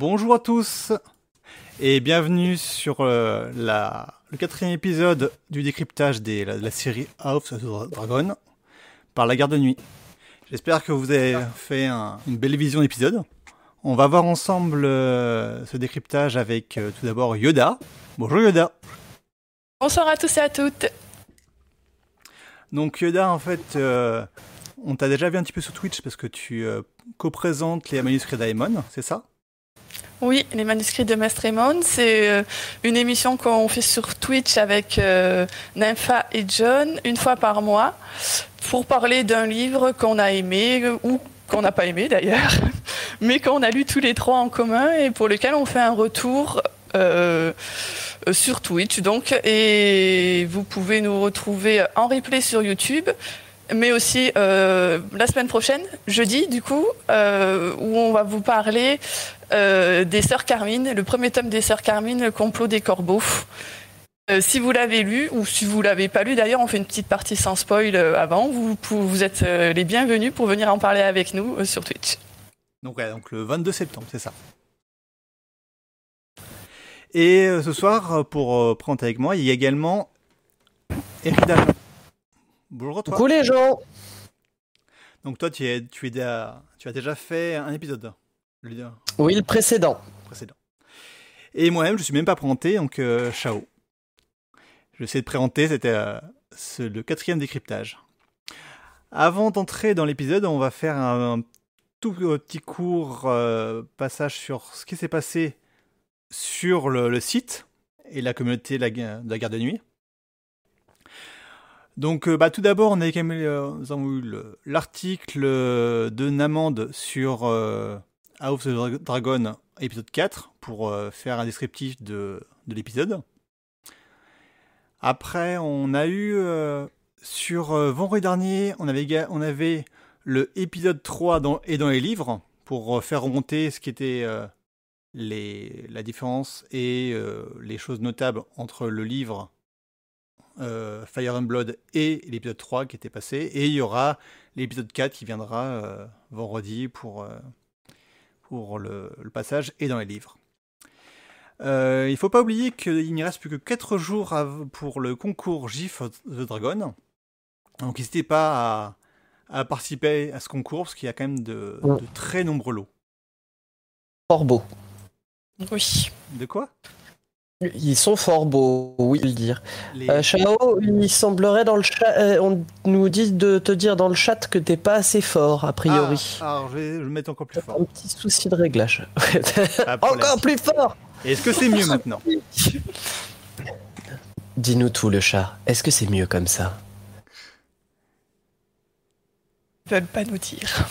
Bonjour à tous et bienvenue sur euh, la, le quatrième épisode du décryptage de la, série House of the Dragon par la garde de nuit. J'espère que vous avez fait un- une belle vision d'épisode. On va voir ensemble euh, ce décryptage avec euh, tout d'abord Yoda. Bonjour Yoda. Bonsoir à tous et à toutes. Donc Yoda, en fait, on t'a déjà vu un petit peu sur Twitch parce que tu co-présentes les manuscrits d'Aemon, c'est ça? Oui, les manuscrits de Maître Raymond, c'est euh, une émission qu'on fait sur Twitch avec euh, Nympha et John une fois par mois pour parler d'un livre qu'on a aimé euh, ou qu'on n'a pas aimé d'ailleurs, mais qu'on a lu tous les trois en commun et pour lequel on fait un retour sur Twitch. Donc, et vous pouvez nous retrouver en replay sur YouTube. Mais aussi euh, la semaine prochaine, jeudi, du coup, euh, où on va vous parler euh, des Sœurs Carmine, le premier tome des Sœurs Carmine, le complot des corbeaux. Si vous l'avez lu, ou si vous l'avez pas lu, d'ailleurs, on fait une petite partie sans spoil avant. Vous, êtes les bienvenus pour venir en parler avec nous sur Twitch. donc, ouais, donc le 22 septembre, c'est ça. Et ce soir, pour présenter avec moi, il y a également Eridan. Bonjour toi. Coucou les gens Donc toi, tu, es, tu, es déjà- tu as déjà fait un épisode, le Oui, le précédent. précédent. Et moi-même, je suis même pas présenté, donc euh, ciao. Je vais essayer de présenter, c'était euh, le quatrième décryptage. Avant d'entrer dans l'épisode, on va faire un, un tout petit court euh, passage sur ce qui s'est passé sur le, le site et la communauté de la, de la garde de nuit. Donc, euh, bah, tout d'abord, on a quand l'article euh, de Namande sur euh, House of the Dra- Dragon, épisode 4, pour faire un descriptif de, de l'épisode. Après, on a eu sur vendredi dernier, on avait, on avait le épisode 3 dans, et dans les livres pour faire remonter ce qui était la différence et les choses notables entre le livre euh, Fire and Blood et l'épisode 3 qui était passé. Et il y aura l'épisode 4 qui viendra euh, vendredi pour, euh, pour le, le passage et dans les livres. Euh, il faut pas oublier qu'il n'y reste plus que 4 jours pour le concours GIF of the Dragon. Donc n'hésitez pas à, à participer à ce concours parce qu'il y a quand même de, de très nombreux lots. Fort beau. Oui. De quoi? Ils sont fort beaux, oui, le dire. Les- Euh, Chao, il semblerait dans le chat, euh, on nous dit de te dire dans le chat que t'es pas assez fort, a priori. Ah, alors je vais, je vais mettre encore plus fort. Un petit souci de réglage. Encore plus fort Est-ce que c'est mieux maintenant? Dis-nous tout, le chat. Est-ce que c'est mieux comme ça? Ils veulent pas nous dire.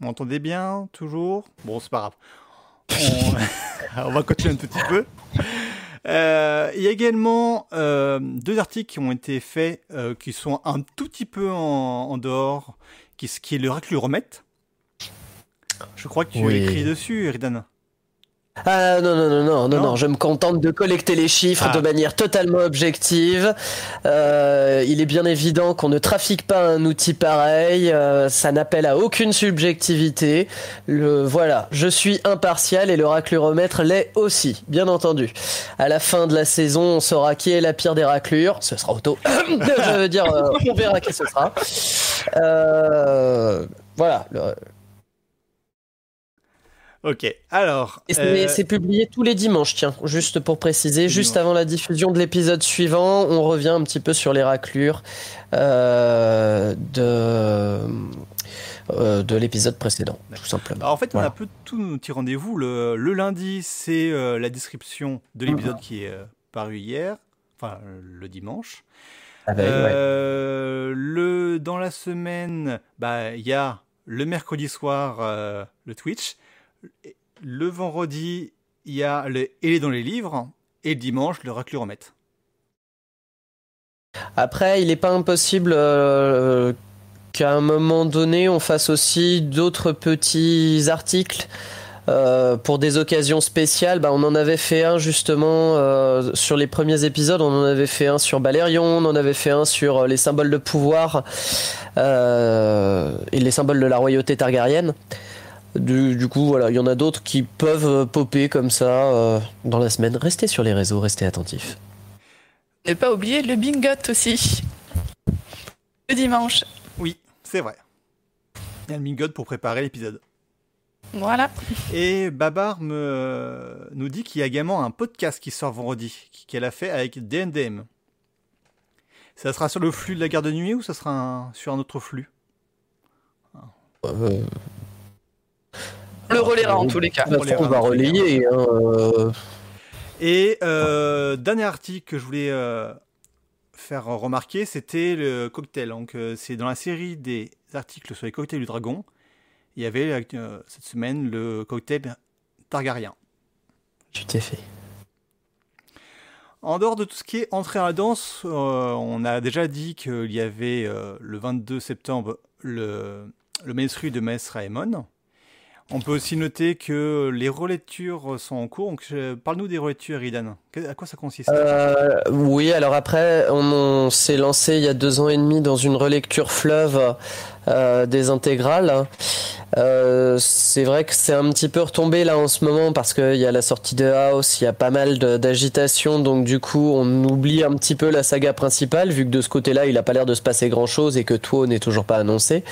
M'entendez bien Toujours? Bon, c'est pas grave. On... on va continuer un tout petit peu. Euh, il y a également euh, deux articles qui ont été faits, euh, qui sont un tout petit peu en, en dehors, qui, qui est le Racluromètre. Je crois que tu Oui. as écrit dessus, Eridan. Ah non, non, non, non, non, Non je me contente de collecter les chiffres Ah. de manière totalement objective. Euh, il est bien évident qu'on ne trafique pas un outil pareil, euh, ça n'appelle à aucune subjectivité. Le, voilà, je suis impartial et le racluromètre l'est aussi, bien entendu. À la fin de la saison, on saura qui est la pire des raclures, ce sera auto. je veux dire, euh, on verra qui ce sera. Euh, voilà, le- Ok, alors. Euh, c'est publié tous les dimanches, tiens, juste pour préciser. Juste avant la diffusion de l'épisode suivant, on revient un petit peu sur les raclures euh, de, euh, de l'épisode précédent, tout simplement. Alors, en fait, on a peu tout nos petits rendez-vous. Le, le lundi, c'est euh, la description de l'épisode qui est paru hier, enfin le dimanche. Ah bah, ouais. Le, dans la semaine, bah, il y a le mercredi soir le Twitch. Le vendredi, il y a le Elle est dans les livres. Et le dimanche, le racluromètre. Après, il n'est pas impossible euh, qu'à un moment donné, on fasse aussi d'autres petits articles. euh, pour des occasions spéciales, bah, on en avait fait un justement euh, sur les premiers épisodes, on en avait fait un sur Balérion, on en avait fait un sur les symboles de pouvoir. Et les symboles de la royauté targaryenne. Du, coup, voilà, il y en a d'autres qui peuvent popper comme ça dans la semaine. Restez sur les réseaux, restez attentifs. Ne pas oublier le bingot aussi. Le dimanche. Oui, c'est vrai. Il y a le bingot pour préparer l'épisode. Voilà. Et Babar me, nous dit qu'il y a également un podcast qui sort vendredi, qu'elle a fait avec DNDM. Ça sera sur le flux de la garde de nuit ou ça sera sur un autre flux? Euh... Le relaiera en tous les cas. On, va relayer. Hein, euh. Et euh, dernier article que je voulais euh, faire remarquer, c'était le cocktail. Donc, c'est dans la série des articles sur les cocktails du dragon il y avait euh, cette semaine le cocktail Targaryen. Tu t'es fait. En dehors de tout ce qui est entrée à la danse, euh, on a déjà dit qu'il y avait euh, le 22 septembre le, le de Maître Raemon. On peut aussi noter que les relectures sont en cours. Parle-nous des relectures, Idan. À quoi ça consiste? Euh, Oui, alors après, on, s'est lancé il y a deux ans et demi dans une relecture fleuve euh, des intégrales. Euh, c'est vrai que c'est un petit peu retombé là en ce moment parce qu'il y a la sortie de House, il y a pas mal d'agitation, donc du coup on oublie un petit peu la saga principale vu que de ce côté-là il a pas l'air de se passer grand-chose et que tout n'est toujours pas annoncé.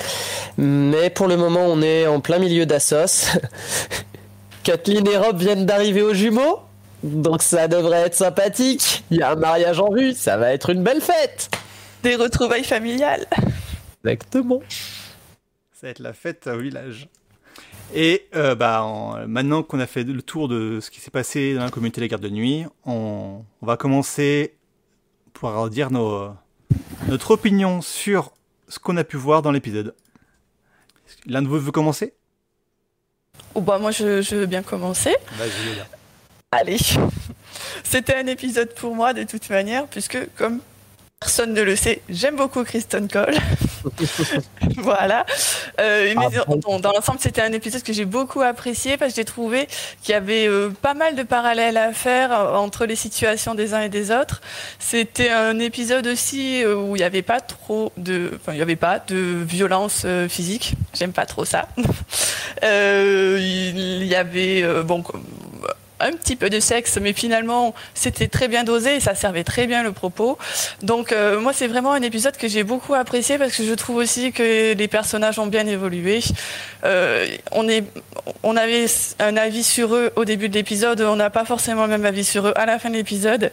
Mais pour le moment on est en plein milieu d'Assos. Kathleen et Rob viennent d'arriver aux jumeaux, donc ça devrait être sympathique. Il y a un mariage en vue, ça va être une belle fête. Des retrouvailles familiales. Exactement. Ça va être la fête au village. Et euh, bah, maintenant qu'on a fait le tour de ce qui s'est passé dans la communauté des gardes de nuit, on, va commencer pour dire nos, notre opinion sur ce qu'on a pu voir dans l'épisode. L'un de vous veut commencer? Oh bah Moi, je, je veux bien commencer. Vas-y, Allez. C'était un épisode pour moi de toute manière, puisque comme personne ne le sait, j'aime beaucoup Kristen Cole. voilà. Euh, mais ah, dans, l'ensemble, c'était un épisode que j'ai beaucoup apprécié parce que j'ai trouvé qu'il y avait euh, pas mal de parallèles à faire euh, entre les situations des uns et des autres. C'était un épisode aussi où il n'y avait pas trop de, enfin, il n'y avait pas de violence physique. J'aime pas trop ça. il y avait, bon, un petit peu de sexe, mais finalement, c'était très bien dosé et ça servait très bien le propos. Donc, euh, moi, c'est vraiment un épisode que j'ai beaucoup apprécié parce que je trouve aussi que les personnages ont bien évolué. Euh, on, est, on avait un avis sur eux au début de l'épisode, on n'a pas forcément le même avis sur eux à la fin de l'épisode.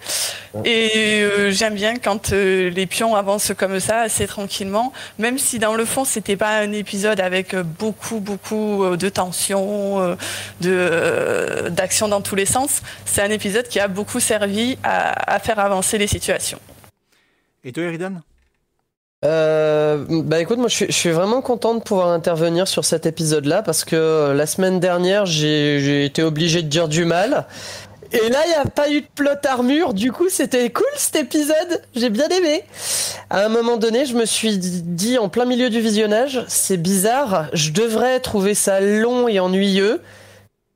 Et euh, j'aime bien quand les pions avancent comme ça, assez tranquillement, même si dans le fond, c'était pas un épisode avec beaucoup, beaucoup de tension, de d'action dans tous les sens. C'est un épisode qui a beaucoup servi à, faire avancer les situations. Et toi, Eridan? Euh, bah écoute, moi je suis, vraiment content de pouvoir intervenir sur cet épisode-là parce que euh, la semaine dernière j'ai été obligé de dire du mal. Et là, il n'y a pas eu de plot armure, du coup c'était cool cet épisode, j'ai bien aimé. À un moment donné, je me suis dit en plein milieu du visionnage, c'est bizarre, je devrais trouver ça long et ennuyeux.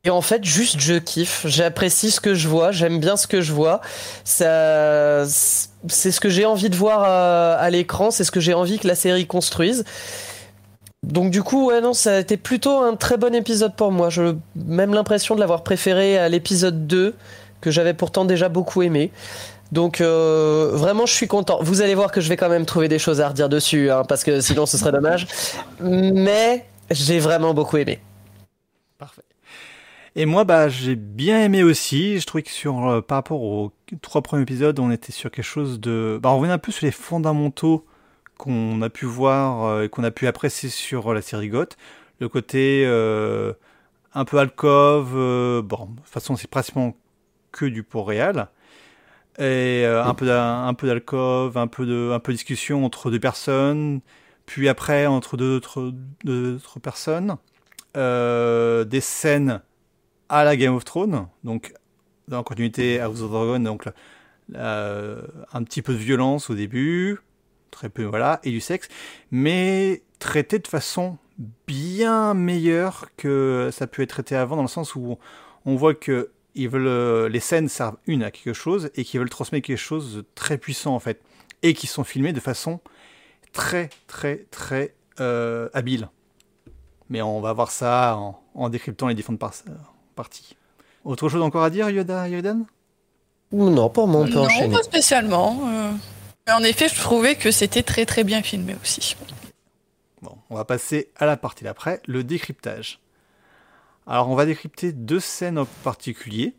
Et en fait, juste je kiffe, j'apprécie ce que je vois, j'aime bien ce que je vois. Ça, c'est ce que j'ai envie de voir à, l'écran, c'est ce que j'ai envie que la série construise. Donc du coup, ouais, non, ça a été plutôt un très bon épisode pour moi. J'ai même l'impression de l'avoir préféré à l'épisode 2, que j'avais pourtant déjà beaucoup aimé. Donc euh, vraiment, je suis content. Vous allez voir que je vais quand même trouver des choses à redire dessus, hein, parce que sinon ce serait dommage. Mais j'ai vraiment beaucoup aimé. Parfait. Et moi, bah, j'ai bien aimé aussi. Je trouvais que sur, euh, par rapport aux trois premiers épisodes, on était sur quelque chose de. Bah, on revenait un peu sur les fondamentaux qu'on a pu voir euh, et qu'on a pu apprécier sur euh, la série Goth. Le côté un peu alcove, bon, de toute façon, c'est pratiquement que du port réel. Et un peu un peu d'alcove, un peu de un peu de discussion entre deux personnes, puis après entre deux autres, deux autres personnes. des scènes à la Game of Thrones, donc dans la continuité House of Dragon, donc un petit peu de violence au début, très peu voilà, et du sexe, mais traité de façon bien meilleure que ça pu être traité avant, dans le sens où on voit que ils veulent, les scènes servent une à quelque chose et qu'ils veulent transmettre quelque chose de très puissant en fait, et qui sont filmés de façon très très très euh, habile. Mais on va voir ça en, décryptant les différentes parties. Autre chose encore à dire, Yoda, Yodan Non, pour moi, on peut non, enchaîner. pas spécialement. Mais en effet, je trouvais que c'était très très bien filmé aussi. Bon, on va passer à la partie d'après, le décryptage. Alors, on va décrypter deux scènes en particulier.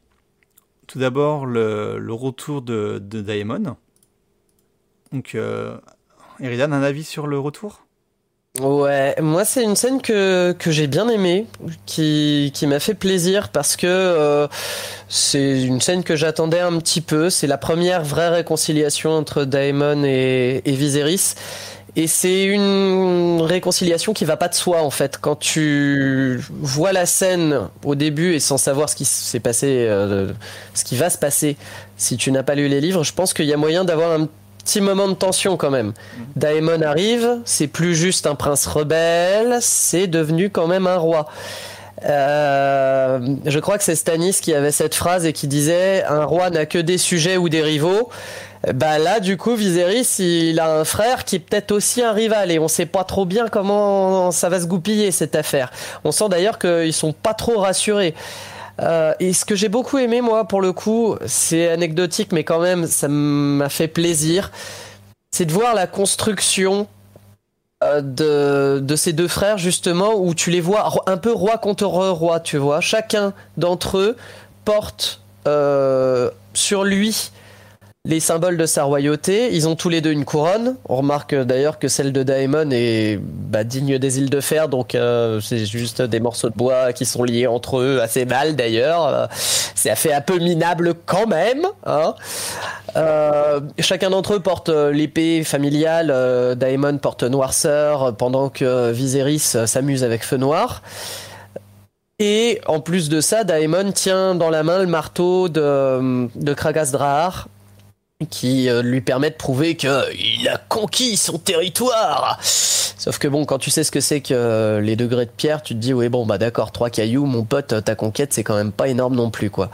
Tout d'abord, le, retour de, de Daemon. Donc, euh, Eridan, un avis sur le retour? Ouais, moi c'est une scène que, que j'ai bien aimée, qui, qui m'a fait plaisir parce que euh, c'est une scène que j'attendais un petit peu. C'est la première vraie réconciliation entre Daemon et, Viserys. Et c'est une réconciliation qui va pas de soi en fait. Quand tu vois la scène au début et sans savoir ce qui s'est passé, euh, ce qui va se passer, si tu n'as pas lu les livres, je pense qu'il y a moyen d'avoir un petit moment de tension quand même. Daemon arrive, c'est plus juste un prince rebelle, c'est devenu quand même un roi. Euh, je crois que c'est Stanis qui avait cette phrase et qui disait un roi n'a que des sujets ou des rivaux. Bah là, du coup, Viserys, il a un frère qui est peut-être aussi un rival et on sait pas trop bien comment ça va se goupiller cette affaire. On sent d'ailleurs qu'ils sont pas trop rassurés. Euh, et ce que j'ai beaucoup aimé, moi, pour le coup, c'est anecdotique, mais quand même, ça m'a fait plaisir, c'est de voir la construction euh, de, de, ces deux frères, justement, où tu les vois un peu roi contre roi, tu vois. Chacun d'entre eux porte euh, sur lui les symboles de sa royauté. Ils ont tous les deux une couronne. On remarque d'ailleurs que celle de Daemon est bah, digne des îles de fer, donc euh, c'est juste des morceaux de bois qui sont liés entre eux assez mal d'ailleurs. Euh, c'est fait un peu minable quand même. Hein. Euh, chacun d'entre eux porte l'épée familiale. Daemon porte noirceur pendant que Viserys s'amuse avec feu noir. Et en plus de ça, Daemon tient dans la main le marteau de, de Kragas qui euh, lui permet de prouver qu'il a conquis son territoire. Sauf que bon, quand tu sais ce que c'est que euh, les degrés de pierre, tu te dis, oui, bon, bah d'accord, trois cailloux, mon pote, ta conquête, c'est quand même pas énorme non plus, quoi.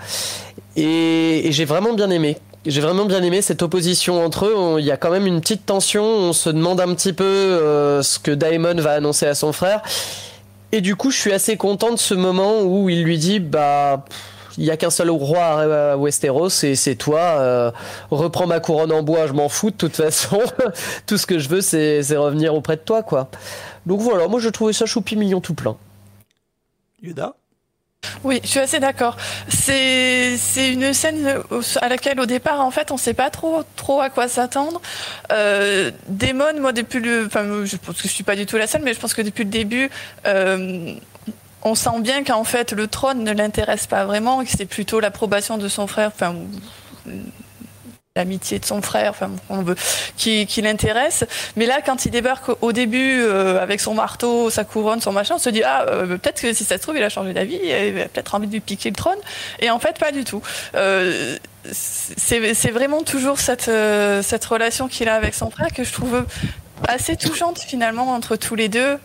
Et, j'ai vraiment bien aimé. J'ai vraiment bien aimé cette opposition entre eux. Il y a quand même une petite tension. On se demande un petit peu euh, ce que Daemon va annoncer à son frère. Et du coup, je suis assez content de ce moment où il lui dit, bah il y a qu'un seul roi à Westeros et c'est toi. Euh, reprends ma couronne en bois, je m'en fous de toute façon. tout ce que je veux, c'est revenir auprès de toi, quoi. Donc voilà, moi je trouvais ça choupi mignon tout plein. Yuda? Oui, je suis assez d'accord. C'est une scène à laquelle au départ, en fait, on ne sait pas trop trop à quoi s'attendre. Euh, Démon, moi depuis le, enfin, je pense que je suis pas du tout la scène, mais je pense que depuis le début, euh, on sent bien qu'en fait le trône ne l'intéresse pas vraiment, que c'est plutôt l'approbation de son frère, enfin l'amitié de son frère, enfin on veut, qui, l'intéresse. Mais là, quand il débarque au début euh, avec son marteau, sa couronne, son machin, on se dit ah euh, peut-être que si ça se trouve il a changé d'avis, il a peut-être envie de lui piquer le trône. Et en fait pas du tout. Euh, c'est vraiment toujours cette cette relation qu'il a avec son frère que je trouve assez touchante finalement entre tous les deux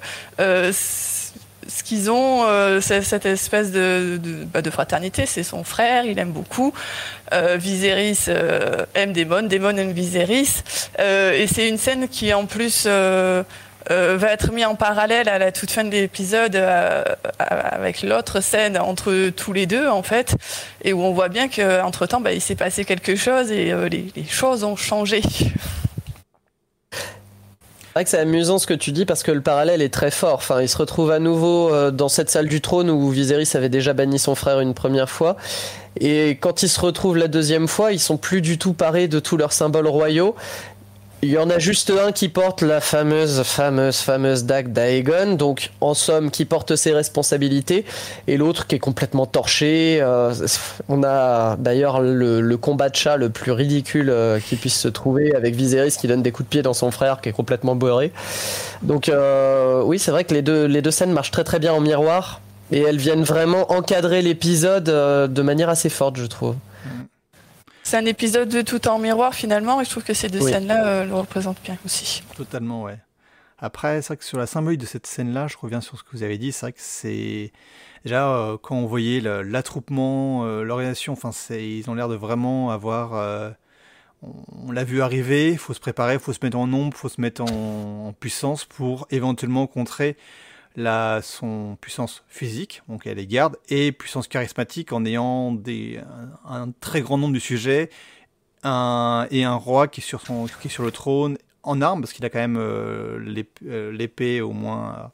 ce qu'ils ont, euh, cette espèce de, bah, de fraternité. C'est son frère, il aime beaucoup. Euh, Viserys euh, aime Daemon, Daemon aime Viserys. Et c'est une scène qui, en plus, va être mise en parallèle à la toute fin de l'épisode avec l'autre scène entre tous les deux, en fait, et où on voit bien qu'entre-temps, bah, il s'est passé quelque chose et les choses ont changé. C'est vrai que c'est amusant ce que tu dis parce que le parallèle est très fort. Enfin, il se retrouve à nouveau euh, dans cette salle du trône où Viserys avait déjà banni son frère une première fois. Et quand ils se retrouvent la deuxième fois, ils sont plus du tout parés de tous leurs symboles royaux. Il y en a juste un qui porte la fameuse, fameuse, fameuse dague d'Aegon, donc en somme qui porte ses responsabilités, et l'autre qui est complètement torché. Euh, on a d'ailleurs le, combat de chat le plus ridicule euh, qui puisse se trouver avec Viserys qui donne des coups de pied dans son frère qui est complètement beurré. Donc euh, oui, c'est vrai que les deux, les deux scènes marchent très très bien en miroir, et elles viennent vraiment encadrer l'épisode de manière assez forte, je trouve. C'est un épisode de tout en miroir finalement, et je trouve que ces deux scènes-là euh, le représentent bien aussi. Totalement, ouais. Après, c'est vrai que sur la symbolique de cette scène-là, je reviens sur ce que vous avez dit, c'est vrai que c'est déjà euh, quand on voyait l'attroupement, euh, l'organisation, enfin, ils ont l'air de vraiment avoir. on, l'a vu arriver, il faut se préparer, il faut se mettre en nombre, il faut se mettre en, puissance pour éventuellement contrer la, son puissance physique, donc elle les garde, et puissance charismatique en ayant des, un, très grand nombre de sujets, un, et un roi qui est, sur son, qui est sur le trône en armes, parce qu'il a quand même euh, euh, l'épée au moins, euh,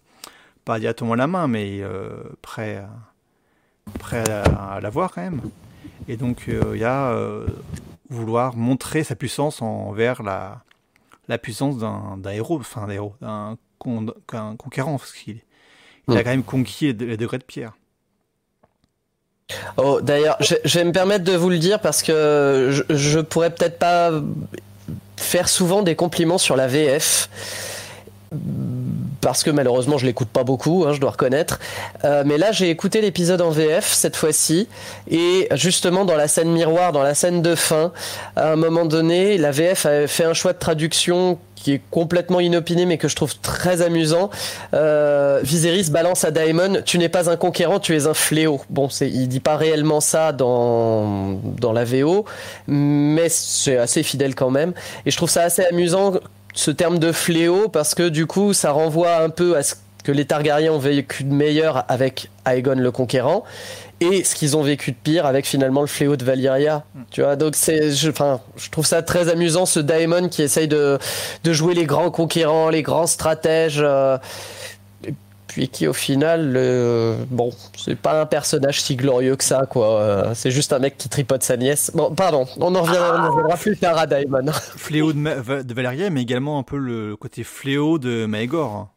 pas directement à la main, mais prêt, prêt à, l'avoir quand même. Et donc il y a vouloir montrer sa puissance envers la, la puissance d'un héros, enfin d'un héros, d'un conquérant, parce qu'il il a hmm. quand même conquis les degrés de pierre. Oh, d'ailleurs, je, vais me permettre de vous le dire parce que je, je pourrais peut-être pas faire souvent des compliments sur la VF parce que malheureusement je l'écoute pas beaucoup, hein, je dois reconnaître. Euh, mais là j'ai écouté l'épisode en VF cette fois-ci et justement dans la scène miroir, dans la scène de fin, à un moment donné, la VF a fait un choix de traduction qui est complètement inopiné mais que je trouve très amusant. Euh, Viserys balance à Daemon "Tu n'es pas un conquérant, tu es un fléau." Bon, c'est il dit pas réellement ça dans dans la VO, mais c'est assez fidèle quand même et je trouve ça assez amusant ce terme de fléau parce que du coup ça renvoie un peu à ce que les Targaryens ont vécu de meilleur avec Aegon le Conquérant et ce qu'ils ont vécu de pire avec finalement le fléau de Valyria. Hmm. Tu vois, donc c'est, je, enfin, je trouve ça très amusant ce Daemon qui essaye de, de jouer les grands conquérants, les grands stratèges. Euh, puis qui au final, bon, c'est pas un personnage si glorieux que ça, quoi. Euh, c'est juste un mec qui tripote sa nièce. Bon, pardon, on en reviendra, plus tard à Daemon. Fléau de, de Valéria, mais également un peu le côté fléau de Maegor.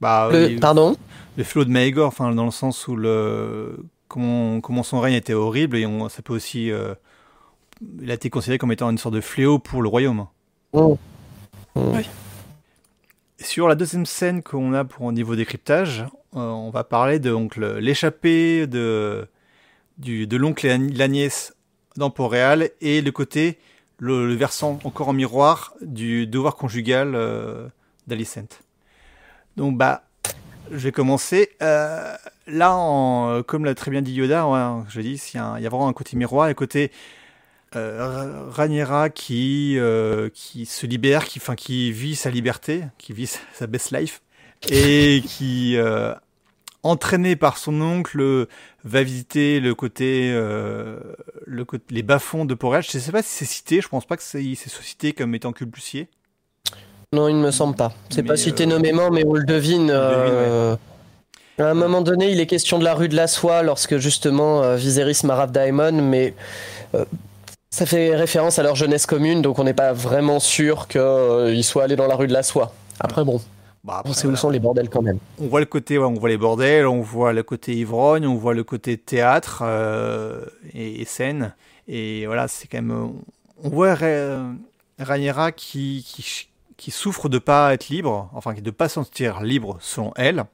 Bah, pardon? Le fléau de Maegor, enfin, dans le sens où le comment, comment son règne était horrible et on, ça peut aussi, euh, il a été considéré comme étant une sorte de fléau pour le royaume. Oh. Oui. Sur la deuxième scène qu'on a pour un niveau décryptage, euh, on va parler de l'échappée de, de l'oncle et la nièce dans Port-Réal et le côté, le, versant encore en miroir du devoir conjugal euh, d'Alicent. Donc bah, je vais commencer. Euh, là, comme l'a très bien dit Yoda, je dis, il y, a, y a vraiment un côté miroir un côté euh, Raniera qui, euh, qui se libère, qui, enfin, qui vit sa liberté, qui vit sa best life, et qui, euh, entraîné par son oncle, va visiter le côté, euh, le côté les bas-fonds de Porel. Je ne sais pas si c'est cité, je pense pas que c'est cité comme étant culpussier. Non, il ne me semble pas. C'est pas cité nommément, mais on le devine. À un moment donné, il est question de la rue de la Soie lorsque justement Viserys marave Daemon, mais ça fait référence à leur jeunesse commune, donc on n'est pas vraiment sûr qu'ils euh, soient allés dans la rue de la soie. Après, bon. Bah on sait où sont les bordels quand même. On voit le côté, on voit les bordels, on voit le côté ivrogne, on voit le côté théâtre euh, et, scène. Et voilà, c'est quand même. On voit Raniera qui, qui, qui, souffre de pas être libre, enfin de pas sentir libre selon elle.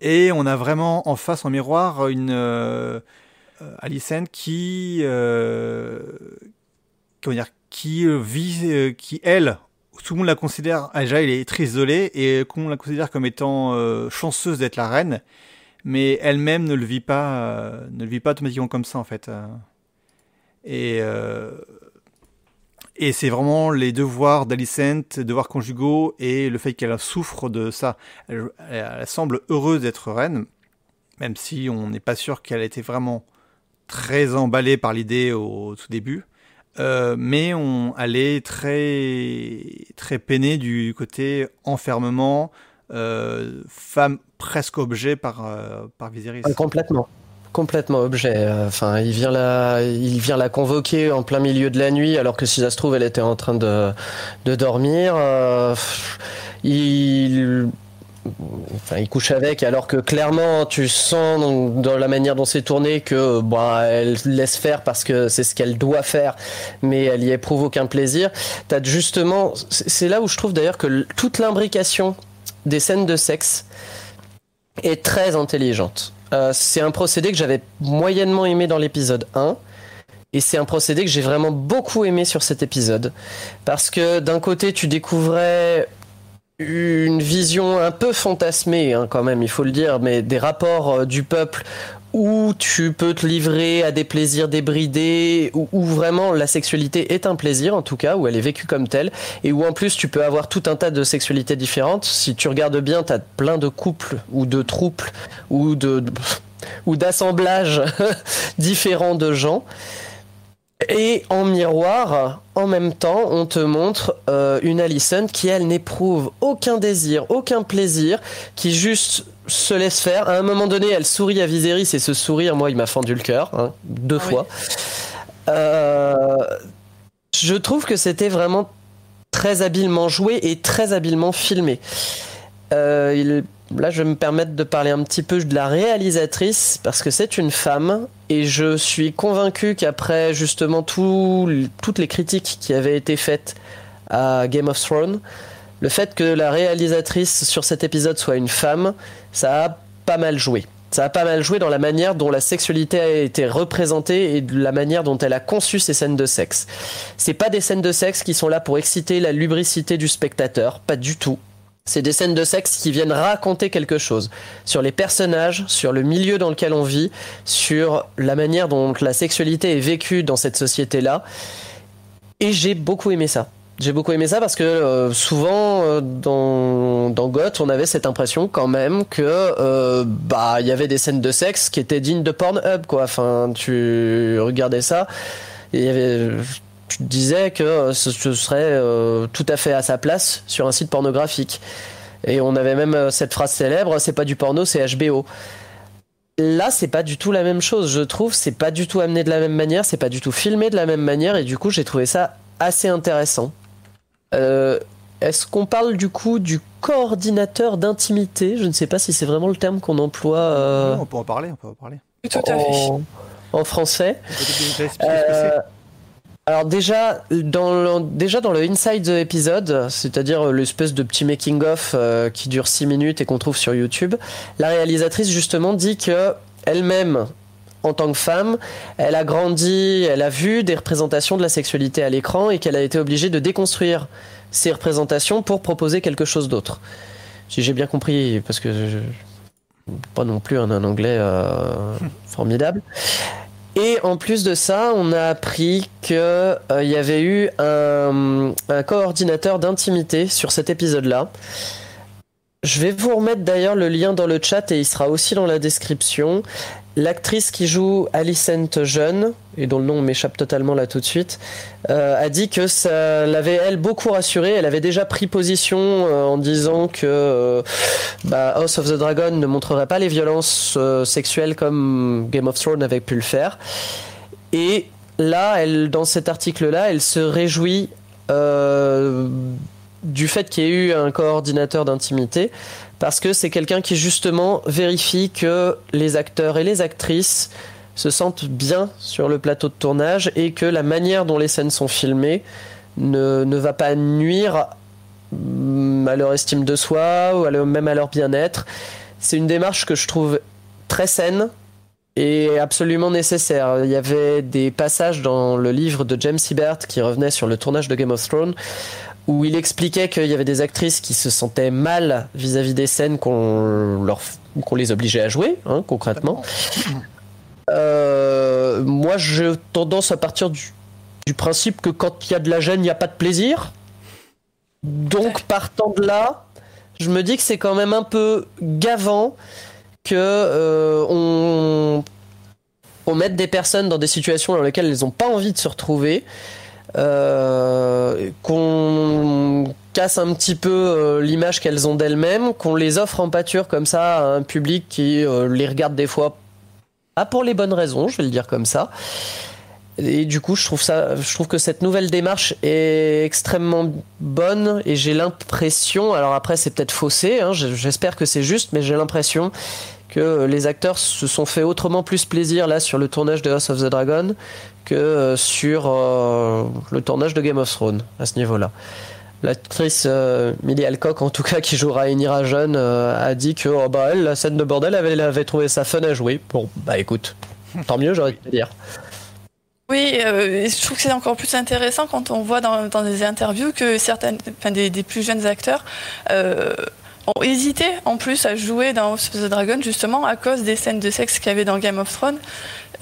Et on a vraiment en face, en miroir, une. Euh, Alicent qui, euh, comment dire, qui euh, vit, qui elle, tout le monde la considère, ah, déjà elle est très isolée et qu'on la considère comme étant chanceuse d'être la reine, mais elle-même ne le vit pas, ne le vit pas automatiquement comme ça en fait. Et et c'est vraiment les devoirs d'Alicent, devoirs conjugaux et le fait qu'elle souffre de ça. Elle, elle semble heureuse d'être reine, même si on n'est pas sûr qu'elle était vraiment très emballé par l'idée au tout début. Euh, mais on allait très très peiné du côté enfermement, euh, femme presque objet par euh, par Viserys. complètement, complètement objet. Enfin, il vient la il vient la convoquer en plein milieu de la nuit, alors que si ça se trouve, elle était en train de de dormir. il enfin, il couche avec, alors que clairement, tu sens dans, la manière dont c'est tourné que bah, elle laisse faire parce que c'est ce qu'elle doit faire, mais elle y éprouve aucun plaisir. T'as justement, c'est là où je trouve d'ailleurs que toute l'imbrication des scènes de sexe est très intelligente. Euh, c'est un procédé que j'avais moyennement aimé dans l'épisode 1. Et c'est un procédé que j'ai vraiment beaucoup aimé sur cet épisode. Parce que d'un côté, tu découvrais une vision un peu fantasmée hein, quand même, il faut le dire, mais des rapports euh, du peuple où tu peux te livrer à des plaisirs débridés, où, vraiment la sexualité est un plaisir en tout cas, où elle est vécue comme telle, et où en plus tu peux avoir tout un tas de sexualités différentes. Si tu regardes bien, tu plein de couples ou de troupes ou de ou d'assemblages différents de gens. Et en miroir, en même temps, on te montre euh, une Alison qui, elle, n'éprouve aucun désir, aucun plaisir, qui juste se laisse faire. À un moment donné, elle sourit à Viserys et ce sourire, moi, il m'a fendu le cœur, hein, deux ah fois. Euh, je trouve que c'était vraiment très habilement joué et très habilement filmé. Euh, il là, je vais me permettre de parler un petit peu de la réalisatrice parce que c'est une femme et je suis convaincu qu'après justement toutes les critiques qui avaient été faites à Game of Thrones, le fait que la réalisatrice sur cet épisode soit une femme, ça a pas mal joué. Ça a pas mal joué dans la manière dont la sexualité a été représentée et de la manière dont elle a conçu ces scènes de sexe. C'est pas des scènes de sexe qui sont là pour exciter la lubricité du spectateur, pas du tout. C'est des scènes de sexe qui viennent raconter quelque chose sur les personnages, sur le milieu dans lequel on vit, sur la manière dont la sexualité est vécue dans cette société-là. Et j'ai beaucoup aimé ça. J'ai beaucoup aimé ça parce que euh, souvent euh, dans, dans Goth, on avait cette impression quand même que euh, bah il y avait des scènes de sexe qui étaient dignes de Pornhub quoi. Enfin, tu regardais ça, il y avait tu disais que ce, serait euh, tout à fait à sa place sur un site pornographique. Et on avait même euh, cette phrase célèbre, c'est pas du porno, c'est HBO. Là, c'est pas du tout la même chose, je trouve. C'est pas du tout amené de la même manière, c'est pas du tout filmé de la même manière, et du coup, j'ai trouvé ça assez intéressant. Euh, est-ce qu'on parle du coup du coordinateur d'intimité? Je ne sais pas si c'est vraiment le terme qu'on emploie. on peut en parler, on peut en parler. Tout à fait. En, français. Alors déjà dans le, déjà dans le inside épisode, c'est-à-dire l'espèce de petit making of euh, qui dure 6 minutes et qu'on trouve sur YouTube, la réalisatrice justement dit que elle-même en tant que femme, elle a grandi, elle a vu des représentations de la sexualité à l'écran et qu'elle a été obligée de déconstruire ces représentations pour proposer quelque chose d'autre. Si j'ai bien compris, parce que je, pas non plus un, anglais euh, formidable. Et en plus de ça, on a appris qu'il euh, y avait eu un, coordinateur d'intimité sur cet épisode-là. Je vais vous remettre d'ailleurs le lien dans le chat et il sera aussi dans la description. L'actrice qui joue Alicent jeune, et dont le nom m'échappe totalement là tout de suite, euh, a dit que ça l'avait elle beaucoup rassurée. Elle avait déjà pris position euh, en disant que euh, bah, House of the Dragon ne montrerait pas les violences sexuelles comme Game of Thrones avait pu le faire. Et là, elle, dans cet article-là, elle se réjouit du fait qu'il y ait eu un coordinateur d'intimité parce que c'est quelqu'un qui justement vérifie que les acteurs et les actrices se sentent bien sur le plateau de tournage et que la manière dont les scènes sont filmées ne, va pas nuire à leur estime de soi ou même à leur bien-être. C'est une démarche que je trouve très saine et absolument nécessaire. Il y avait des passages dans le livre de James Hibbert qui revenait sur le tournage de Game of Thrones où il expliquait qu'il y avait des actrices qui se sentaient mal vis-à-vis des scènes qu'on leur qu'on les obligeait à jouer, hein, concrètement. Euh, moi, j'ai tendance à partir du, principe que quand il y a de la gêne, il n'y a pas de plaisir. Donc, partant de là, je me dis que c'est quand même un peu gavant que euh, on, on mette des personnes dans des situations dans lesquelles elles n'ont pas envie de se retrouver euh, qu'on casse un petit peu euh, l'image qu'elles ont d'elles-mêmes, qu'on les offre en pâture comme ça à un public qui euh, les regarde des fois pas pour les bonnes raisons, je vais le dire comme ça. Et du coup, je trouve ça, je trouve que cette nouvelle démarche est extrêmement bonne et j'ai l'impression, alors après c'est peut-être faussé, hein, j'espère que c'est juste, mais j'ai l'impression que les acteurs se sont fait autrement plus plaisir là sur le tournage de House of the Dragon que euh, sur euh, le tournage de Game of Thrones à ce niveau-là. L'actrice euh, Millie Alcock, en tout cas, qui jouera Inira jeune, a dit que oh, bah, elle, la scène de bordel, avait trouvé ça fun à jouer. Bon, bah écoute, tant mieux, j'aurais te dire. Oui, je trouve que c'est encore plus intéressant quand on voit dans, des interviews que certaines, enfin, des, plus jeunes acteurs ont hésité en plus à jouer dans House of the Dragon justement à cause des scènes de sexe qu'il y avait dans Game of Thrones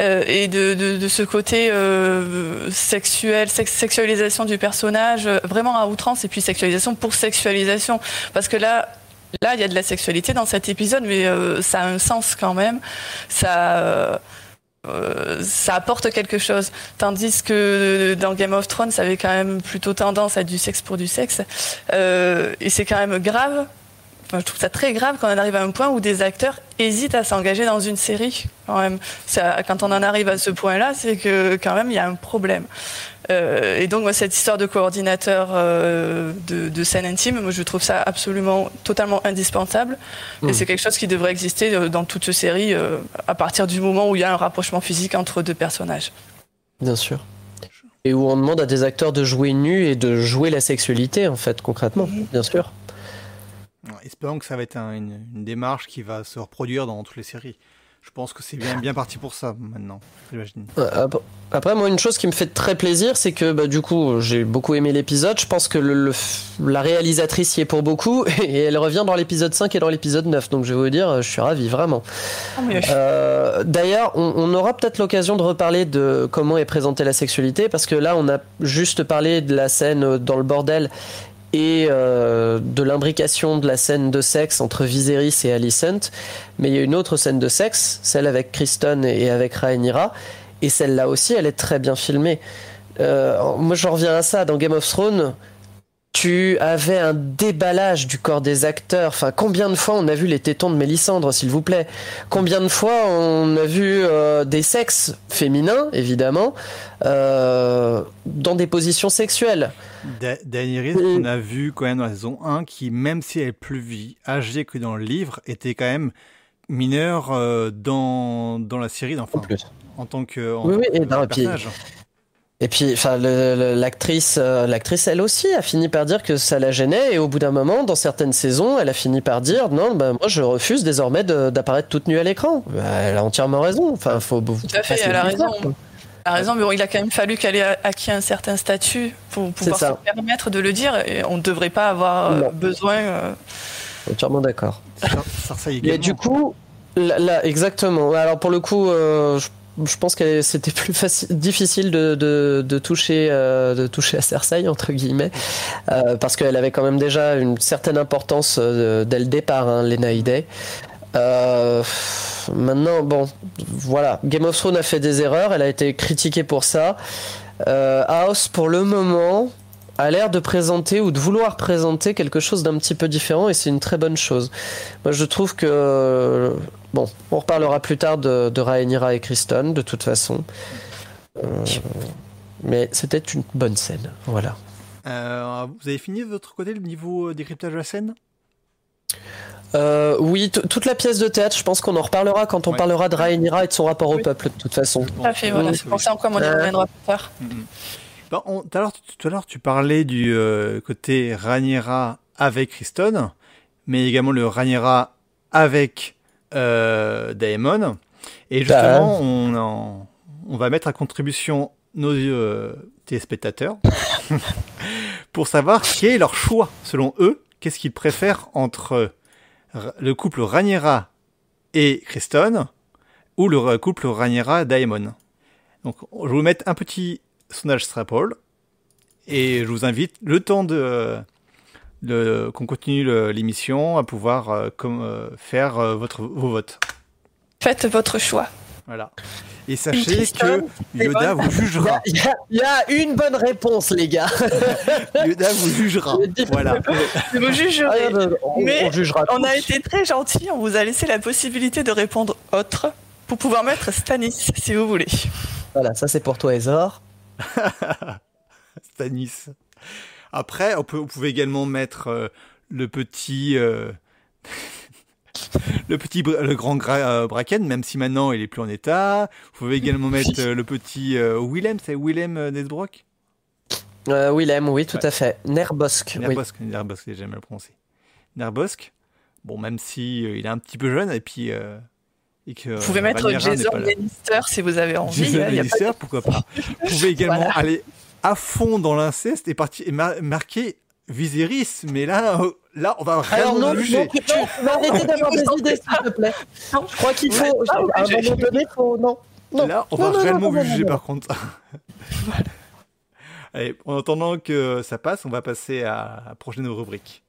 euh, et de, ce côté euh, sexuel, sex sexualisation du personnage, euh, vraiment à outrance, et puis sexualisation pour sexualisation. Parce que là, là, il y a de la sexualité dans cet épisode, mais ça a un sens quand même. Ça. Apporte quelque chose. Tandis que dans Game of Thrones, ça avait quand même plutôt tendance à du sexe pour du sexe. Et c'est quand même grave Enfin, je trouve ça très grave quand on arrive à un point où des acteurs hésitent à s'engager dans une série. Quand même, ça, quand on en arrive à ce point-là, c'est que quand même il y a un problème. Euh, et donc moi, cette histoire de coordinateur euh, de, de, scène intime, moi je trouve ça absolument totalement indispensable. Mmh. Et c'est quelque chose qui devrait exister euh, dans toute série euh, à partir du moment où il y a un rapprochement physique entre deux personnages. Bien sûr. Et où on demande à des acteurs de jouer nus et de jouer la sexualité en fait concrètement, mmh. bien sûr. Espérons que ça va être un, une, une, démarche qui va se reproduire dans toutes les séries. Je pense que c'est bien, bien parti pour ça maintenant, j'imagine. Après, moi, une chose qui me fait très plaisir, c'est que bah, du coup, j'ai beaucoup aimé l'épisode. Je pense que le, le, la réalisatrice y est pour beaucoup et elle revient dans l'épisode 5 et dans l'épisode 9. Donc, je vais vous dire, je suis ravi, vraiment. Oh, mais... euh, D'ailleurs, on, on, aura peut-être l'occasion de reparler de comment est présentée la sexualité parce que là, on a juste parlé de la scène dans le bordel et euh, de l'imbrication de la scène de sexe entre Viserys et Alicent. Mais il y a une autre scène de sexe, celle avec Kristen et avec Rhaenyra, et celle-là aussi, elle est très bien filmée. Euh, moi, je reviens à ça. Dans Game of Thrones, tu avais un déballage du corps des acteurs. Enfin, combien de fois on a vu les tétons de Mélissandre, s'il vous plaît? Combien de fois on a vu euh, des sexes féminins, évidemment, dans des positions sexuelles? Daenerys, on a vu quand même dans la saison 1 qui, même si elle est plus âgée que dans le livre, était quand même mineure euh, dans, dans la série, enfin, en tant que, en oui, tant oui, que et personnage. Et puis, enfin, l'actrice, euh, l'actrice, elle aussi, a fini par dire que ça la gênait. Et au bout d'un moment, dans certaines saisons, elle a fini par dire non, bah, moi, je refuse désormais d'apparaître toute nue à l'écran. Bah, elle a entièrement raison. Enfin, faut. Tout à fait, elle a raison. Quoi. A raison, mais bon, il a quand même fallu qu'elle ait acquis un certain statut pour pouvoir se permettre de le dire. Et on ne devrait pas avoir non. besoin. Euh... Entièrement d'accord. Et du coup, là, là, exactement. Alors pour le coup, euh, je je pense que c'était plus facile, difficile de, de, de toucher, euh, de toucher à Cersei entre guillemets, euh, parce qu'elle avait quand même déjà une certaine importance euh, dès le départ, hein, Lena Headey. Maintenant, bon, voilà, Game of Thrones a fait des erreurs, elle a été critiquée pour ça. House, pour le moment, a l'air de présenter ou de vouloir présenter quelque chose d'un petit peu différent et c'est une très bonne chose. Moi je trouve que bon, on reparlera plus tard de, de Rhaenyra et Kristen de toute façon. Euh, mais c'était une bonne scène, voilà. Euh, vous avez fini de votre côté le niveau décryptage de la scène? Euh, oui, toute la pièce de théâtre, je pense qu'on en reparlera quand on ouais. parlera de Rhaenyra et de son rapport oui. au peuple, de toute façon. Tout à fait, voilà, c'est pour ça encore on y reviendra plus tard. Mm -hmm. Bon, on, tout, à l'heure, tout à l'heure, tu parlais du euh, côté Rhaenyra avec Kristen, mais également le Rhaenyra avec euh, Daemon. Et justement, bah. on, en, on va mettre à contribution nos euh, téléspectateurs pour savoir quel est leur choix, selon eux, qu'est-ce qu'ils préfèrent entre le couple Rhaenyra et Kristen ou le couple Rhaenyra-Daemon. Donc, je vais vous mettre un petit sondage Strapol. Et je vous invite, le temps de, de qu'on continue l'émission, à pouvoir euh, comme, euh, faire euh, votre, vos votes. Faites votre choix. Voilà. Et sachez que Yoda vous jugera. Il y, a, il y, a une bonne réponse, les gars. Yoda vous jugera. Voilà. Vous jugerez. on, Mais on, jugera on a été très gentil. On vous a laissé la possibilité de répondre autre pour pouvoir mettre Stanis, si vous voulez. Voilà, ça c'est pour toi, Ezor. Stanis. Après, on peut, vous pouvez également mettre euh, le petit, euh, le petit, le grand euh, Bracken, même si maintenant il est plus en état. Vous pouvez également mettre le petit euh, Willem, c'est Willem Nesbrock? Willem, oui, tout ouais. à fait. Nerbosk. Nerbosk, oui. Nerbosk, j'ai jamais le prononcé. Nerbosk. Bon, même si il est un petit peu jeune et puis. Et que, vous pouvez mettre Jason Lannister si vous avez envie. Jason Lannister, pas... pourquoi pas. Vous pouvez également voilà. aller à fond dans l'inceste et, partir, et mar marquer Viserys, mais là, là, on va Alors vraiment non, juger. non, tu, tu vas arrêter d'avoir des idées, s'il te plaît. Je crois qu'il faut, à un moment donné, faut, non. Non. Là, on Non, va réellement non, non, juger non. par contre. Allez, en attendant que ça passe, on va passer à la prochaine rubrique.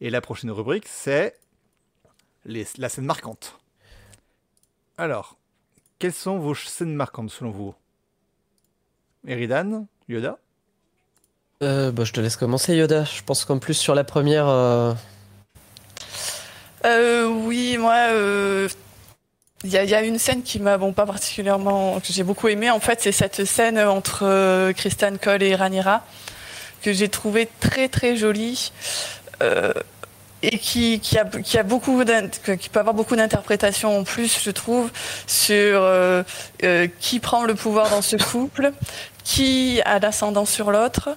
Et la prochaine rubrique, c'est les- la scène marquante. Alors, quelles sont vos scènes marquantes selon vous? Eridan Yoda? Euh, bah, je te laisse commencer, Yoda. Je pense qu'en plus, sur la première. euh, Euh, oui, moi, il y, a, une scène qui m'a bon pas particulièrement que j'ai beaucoup aimé. En fait, c'est cette scène entre Kristen Cole et Ranira que j'ai trouvé très très jolie. et qui, qui, a, qui a beaucoup qui peut avoir beaucoup d'interprétations en plus, je trouve, sur qui prend le pouvoir dans ce couple, qui a l'ascendant sur l'autre,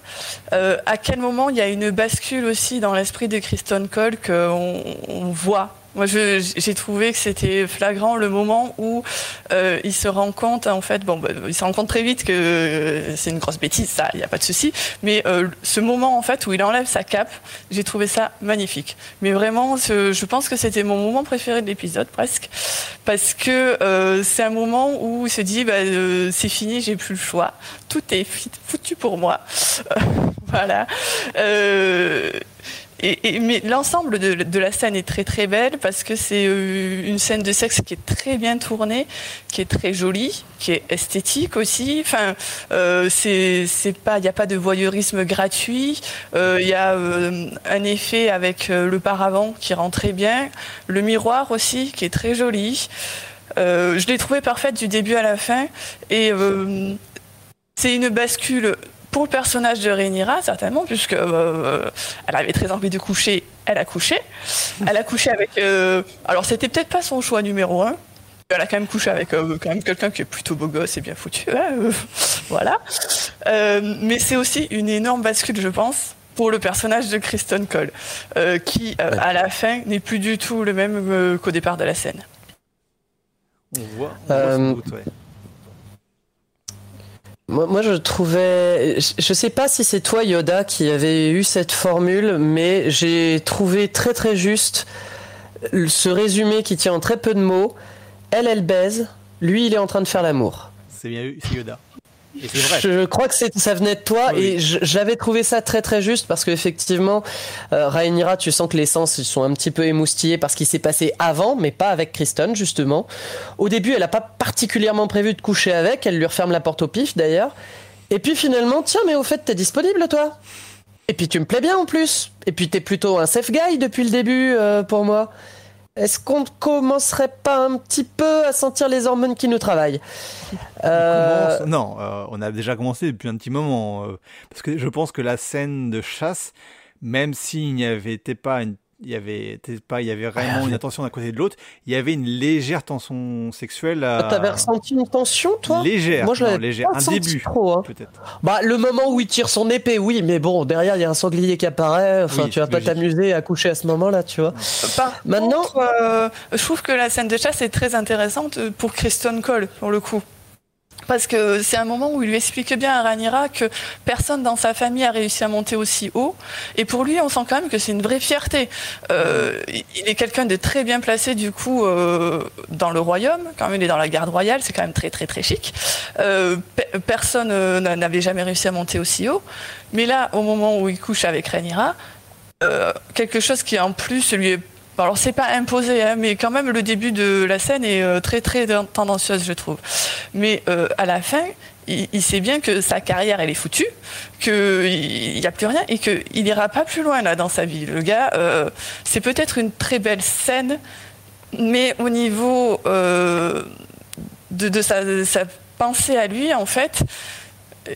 euh, à quel moment il y a une bascule aussi dans l'esprit de Kristen Cole qu'on on voit? Moi, j'ai trouvé que c'était flagrant le moment où euh, il se rend compte, en fait, bon, bah, il se rend compte très vite que euh, c'est une grosse bêtise, ça, il n'y a pas de souci. Mais euh, ce moment, en fait, où il enlève sa cape, j'ai trouvé ça magnifique. Mais vraiment, je pense que c'était mon moment préféré de l'épisode, presque, parce que euh, c'est un moment où il se dit, bah, euh, c'est fini, j'ai plus le choix, tout est foutu pour moi. voilà. Mais l'ensemble de, la scène est très très belle parce que c'est euh, une scène de sexe qui est très bien tournée, qui est très jolie, qui est esthétique aussi. Enfin, euh, il n'y a pas de voyeurisme gratuit. Euh, Il y a un effet avec le paravent qui rend très bien, le miroir aussi qui est très joli. Je l'ai trouvé parfaite du début à la fin et c'est une bascule pour le personnage de Rhaenyra, certainement, puisque euh, elle avait très envie de coucher, elle a couché. Elle a couché avec. euh, alors, c'était peut-être pas son choix numéro un. Elle a quand même couché avec euh, quand même quelqu'un qui est plutôt beau gosse et bien foutu. hein, euh, voilà. Euh, mais c'est aussi une énorme bascule, je pense, pour le personnage de Kristen Cole, euh, qui, euh, Ouais. à la fin, n'est plus du tout le même euh, qu'au départ de la scène. On voit, on voit Euh, sans doute, ouais. Moi, je trouvais. Je, je sais pas si c'est toi, Yoda, qui avait eu cette formule, mais j'ai trouvé très très juste ce résumé qui tient en très peu de mots. Elle, elle baise. Lui, il est en train de faire l'amour. C'est bien eu, c'est Yoda. Et c'est vrai. Je crois que ça venait de toi Oui, et j'avais trouvé ça très très juste parce qu'effectivement, euh, Rhaenyra, tu sens que les sens ils sont un petit peu émoustillés parce qu'il s'est passé avant, mais pas avec Kristen justement. Au début, elle n'a pas particulièrement prévu de coucher avec, elle lui referme la porte au pif d'ailleurs. Et puis finalement, tiens, mais au fait, t'es disponible toi? Et puis tu me plais bien en plus. Et puis t'es plutôt un safe guy depuis le début euh, pour moi. Est-ce qu'on ne commencerait pas un petit peu à sentir les hormones qui nous travaillent Euh, Non, euh, on a déjà commencé depuis un petit moment. euh, parce que je pense que la scène de chasse, même s'il n'y avait été pas une il y avait pas il y avait vraiment une attention d'un côté et de l'autre il y avait une légère tension sexuelle à... T'avais ressenti une tension, toi? Légère Moi, je non, l'avais légère pas un début trop, hein. peut-être Bah, le moment où il tire son épée, oui, mais bon, derrière, il y a un sanglier qui apparaît. Enfin, Oui, tu vas pas t'amuser à coucher à ce moment-là, tu vois. Par Maintenant- contre, euh, je trouve que la scène de chasse est très intéressante pour Kristen Cole, pour le coup. Parce que c'est un moment où il lui explique bien à Ranira que personne dans sa famille a réussi à monter aussi haut. Et pour lui, on sent quand même que c'est une vraie fierté. Euh, il est quelqu'un de très bien placé, du coup, euh, dans le royaume. Quand même, il est dans la garde royale, c'est quand même très, très, très chic. Euh, pe- personne n'a- n'avait jamais réussi à monter aussi haut. Mais là, au moment où il couche avec Ranira, quelque chose qui en plus lui est Alors c'est pas imposé, hein, mais quand même le début de la scène est euh, très très tendancieuse, je trouve. Mais euh, à la fin, il, sait bien que sa carrière elle est foutue, qu'il n'y a plus rien et qu'il ira pas plus loin là dans sa vie. Le gars, euh, c'est peut-être une très belle scène, mais au niveau de, sa, pensée à lui, en fait,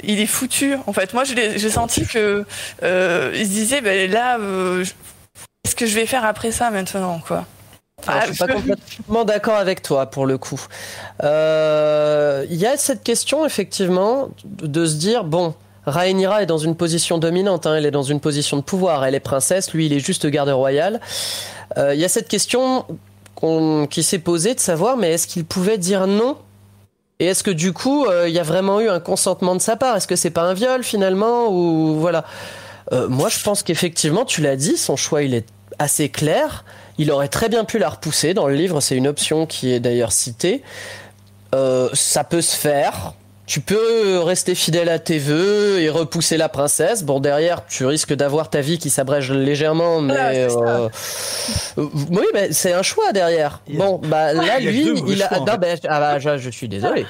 il est foutu. En fait, moi, j'ai senti que il se disait, ben là, euh, qu'est-ce que je vais faire après ça maintenant, quoi. Alors, je suis pas complètement d'accord avec toi pour le coup. Euh, Il y a cette question effectivement de se dire bon, Rhaenyra est dans une position dominante, hein, elle est dans une position de pouvoir, elle est princesse, lui il est juste garde royal. Euh, Il y a cette question qui s'est posée de savoir mais est-ce qu'il pouvait dire non? Et est-ce que du coup euh, il y a vraiment eu un consentement de sa part? Est-ce que c'est pas un viol finalement? Ou voilà moi, je pense qu'effectivement, tu l'as dit, son choix, il est assez clair. Il aurait très bien pu la repousser. Dans le livre, c'est une option qui est d'ailleurs citée. ça peut se faire tu peux rester fidèle à tes vœux et repousser la princesse. Bon, derrière, tu risques d'avoir ta vie qui s'abrège légèrement, mais euh, oui, mais c'est un choix derrière. Bon, bah là, lui, il a. Non, ben, ah, bah, je, suis désolé.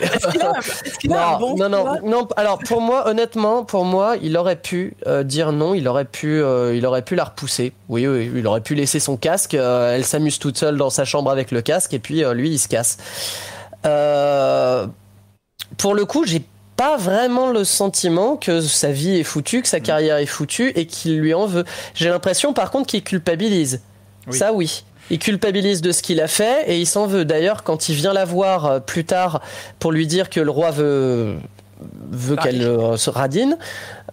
non, non, non, non. Alors, pour moi, honnêtement, pour moi, il aurait pu euh, dire non. Il aurait pu, euh, il aurait pu la repousser. Oui, oui, il aurait pu laisser son casque. elle s'amuse toute seule dans sa chambre avec le casque, et puis lui, il se casse. Euh pour le coup, j'ai pas vraiment le sentiment que sa vie est foutue, que sa mm. carrière est foutue et qu'il lui en veut. J'ai l'impression par contre qu'il culpabilise. Ça oui. Il culpabilise de ce qu'il a fait et il s'en veut. D'ailleurs, quand il vient la voir euh, plus tard pour lui dire que le roi veut veut qu'elle se radine,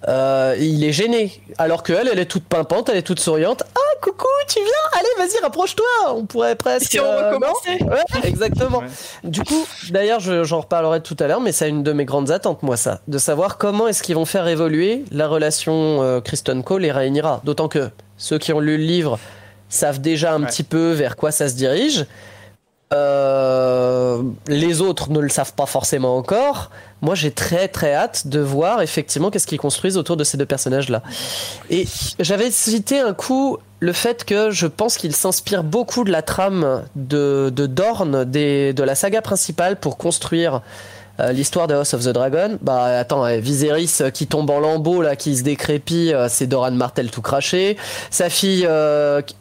euh, il est gêné. Alors qu'elle, elle est toute pimpante, elle est toute souriante. Ah, coucou, tu viens? Allez, vas-y, rapproche-toi. On pourrait presque. Si on euh, recommençait. exactement. Du coup, d'ailleurs, j'en reparlerai tout à l'heure, mais c'est une de mes grandes attentes, moi, ça, de savoir comment est-ce qu'ils vont faire évoluer la relation euh, Kristen Cole et Rhaenyra. D'autant que ceux qui ont lu le livre savent déjà un petit peu vers quoi ça se dirige. Euh, les autres ne le savent pas forcément encore. Moi, j'ai très très hâte de voir effectivement qu'est-ce qu'ils construisent autour de ces deux personnages-là. Et j'avais cité un coup le fait que je pense qu'il s'inspire beaucoup de la trame de, de Dorn, de la saga principale pour construire euh, l'histoire de House of the Dragon, bah attends, Viserys euh, qui tombe en lambeaux là, qui se décrépit, euh, c'est Doran Martel tout craché. Sa fille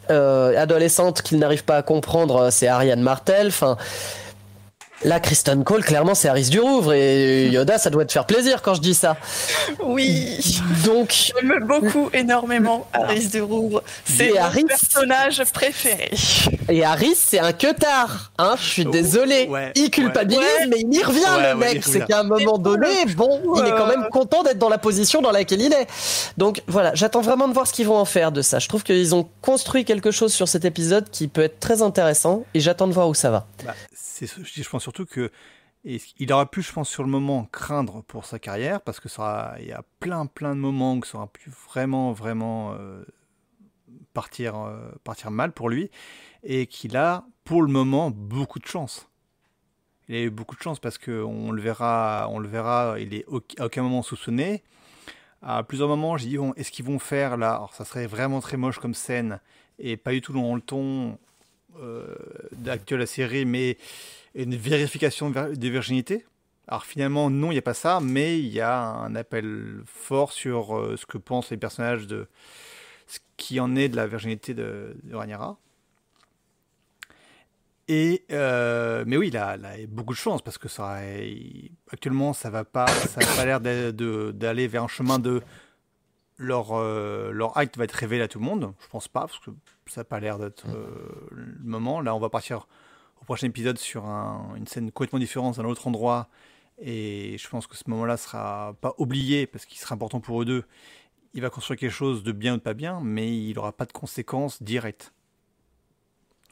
adolescente qu'il n'arrive pas à comprendre, c'est Ariane Martel. Enfin, Là, Kristen Cole, clairement, c'est Harris du Rouvre. Et Yoda, ça doit te faire plaisir quand je dis ça. Oui. Donc. J'aime beaucoup, énormément Harris du Rouvre. C'est mon personnage préféré. Et Harris, c'est un queutard. Hein, je suis désolé. il culpabilise, mais il y revient, le mec. c'est qu'à un moment donné, bon, il est quand même content d'être dans la position dans laquelle il est. Donc, voilà, j'attends vraiment de voir ce qu'ils vont en faire de ça. Je trouve qu'ils ont construit quelque chose sur cet épisode qui peut être très intéressant. Et j'attends de voir où ça va. Bah, je pense surtout que il aurait pu, je pense, sur le moment craindre pour sa carrière parce que ça, il y a plein, plein de moments où ça aurait pu vraiment, vraiment euh, partir, euh, partir mal pour lui et qu'il a, pour le moment, beaucoup de chance. Il a eu beaucoup de chance parce que on le verra, on le verra, il est à aucun moment soupçonné. À plusieurs moments, j'ai dit bon, est-ce qu'ils vont faire là? Alors, ça serait vraiment très moche comme scène et pas du tout dans le ton euh, d'actuelle la série, mais une vérification des virginités. Alors finalement, non, il n'y a pas ça, mais il y a un appel fort sur euh, ce que pensent les personnages de ce qui en est de la virginité de, de. Et euh, mais oui, il a, beaucoup de chance parce que ça, actuellement, ça va pas, ça n'a pas l'air d'aller vers un chemin de leur leur acte va être révélé à tout le monde. Je pense pas parce que ça n'a pas l'air d'être euh, le moment. Là, on va partir au prochain épisode sur une scène complètement différente, dans un autre endroit. Et je pense que ce moment-là sera pas oublié parce qu'il sera important pour eux deux. Il va construire quelque chose de bien ou de pas bien, mais il n'aura pas de conséquences directes.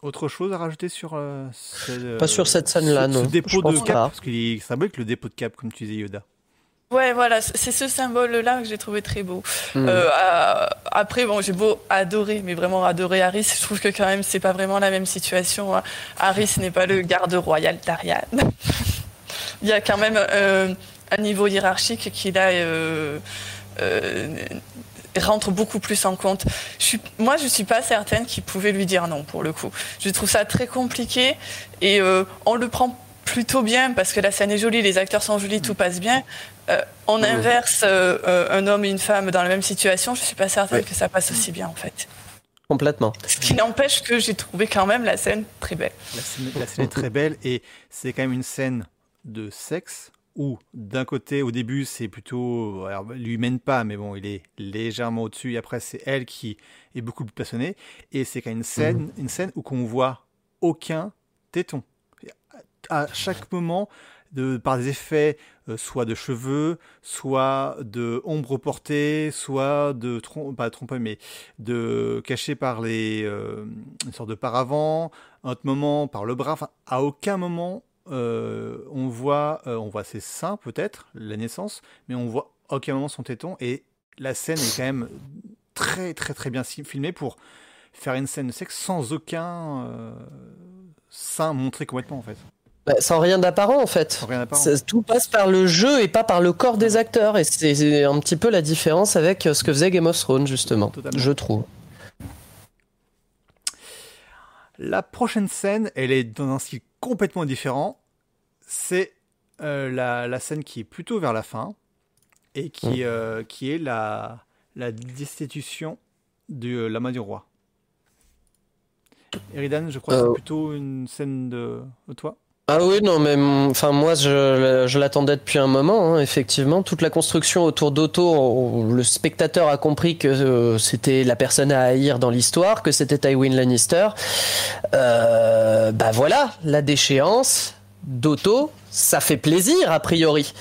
Autre chose à rajouter sur euh, Pas sur cette scène-là, non. Ce dépôt de cap, parce qu'il symbolique le dépôt de cap, comme tu disais, Yoda. Ouais, voilà, c'est ce symbole-là que j'ai trouvé très beau. Hmm. Euh, après, bon, j'ai beau adorer, mais vraiment adorer Harris, je trouve que quand même, c'est pas vraiment la même situation. Hein. Harris n'est pas le garde royal d'Ariane. Il y a quand même euh, un niveau hiérarchique qui là euh, rentre beaucoup plus en compte. Je suis, moi, je suis pas certaine qu'il pouvait lui dire non pour le coup. Je trouve ça très compliqué et on le prend plutôt bien parce que la scène est jolie, les acteurs sont jolis, tout passe bien. Euh, on inverse euh, euh, un homme et une femme dans la même situation, je suis pas certaine que ça passe aussi bien en fait. Complètement. Ce qui n'empêche que j'ai trouvé quand même la scène très belle. La scène, est très belle et c'est quand même une scène de sexe où d'un côté au début c'est plutôt alors, lui mène pas mais bon il est légèrement au-dessus et après c'est elle qui est beaucoup plus passionnée et c'est quand même une scène mhm. une scène où qu'on voit aucun téton à chaque moment par des effets euh, soit de cheveux, soit de ombre portée, soit de pas tromper, mais de caché par les euh, une sorte de paravent, un autre moment par le bras. À aucun moment euh, on voit ses seins peut-être la naissance, mais on voit aucun moment son téton et la scène est quand même très très très bien filmé pour faire une scène de sexe sans aucun euh, sein montré complètement en fait. Bah, sans rien d'apparent en fait. Tout passe par le jeu et pas par le corps des acteurs. Et c'est un petit peu la différence avec ce que faisait Game of Thrones justement, je trouve. La prochaine scène, elle est dans un style complètement différent. C'est euh, la, scène qui est plutôt vers la fin et qui, mm. euh, qui est la, la destitution de euh, la main du roi. Eridan, je crois que c'est plutôt une scène de, toi ah oui, non, mais enfin moi je, l'attendais depuis un moment, hein, effectivement. Toute la construction autour d'Otto, le spectateur a compris que c'était la personne à haïr dans l'histoire, que c'était Tywin Lannister. Euh, bah voilà, la déchéance d'Otto, ça fait plaisir a priori.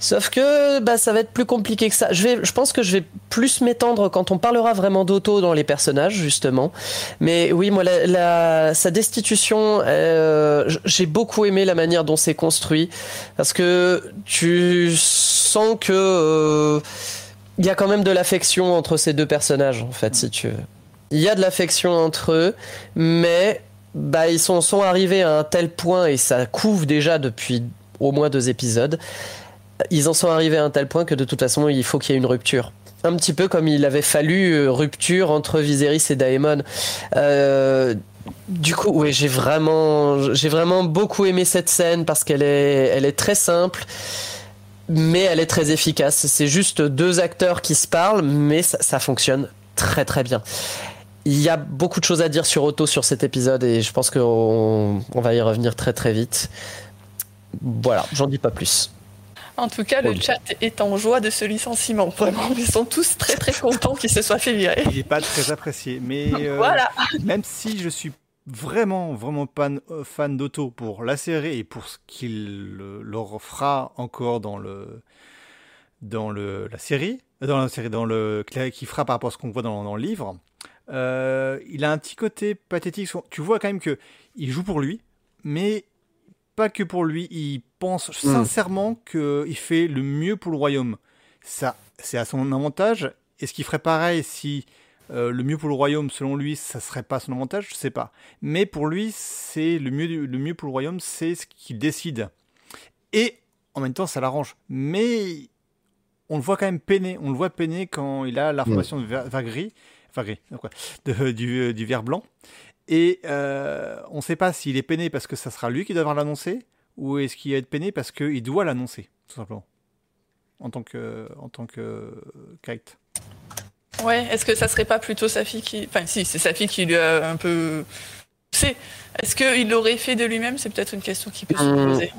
Sauf que bah, ça va être plus compliqué que ça. Je, vais, je pense que je vais plus m'étendre quand on parlera vraiment d'auto dans les personnages, justement. Mais oui, moi, la, sa destitution, euh, j'ai beaucoup aimé la manière dont c'est construit. Parce que tu sens que... Euh, il y a quand même de l'affection entre ces deux personnages, en fait, si tu veux. Il y a de l'affection entre eux, mais bah, ils sont, sont arrivés à un tel point, et ça couvre déjà depuis au moins deux épisodes, ils en sont arrivés à un tel point que de toute façon, il faut qu'il y ait une rupture. Un petit peu comme il avait fallu euh, rupture entre Viserys et Daemon. Euh, du coup, oui, j'ai vraiment, j'ai vraiment beaucoup aimé cette scène parce qu'elle est, elle est très simple, mais elle est très efficace. C'est juste deux acteurs qui se parlent, mais ça, fonctionne très très bien. Il y a beaucoup de choses à dire sur Otto sur cet épisode et je pense qu'on on va y revenir très très vite. Voilà, j'en dis pas plus. En tout cas, le chat est en joie de ce licenciement. Vraiment, ils sont tous très très contents qu'il se soit fait virer. Il n'est pas très apprécié, mais euh, voilà. même si je suis vraiment vraiment fan, euh, fan d'Otto pour la série et pour ce qu'il leur fera encore dans le dans le la série, dans la série, dans le qui fera par rapport à ce qu'on voit dans, dans, le livre. Euh, il a un petit côté pathétique. Tu vois quand même que il joue pour lui, mais pas que pour lui. Il pense hmm. sincèrement qu'il fait le mieux pour le royaume. Ça, c'est à son avantage. Est-ce qu'il ferait pareil si euh, le mieux pour le royaume, selon lui, ça serait pas son avantage? Je sais pas. Mais pour lui, c'est le mieux, le mieux pour le royaume, c'est ce qu'il décide. Et en même temps, ça l'arrange. Mais on le voit quand même peiner. On le voit peiner quand il a la formation de vert, gris, enfin gris, du, du vert blanc. Et euh, on ne sait pas s'il est peiné parce que ça sera lui qui doit l'annoncer, ou est-ce qu'il va être peiné parce qu'il doit l'annoncer, tout simplement, en tant que, en tant que Kite? Ouais, est-ce que ça serait pas plutôt sa fille qui. Enfin, si, c'est sa fille qui lui a un peu c'est est-ce qu'il l'aurait fait de lui-même? C'est peut-être une question qui peut se hum. poser.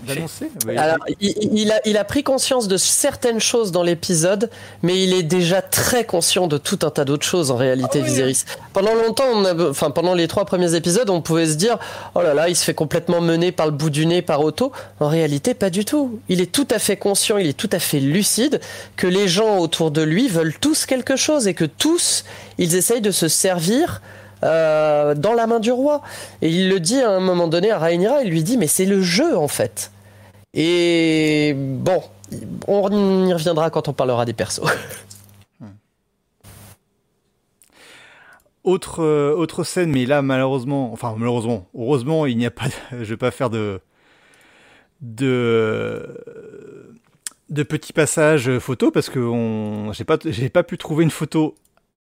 Alors, il, a, il a pris conscience de certaines choses dans l'épisode, mais il est déjà très conscient de tout un tas d'autres choses en réalité, ah Viserys. Pendant longtemps, on enfin pendant les trois premiers épisodes, on pouvait se dire oh là là, il se fait complètement mener par le bout du nez par Otto. En réalité, pas du tout. Il est tout à fait conscient, il est tout à fait lucide que les gens autour de lui veulent tous quelque chose et que tous, ils essayent de se servir euh, dans la main du roi. Et il le dit à un moment donné à Rhaenyra, il lui dit mais c'est le jeu en fait. Et bon, on y reviendra quand on parlera des persos. Autre, euh, autre scène, mais là malheureusement, enfin malheureusement, heureusement il n'y a pas, je vais pas faire de de de petits passages photos parce que j'ai pas j'ai pas pu trouver une photo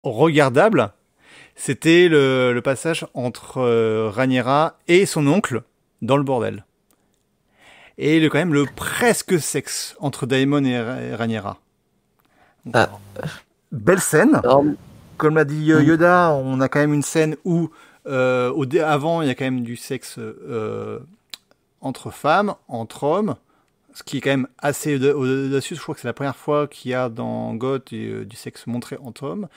regardable c'était le, passage entre euh, Raniera et son oncle dans le bordel. Et le, quand même le presque sexe entre Daemon et Raniera. Ah. Belle scène. Comme l'a dit Yoda, on a quand même une scène où euh, au, avant il y a quand même du sexe euh, entre femmes, entre hommes, ce qui est quand même assez audacieux. Je crois que c'est la première fois qu'il y a dans Goth du sexe montré entre hommes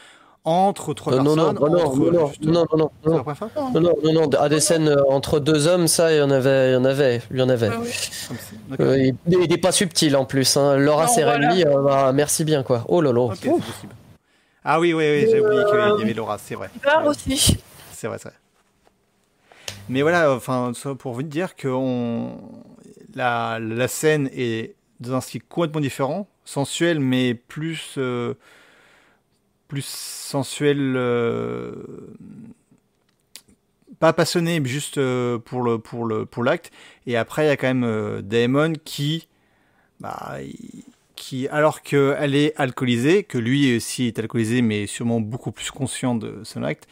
entre trois euh, non, personnes. Non, non, entre, non, non, non, non, hein. non, non, non, non, à des scènes euh, entre deux hommes, ça, il y en avait, il y en avait, il y en avait. Ah oui. Ah, euh, il, est pas subtil en plus. Hein. Laura Serrelli, voilà. euh, bah, merci bien quoi. Oh lolo. Okay, ah oui, oui, oui, j'ai oublié qu'il y avait Laura, c'est vrai. Laura aussi. C'est vrai, c'est vrai. Mais voilà, enfin, pour vous dire que on... la, la, scène est dans un style complètement différent, sensuel, mais plus. Euh plus sensuel, pas passionné, mais juste pour le pour le pour l'acte. Et après, il y a quand même Daemon qui, bah, qui alors qu'elle est alcoolisée, que lui aussi est alcoolisé, mais sûrement beaucoup plus conscient de son acte.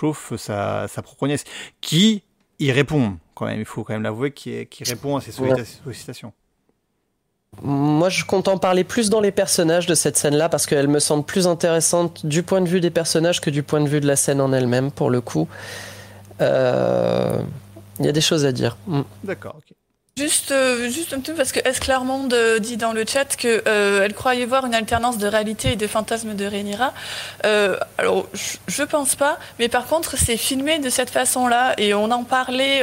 chauffe sa, sa propre nièce, qui il répond quand même, il faut quand même l'avouer, qui, qui répond à ses sollicitations. Moi, je compte en parler plus dans les personnages de cette scène-là parce qu'elle me semble plus intéressante du point de vue des personnages que du point de vue de la scène en elle-même, pour le coup. Euh, il y a des choses à dire. Mm. D'accord, ok. Juste, euh, juste un petit peu, parce que Esclarmonde euh, dit dans le chat qu'elle euh, croyait voir une alternance de réalité et de fantasmes de Rhaenyra? alors, je, ne pense pas, mais par contre, c'est filmé de cette façon-là, et on en parlait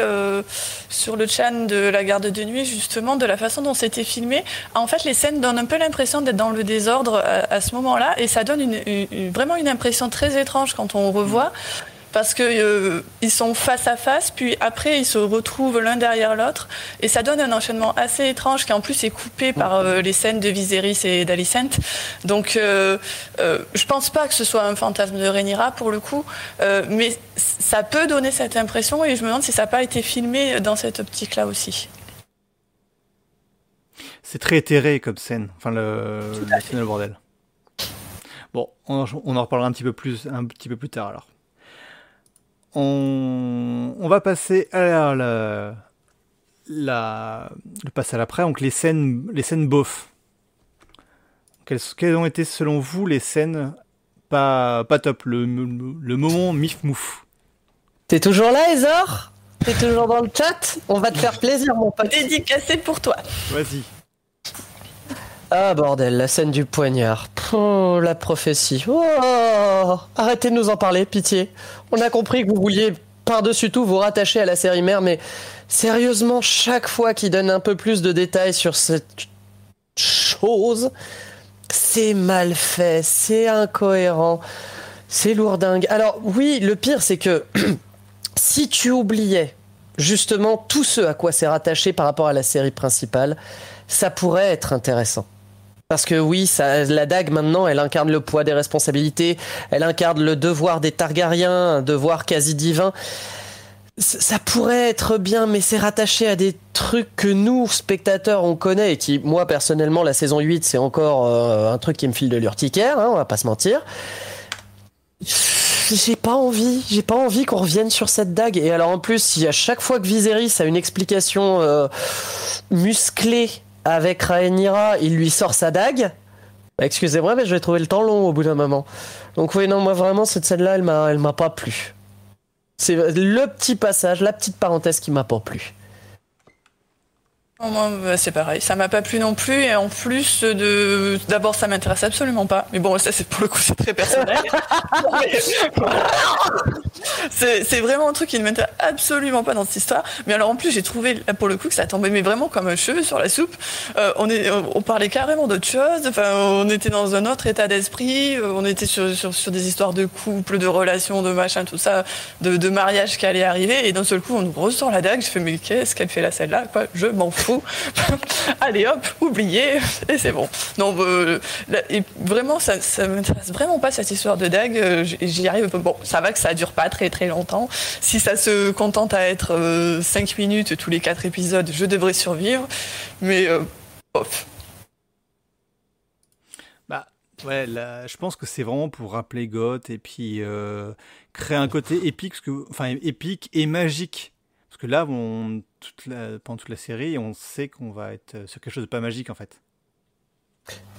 sur le chat de la garde de nuit, justement, de la façon dont c'était filmé. En fait, les scènes donnent un peu l'impression d'être dans le désordre à, ce moment-là, et ça donne vraiment une impression très étrange quand on revoit parce qu'ils euh, sont face à face, puis après ils se retrouvent l'un derrière l'autre, et ça donne un enchaînement assez étrange qui en plus est coupé par euh, les scènes de Viserys et d'Alicent. Donc euh, je pense pas que ce soit un fantasme de Rhaenyra pour le coup, mais ça peut donner cette impression, et je me demande si ça n'a pas été filmé dans cette optique-là aussi. C'est très éthéré comme scène, enfin le, la scène le bordel. Bon, on, on en reparlera un petit peu plus, un petit peu plus tard alors on, va passer à la, la, le passe à l'après, donc les scènes, les scènes bof. Quelles, ont été selon vous les scènes pas, pas top, le, le, moment mif mouf T'es toujours là, Ezor? T'es toujours dans le chat? On va te faire plaisir, mon pote. Dédicacé pour toi. Vas-y. Ah bordel, la scène du poignard. La prophétie. Oh, arrêtez de nous en parler, pitié. On a compris que vous vouliez par-dessus tout vous rattacher à la série mère, mais sérieusement, chaque fois qu'il donne un peu plus de détails sur cette chose, c'est mal fait, c'est incohérent, c'est lourdingue. Alors oui, le pire c'est que si tu oubliais justement tout ce à quoi c'est rattaché par rapport à la série principale, ça pourrait être intéressant. Parce que oui, ça, la dague maintenant, elle incarne le poids des responsabilités, elle incarne le devoir des Targaryens, un devoir quasi divin. Ça pourrait être bien, mais c'est rattaché à des trucs que nous, spectateurs, on connaît et qui, moi, personnellement, la saison 8, c'est encore euh, un truc qui me file de l'urticaire, hein, on va pas se mentir. J'ai pas envie, j'ai pas envie qu'on revienne sur cette dague. Et alors en plus, si à chaque fois que Viserys a une explication euh, musclée avec Rhaenyra, il lui sort sa dague. Excusez-moi, mais je vais trouver le temps long au bout d'un moment. Donc oui, non, moi vraiment, cette scène-là, elle m'a, elle m'a pas plu. C'est le petit passage, la petite parenthèse qui m'a pas plu. Bah, c'est pareil. Ça m'a pas plu non plus. Et en plus de, d'abord, ça m'intéresse absolument pas. Mais bon, ça, c'est pour le coup, c'est très personnel. c'est, vraiment un truc qui ne m'intéresse absolument pas dans cette histoire. Mais alors, en plus, j'ai trouvé, pour le coup, que ça tombait mais vraiment comme un cheveu sur la soupe. Euh, on, est, on parlait carrément d'autre chose. Enfin, on était dans un autre état d'esprit. Euh, on était sur, sur, des histoires de couple, de relations, de machin, tout ça, de, de mariage qui allait arriver. Et d'un seul coup, on nous ressort la dague. Je fais, mais qu'est-ce qu'elle fait là, celle-là, quoi? Je m'en fous. Allez hop, oubliez, et c'est bon. Non, euh, vraiment, ça, ça m'intéresse vraiment pas cette histoire de dague. Euh, j'y arrive. Bon, ça va que ça dure pas très très longtemps. Si ça se contente à être 5 euh, minutes tous les 4 épisodes, je devrais survivre. Mais, off. Bah, ouais, je pense que c'est vraiment pour rappeler Goth et puis créer un côté épique, que, enfin épique et magique. Parce que là, on, pendant toute la série, on sait qu'on va être euh, sur quelque chose de pas magique en fait.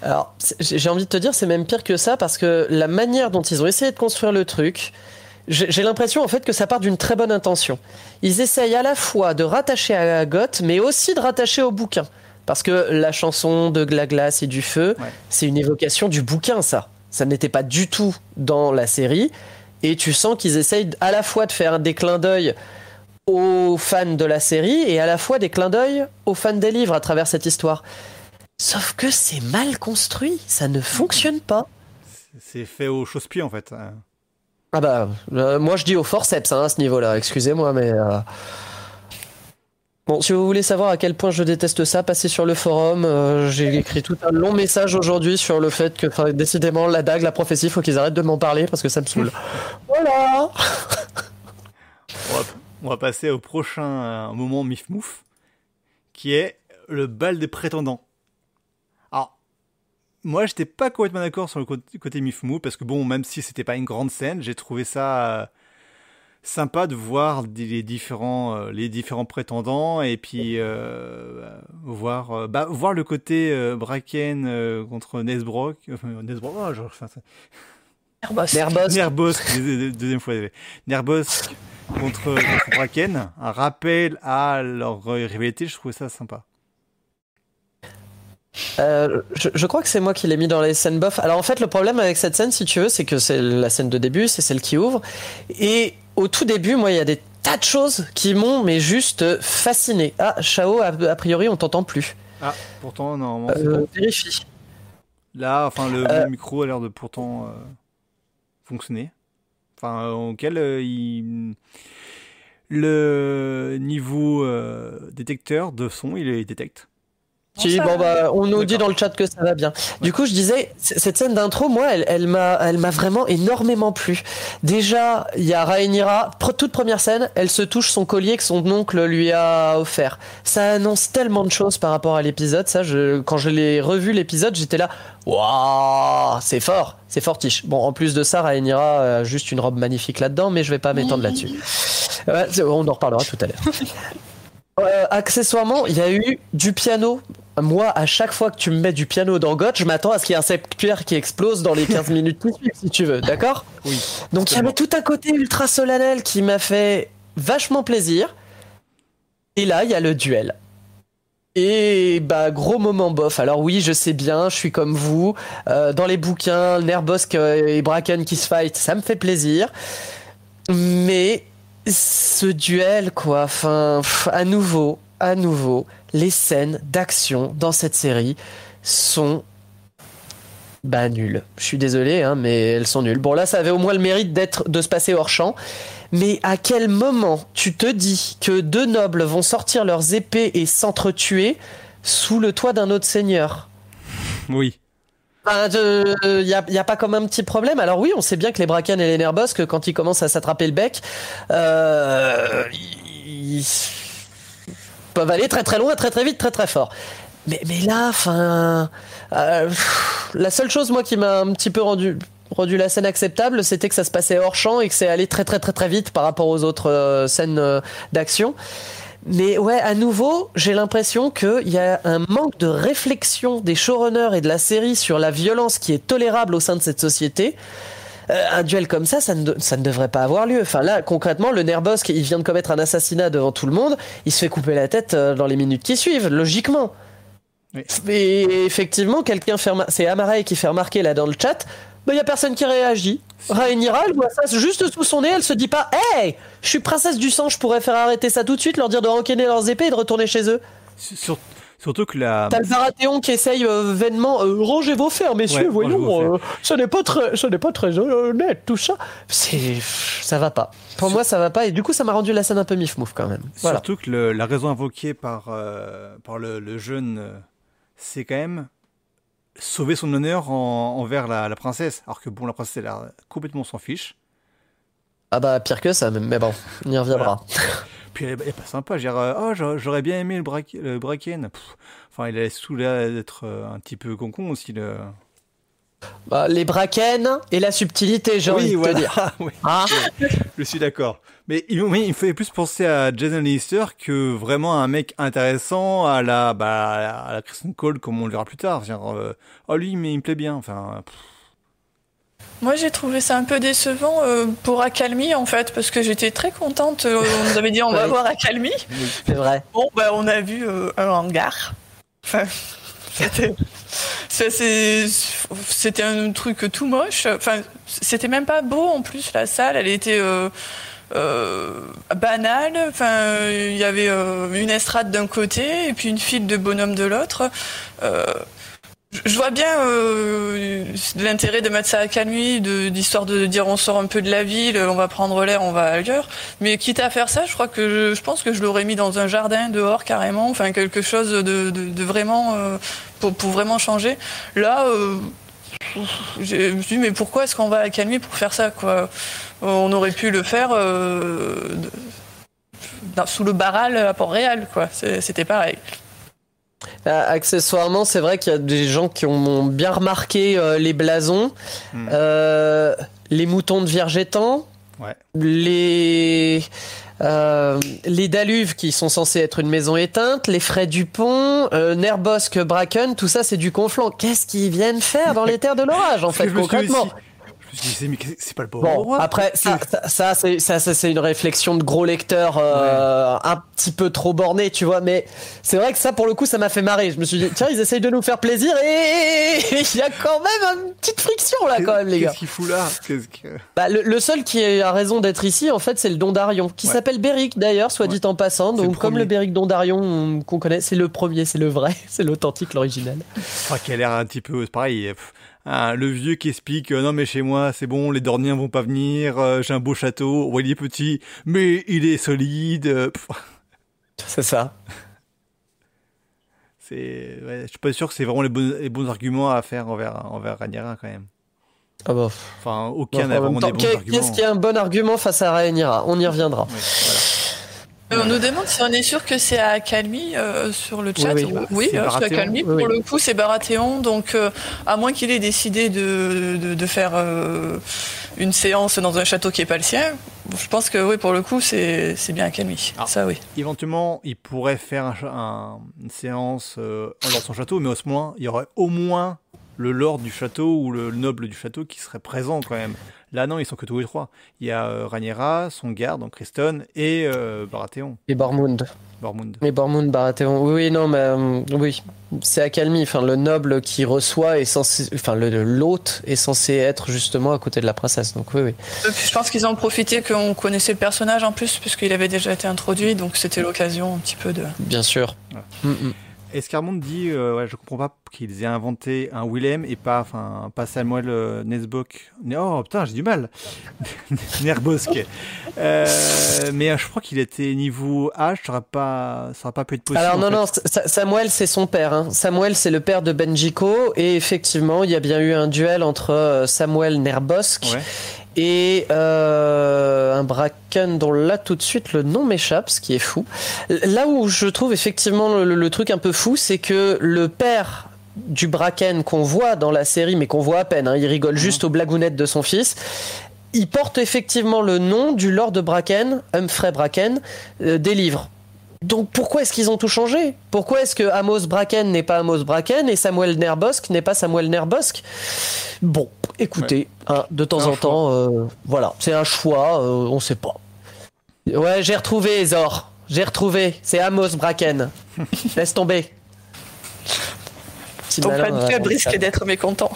Alors, j'ai envie de te dire, c'est même pire que ça parce que la manière dont ils ont essayé de construire le truc, j'ai l'impression en fait que ça part d'une très bonne intention. Ils essayent à la fois de rattacher à Goth, mais aussi de rattacher au bouquin. Parce que la chanson de la glace et du feu, c'est une évocation du bouquin, ça. Ça n'était pas du tout dans la série. Et tu sens qu'ils essayent à la fois de faire des clins d'œil aux fans de la série et à la fois des clins d'œil aux fans des livres à travers cette histoire. Sauf que c'est mal construit, ça ne fonctionne pas. C'est fait au chausse-pied en fait. Ah bah, euh, moi je dis au forceps hein, à ce niveau-là, excusez-moi, mais. Euh, Bon, si vous voulez savoir à quel point je déteste ça, passez sur le forum. Euh, j'ai écrit tout un long message aujourd'hui sur le fait que, décidément, la dague, la prophétie, il faut qu'ils arrêtent de m'en parler parce que ça me saoule. voilà on va, passer au prochain euh, moment mif mouf, qui est le bal des prétendants. Alors, moi, j'étais pas complètement d'accord sur le côté, mif mouf parce que bon, même si c'était pas une grande scène, j'ai trouvé ça. Euh, sympa de voir les différents, euh, les différents prétendants et puis euh, voir, bah, voir le côté Bracken contre Nesbrock. Nesbrock, oh, genre, enfin, Nerbosk. Nerbosk, deuxième fois. Nerbosk contre, contre Bracken. Un rappel à leur rivalité, je trouvais ça sympa. je, je, crois que c'est moi qui l'ai mis dans les scènes bof. Alors en fait, le problème avec cette scène, si tu veux, c'est que c'est la scène de début, c'est celle qui ouvre. Et au tout début, moi, il y a des tas de choses qui m'ont mais juste fasciné. Ah, Chao, a, priori, on t'entend plus. Ah, pourtant, normalement. Euh, vérifie. Là, enfin, le, euh. micro a l'air de pourtant euh, fonctionner. Enfin, auquel il... le niveau détecteur de son, il détecte bon, bah, on nous dit dans le chat que ça va bien. Du coup, je disais, cette scène d'intro, moi, elle, elle m'a, elle m'a vraiment énormément plu. Déjà, il y a Rhaenyra, toute première scène, elle se touche son collier que son oncle lui a offert. Ça annonce tellement de choses par rapport à l'épisode. Ça, je, quand je l'ai revu l'épisode, j'étais là, waouh, c'est fort, c'est fortiche. Bon, en plus de ça, Rhaenyra a juste une robe magnifique là-dedans, mais je vais pas m'étendre là-dessus. on en reparlera tout à l'heure. Euh, accessoirement, il y a eu du piano moi, à chaque fois que tu me mets du piano dans God, je m'attends à ce qu'il y ait un septuaire qui explose dans les 15 minutes qui suivent, si tu veux, d'accord Oui. Donc il y avait tout un côté ultra solennel qui m'a fait vachement plaisir. Et là, il y a le duel. Et bah gros moment bof. Alors oui, je sais bien, je suis comme vous. Euh, dans les bouquins, Nerbosk et Bracken qui se fight, ça me fait plaisir. Mais ce duel, quoi. Enfin, à nouveau, à nouveau, les scènes d'action dans cette série sont bah nulles. Je suis désolé, hein, mais elles sont nulles. Bon là, ça avait au moins le mérite d'être de se passer hors champ. Mais à quel moment tu te dis que deux nobles vont sortir leurs épées et s'entretuer sous le toit d'un autre seigneur? Oui. Il n'y a, a, pas comme un petit problème. Alors oui, on sait bien que les Bracken et les Nerbosques, quand ils commencent à s'attraper le bec, euh, ils, peuvent aller très très loin, très très vite, très très fort. Mais, là, euh, la seule chose moi qui m'a un petit peu rendu la scène acceptable, c'était que ça se passait hors champ et que c'est allé très très très très vite par rapport aux autres euh, scènes d'action. Mais ouais, à nouveau, j'ai l'impression qu'il y a un manque de réflexion des showrunners et de la série sur la violence qui est tolérable au sein de cette société. Euh, un duel comme ça, ça ne, ça ne devrait pas avoir lieu. Enfin là, concrètement, le Nerbosk, il vient de commettre un assassinat devant tout le monde, il se fait couper la tête euh, dans les minutes qui suivent, logiquement. Et effectivement, quelqu'un fait c'est Amaray qui fait remarquer là dans le chat, il bah, y a personne qui réagit. Rhaenyra, elle voit ça juste sous son nez, elle se dit pas Hey, je suis princesse du sang, je pourrais faire arrêter ça tout de suite, leur dire de rencainer leurs épées et de retourner chez eux. Surtout que la. T'as le Baratheon qui essaye euh, vainement euh, rangez vos fers, messieurs, voyons, euh, ce n'est pas très, ce n'est pas très honnête tout ça. C'est, ça va pas. Pour moi, ça va pas et du coup, ça m'a rendu la scène un peu mif mouf quand même. Surtout que la raison invoquée par par le, jeune, c'est quand même sauver son honneur envers la, princesse. Alors que bon, la princesse, elle a complètement s'en fiche. Ah bah pire que ça, mais bon, on y reviendra. Puis elle, est pas sympa. oh, j'aurais bien aimé le, Bracken. Enfin, il a sous d'être euh, un petit peu concon aussi. Le... Bah, les Bracken et la subtilité, j'ai envie de te dire. oui, ah. Je suis d'accord. Mais il, oui, il fait plus penser à Jason Lannister que vraiment un mec intéressant à la, bah, à la Kristen Cole, comme on le verra plus tard. Genre, euh, oh lui, mais il me plaît bien. Enfin. Moi, j'ai trouvé ça un peu décevant euh, pour Accalmie, en fait, parce que j'étais très contente. Euh, on nous avait dit on va voir Accalmie. c'est vrai. Bon, bah, on a vu euh, un hangar. Enfin, c'était. C'était un truc tout moche. Enfin, c'était même pas beau en plus, la salle. Elle était. Banale. Enfin, il y avait une estrade d'un côté et puis une file de bonhommes de l'autre. Je vois bien euh, l'intérêt de mettre ça à Canui, d'histoire de, dire on sort un peu de la ville, on va prendre l'air, on va ailleurs. Mais quitte à faire ça, je crois que je, pense que je l'aurais mis dans un jardin dehors carrément, enfin quelque chose de, de, vraiment euh, pour, pour, vraiment changer. Là, euh, je me suis dit mais pourquoi est-ce qu'on va à Canui pour faire ça quoi? On aurait pu le faire euh, sous le barral à Port-Réal, quoi. C'était pareil. Euh, accessoirement, c'est vrai qu'il y a des gens qui ont bien remarqué euh, les blasons, hmm. euh, les moutons de Viergétan, les les Daluves qui sont censés être une maison éteinte, les Frais Dupont, Nerbosque, Bracken, tout ça c'est du conflant. Qu'est-ce qu'ils viennent faire dans les terres de l'orage en fait concrètement? C'est pas le bon. après, ça, ça, ça c'est une réflexion de gros lecteur euh, un petit peu trop borné, tu vois. Mais c'est vrai que ça, pour le coup, ça m'a fait marrer. Je me suis dit, tiens, ils essayent de nous faire plaisir et il y a quand même une petite friction là, quand même, les gars. Qu'est-ce qu'il fout là? Bah, le, seul qui a raison d'être ici, en fait, c'est le Dondarion, qui s'appelle Béric d'ailleurs, soit dit en passant. Donc, comme le Béric Dondarion qu'on connaît, c'est le premier, c'est le vrai, c'est l'authentique, l'original. Enfin, qui a l'air un petit peu pareil. Ah, le vieux qui explique non mais chez moi c'est bon les Dorniens vont pas venir euh, j'ai un beau château. Ouais, il est petit mais il est solide. Euh, c'est ça. C'est je suis pas sûr que c'est vraiment les bons, les bons arguments à faire envers envers Rhaenyra quand même. Ah bah. enfin aucun n'a vraiment des bons arguments. qu'est-ce qui est un bon argument face à Rhaenyra? On y reviendra on nous demande si on est sûr que c'est à Calmi euh, sur le chat. Oui, c'est à Calmi. Pour le coup, c'est Baratheon. Donc, euh, à moins qu'il ait décidé de, de, faire euh, une séance dans un château qui n'est pas le sien, je pense que oui, pour le coup, c'est bien à Calmi. Ah. Ça, oui. Éventuellement, il pourrait faire une séance dans son château, mais au moins, il y aurait au moins le lord du château ou le noble du château qui serait présent quand même. Là, non, ils sont que tous les trois. Il y a euh, Rhaenyra, son garde, donc Criston, et euh, Baratheon. Et Bormund. Bormund. Et Bormund, Baratheon. Oui, non, mais euh, oui, c'est accalmie. Enfin, le noble qui reçoit est censé, enfin, l'hôte est censé être justement à côté de la princesse. Donc oui, oui. je pense qu'ils ont profité qu'on connaissait le personnage en plus, puisqu'il avait déjà été introduit, donc c'était l'occasion un petit peu de. Bien sûr. Mm, mm. Escarmonde dit, euh, ouais, je comprends pas qu'ils aient inventé un Willem et pas, enfin, pas Samuel euh, Nesbok. Oh putain, j'ai du mal. Nerbosque. Euh, mais je crois qu'il était niveau H, ça n'aurait pas, ça pas pu être possible. Alors non, non, Samuel c'est son père. Hein. Samuel c'est le père de Benjiko et effectivement il y a bien eu un duel entre Samuel Nerbosque et euh, un Bracken dont là tout de suite le nom m'échappe, ce qui est fou. Là où je trouve effectivement le, truc un peu fou, c'est que le père du Bracken qu'on voit dans la série, mais qu'on voit à peine, hein, il rigole mhm. juste aux blagounettes de son fils, il porte effectivement le nom du Lord de Bracken, Humphrey Bracken, euh, des livres. Donc pourquoi est-ce qu'ils ont tout changé? Pourquoi est-ce que Amos Bracken n'est pas Amos Bracken et Samuel Nerbosque n'est pas Samuel Nerbosque Bon, écoutez, hein, de temps en temps, euh, voilà, c'est un choix, euh, on sait pas. Ouais, j'ai retrouvé Zor, j'ai retrouvé, c'est Amos Bracken. Laisse tomber. Ton fan club risque d'être mécontent.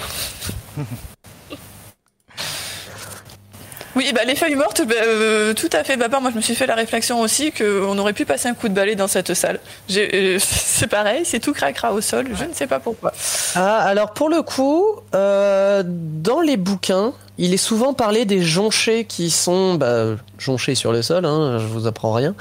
Oui, bah, les feuilles mortes, bah, euh, tout à fait. Bah, moi, je me suis fait la réflexion aussi qu'on aurait pu passer un coup de balai dans cette salle. Euh, c'est pareil, c'est tout craquera au sol. Je ne sais pas pourquoi. Ah, alors pour le coup, euh, dans les bouquins, il est souvent parlé des jonchés qui sont bah, jonchés sur le sol, hein, je vous apprends rien.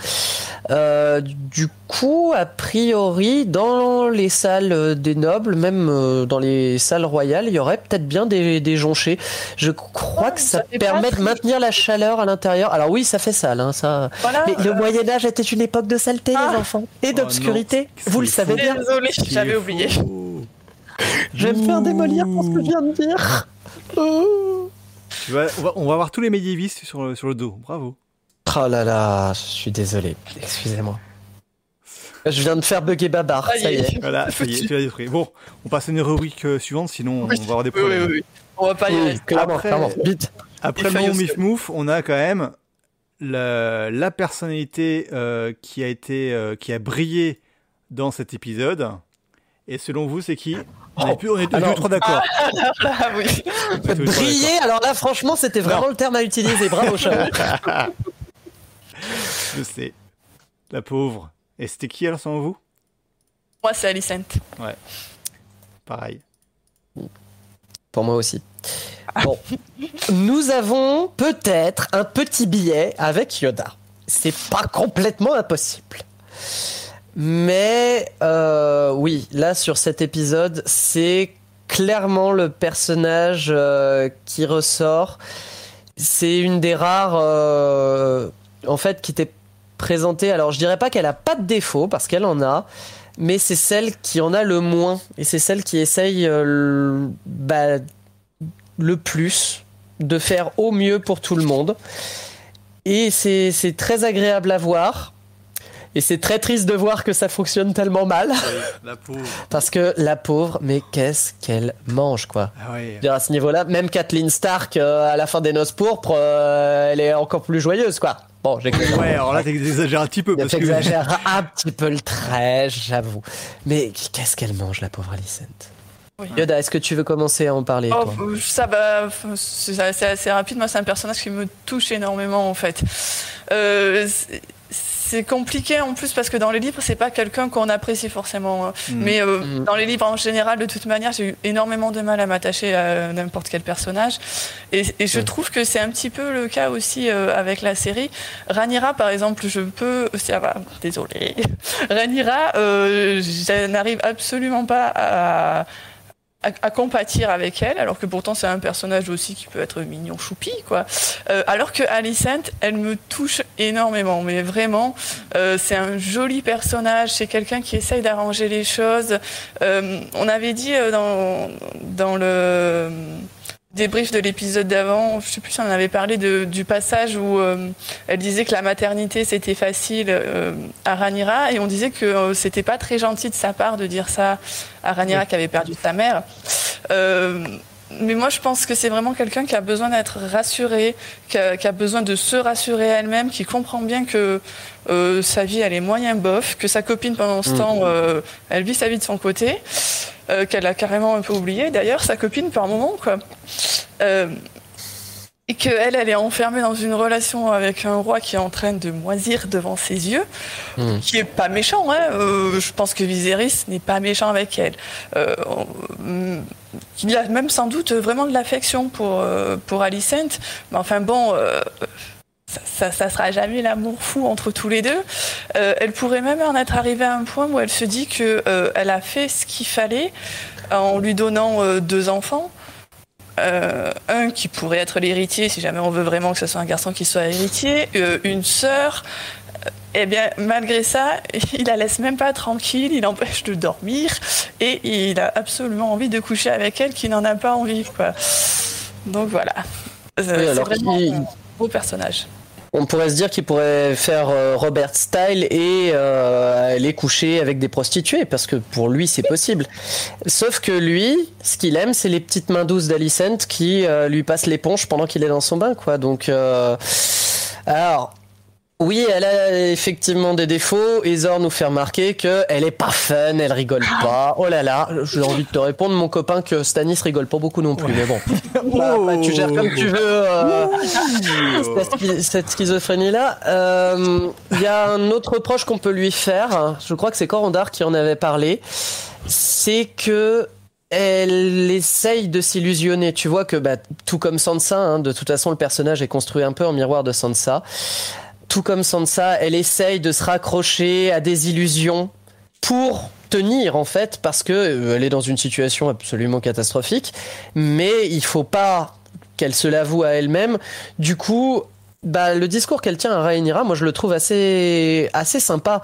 Euh, du coup, a priori, dans les salles des nobles, même euh, dans les salles royales, il y aurait peut-être bien des, jonchés. Je crois que ça, permet de maintenir la chaleur à l'intérieur. Alors oui, ça fait sale, hein, ça. Mais le Moyen Âge était une époque de saleté, les ah. enfants, et oh d'obscurité. vous le savez bien. Désolé, j'avais oublié. Je vais me faire démolir pour ce que je viens de dire. Oh on, va, avoir tous les médiévistes sur le, sur le dos. Bravo. Oh là là, je suis désolé. Excusez-moi. Je viens de faire bugger Babar, ça y est. Voilà, ça y est, tu l'as détruit. Bon, on passe à une rubrique euh, suivante, sinon on va avoir des problèmes. Oui, oui, On va pas y aller. après, vite. Après mon Mif Mouf, on a quand même la, la personnalité euh, qui a été, euh, qui a brillé dans cet épisode. Et selon vous, c'est qui? On est, plus, on est deux trois d'accord. Ah, oui. Briller, alors là, franchement, c'était vraiment le terme à utiliser. Bravo, chat. Je sais. La pauvre. Et c'était qui alors selon vous? Moi, c'est Alicent. Ouais. Pareil. Pour moi aussi. Bon, nous avons peut-être un petit billet avec Yoda. C'est pas complètement impossible. Mais euh, oui, là sur cet épisode, c'est clairement le personnage euh, qui ressort. C'est une des rares, euh, en fait, qui t'est présentée. Alors, je dirais pas qu'elle a pas de défaut parce qu'elle en a, mais c'est celle qui en a le moins et c'est celle qui essaye bah, le plus de faire au mieux pour tout le monde. Et c'est très agréable à voir. Et c'est très triste de voir que ça fonctionne tellement mal. la pauvre. Parce que la pauvre, mais qu'est-ce qu'elle mange, quoi. Ah À ce niveau-là, même Kathleen Stark, euh, à la fin des Noces Pourpres, euh, elle est encore plus joyeuse, quoi. Bon, j'exagère. Ouais, alors là, t'exagères un petit peu. J'exagère un petit peu le trait, j'avoue. Mais qu'est-ce qu'elle mange, la pauvre Alicent? Yoda, est-ce que tu veux commencer à en parler oh, Ça, bah, c'est assez rapide. Moi, c'est un personnage qui me touche énormément, en fait. Euh, c'est compliqué en plus parce que dans les livres, c'est pas quelqu'un qu'on apprécie forcément. Hein. Mm. Mais euh, mm. dans les livres en général, de toute manière, j'ai eu énormément de mal à m'attacher à n'importe quel personnage. Et, je trouve que c'est un petit peu le cas aussi euh, avec la série. Ranira, par exemple, je peux. Ça va, désolé. Ranira, je n'arrive absolument pas à à, compatir avec elle, alors que pourtant c'est un personnage aussi qui peut être mignon choupi, quoi. Euh, alors que Alicent, elle me touche énormément, mais vraiment, euh, c'est un joli personnage, c'est quelqu'un qui essaye d'arranger les choses. Euh, on avait dit dans, dans le débrief de l'épisode d'avant, je sais plus si on avait parlé de, du passage où euh, elle disait que la maternité c'était facile euh, à Ranira et on disait que euh, c'était pas très gentil de sa part de dire ça à Ranira qui avait perdu sa mère. Mais moi, je pense que c'est vraiment quelqu'un qui a besoin d'être rassuré, qui a, besoin de se rassurer elle-même, qui comprend bien que euh, sa vie, elle est moyen bof, que sa copine, pendant ce mm. temps, euh, elle vit sa vie de son côté, euh, qu'elle a carrément un peu oublié. D'ailleurs, sa copine, par moment, quoi et qu'elle, elle est enfermée dans une relation avec un roi qui est en train de moisir devant ses yeux, hmm. qui est pas méchant. Hein euh, je pense que Viserys n'est pas méchant avec elle. Euh, il a même sans doute vraiment de l'affection pour, euh, pour Alicent, mais enfin bon... ça, ça, sera jamais l'amour fou entre tous les deux. elle pourrait même en être arrivée à un point où elle se dit que elle a fait ce qu'il fallait en lui donnant deux enfants. Euh, un qui pourrait être l'héritier, si jamais on veut vraiment que ce soit un garçon qui soit héritier, euh, une sœur. Euh, eh bien, malgré ça, il la laisse même pas tranquille, il empêche de dormir et il a absolument envie de coucher avec elle qui n'en a pas envie. Quoi. Donc voilà. c'est vraiment un beau personnage. On pourrait se dire qu'il pourrait faire euh, Robert Style et euh, aller coucher avec des prostituées, parce que pour lui, c'est possible. Sauf que lui, ce qu'il aime, c'est les petites mains douces d'Alicent qui euh, lui passent l'éponge pendant qu'il est dans son bain, quoi. Donc, alors, oui, elle a effectivement des défauts. Et Zor nous fait remarquer qu'elle est pas fun, elle rigole pas. Oh là là, j'ai envie de te répondre, mon copain, que Stanis rigole pas beaucoup non plus. Mais bon, bah, tu gères comme tu veux euh, cette schizophrénie-là. Euh, il y a un autre reproche qu'on peut lui faire. Je crois que c'est Corondar qui en avait parlé. C'est que elle essaye de s'illusionner. Tu vois que bah, tout comme Sansa, hein, de toute façon le personnage est construit un peu en miroir de Sansa tout comme Sansa, elle essaye de se raccrocher à des illusions pour tenir en fait parce que euh, elle est dans une situation absolument catastrophique mais il faut pas qu'elle se l'avoue à elle-même du coup bah, le discours qu'elle tient à Rhaenyra, moi je le trouve assez assez sympa.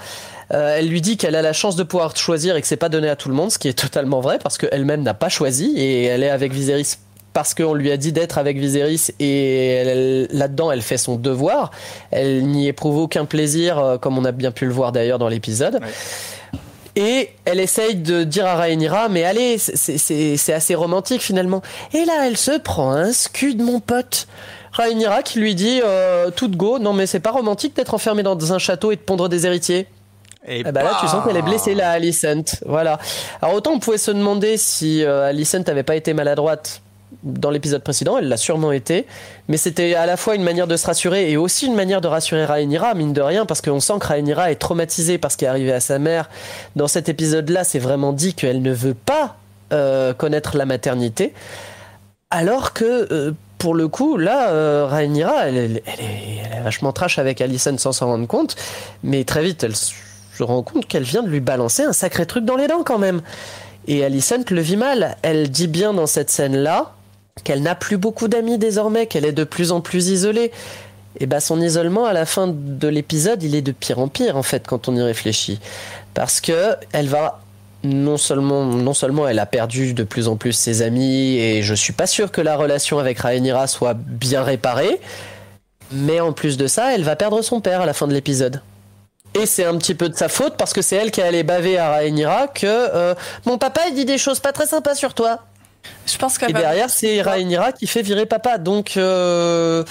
Euh, elle lui dit qu'elle a la chance de pouvoir choisir et que c'est pas donné à tout le monde, ce qui est totalement vrai parce qu'elle-même n'a pas choisi et elle est avec Viserys parce qu'on lui a dit d'être avec Viserys et là-dedans elle fait son devoir. Elle n'y éprouve aucun plaisir, euh, comme on a bien pu le voir d'ailleurs dans l'épisode. Et elle essaye de dire à Rhaenyra, mais allez, c'est assez romantique finalement. Et là, elle se prend un scud, mon pote. Rhaenyra qui lui dit, euh, toute go, non mais c'est pas romantique d'être enfermé dans un château et de pondre des héritiers. Et bah là, tu sens qu'elle est blessée, là, Alicent. Voilà. Alors autant on pouvait se demander si euh, Alicent n'avait pas été maladroite dans l'épisode précédent, elle l'a sûrement été, mais c'était à la fois une manière de se rassurer et aussi une manière de rassurer Rhaenyra, mine de rien, parce qu'on sent que Rhaenyra est traumatisée par ce qui est arrivé à sa mère. Dans cet épisode-là, c'est vraiment dit qu'elle ne veut pas connaître la maternité. Alors que pour le coup, là, euh, Rhaenyra, elle, est, vachement trash avec Alicent sans s'en rendre compte, mais très vite, elle se rend compte qu'elle vient de lui balancer un sacré truc dans les dents quand même. Et Alicent le vit mal. Elle dit bien dans cette scène-là qu'elle n'a plus beaucoup d'amis désormais, qu'elle est de plus en plus isolée. Et bah son isolement à la fin de l'épisode, il est de pire en pire en fait quand on y réfléchit, parce que elle va non seulement, non seulement elle a perdu de plus en plus ses amis et je suis pas sûr que la relation avec Rhaenyra soit bien réparée, mais en plus de ça, elle va perdre son père à la fin de l'épisode. Et c'est un petit peu de sa faute parce que c'est elle qui est allée baver à Rhaenyra que euh, mon papa il dit des choses pas très sympas sur toi. Je pense Et derrière, c'est Rhaenyra qui fait virer papa. Donc, euh,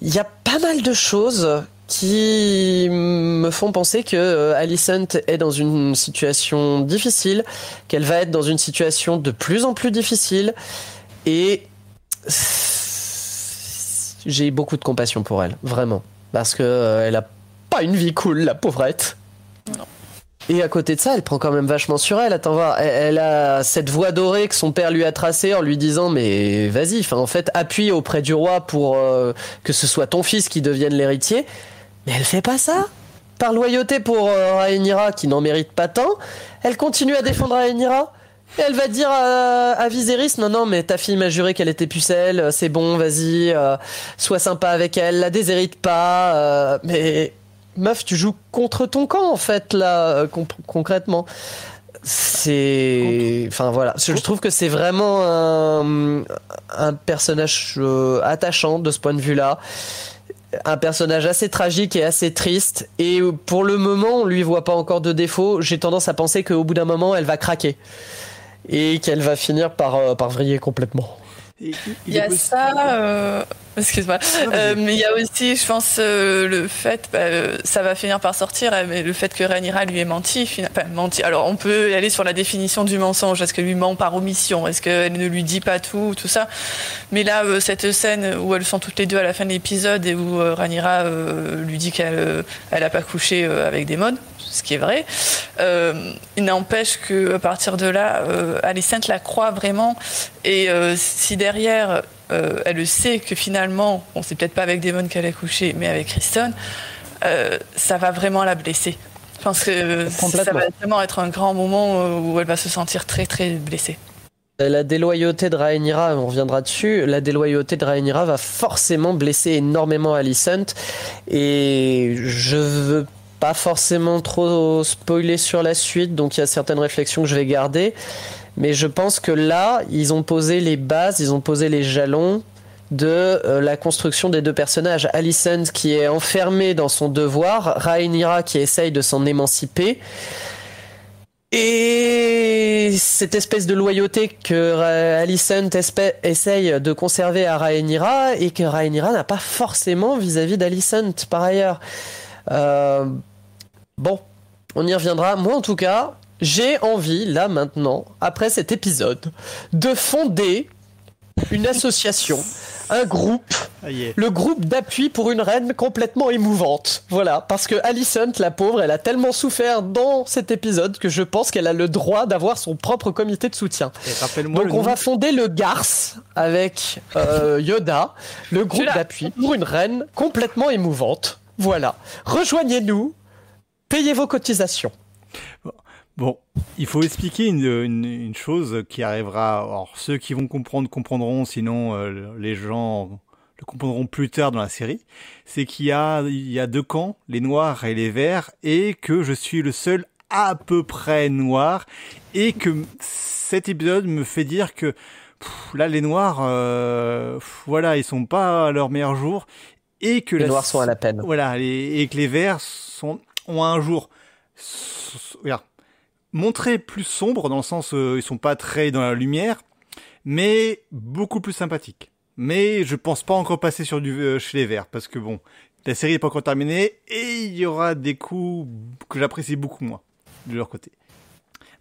il y a pas mal de choses qui me font penser que euh, Alicent est dans une situation difficile, qu'elle va être dans une situation de plus en plus difficile, et j'ai beaucoup de compassion pour elle, vraiment, parce que euh, elle a pas une vie cool, la pauvrette. Et à côté de ça, elle prend quand même vachement sur elle. Attends voir, elle, a cette voie dorée que son père lui a tracée en lui disant mais vas-y, en fait appuie auprès du roi pour euh, que ce soit ton fils qui devienne l'héritier. Mais elle fait pas ça. Par loyauté pour euh, qui n'en mérite pas tant, elle continue à défendre Rhaenyra. Elle va dire à, Viserys non non mais ta fille m'a juré qu'elle était pucelle, c'est bon, vas-y, euh, sois sympa avec elle, la déshérite pas. Euh, mais meuf, tu joues contre ton camp en fait là concrètement. C'est, enfin voilà, je trouve que c'est vraiment un, un personnage attachant de ce point de vue-là un personnage assez tragique et assez triste. Et pour le moment, on lui voit pas encore de défaut. J'ai tendance à penser qu'au bout d'un moment, elle va craquer et qu'elle va finir par, euh, par vriller complètement. Il y a ça, euh, excuse-moi, euh, mais il y a aussi, je pense, euh, le fait, bah, ça va finir par sortir, mais le fait que Rhaenyra lui ait menti, enfin, menti. Alors, on peut aller sur la définition du mensonge. Est-ce qu'elle lui ment par omission? Est-ce qu'elle ne lui dit pas tout, tout ça? Mais là, cette scène où elles sont toutes les deux à la fin de l'épisode et où Rhaenyra lui dit qu'elle, elle a pas couché avec des modes, ce qui est vrai. Euh, il n'empêche que à partir de là, euh, Alicent la croit vraiment. Et euh, si derrière, euh, elle sait que finalement, on sait peut-être pas avec Damon qu'elle a couché, mais avec Kristen, ça va vraiment la blesser. Je pense que ça va vraiment être un grand moment où elle va se sentir très très blessée. La déloyauté de Rhaenyra, on reviendra dessus, la déloyauté de Rhaenyra va forcément blesser énormément Alicent et je veux pas forcément trop spoiler sur la suite, donc il y a certaines réflexions que je vais garder. Mais je pense que là, ils ont posé les bases, ils ont posé les jalons de euh, la construction des deux personnages. Alicent qui est enfermée dans son devoir, Rhaenyra qui essaye de s'en émanciper. Et cette espèce de loyauté que Alicent essaye de conserver à Rhaenyra et que Rhaenyra n'a pas forcément vis-à-vis d'Alicent par ailleurs. Euh, Bon, on y reviendra. Moi, en tout cas, j'ai envie, là maintenant, après cet épisode, de fonder une association, un groupe, ah, le groupe d'appui pour une reine complètement émouvante. Voilà, parce que Alicent, la pauvre, elle a tellement souffert dans cet épisode que je pense qu'elle a le droit d'avoir son propre comité de soutien. Donc on va fonder le GARS avec euh, Yoda, le groupe d'appui pour une reine complètement émouvante. Voilà, rejoignez-nous Payez vos cotisations. Bon, il faut expliquer une, chose qui arrivera. Alors, ceux qui vont comprendre comprendront, sinon euh, les gens le comprendront plus tard dans la série. C'est qu'il y a, il y a deux camps, les noirs et les verts, et que je suis le seul à peu près noir, et que cet épisode me fait dire que là, les noirs, euh, voilà, ils sont pas à leur meilleur jour, et que les noirs sont à la peine. Voilà, et que les verts sont ont un jour montré plus sombre dans le sens où euh, ils sont pas très dans la lumière, mais beaucoup plus sympathiques. Mais je pense pas encore passer sur du euh, chez les verts parce que bon, la série est pas encore terminée et il y aura des coups que j'apprécie beaucoup moins de leur côté.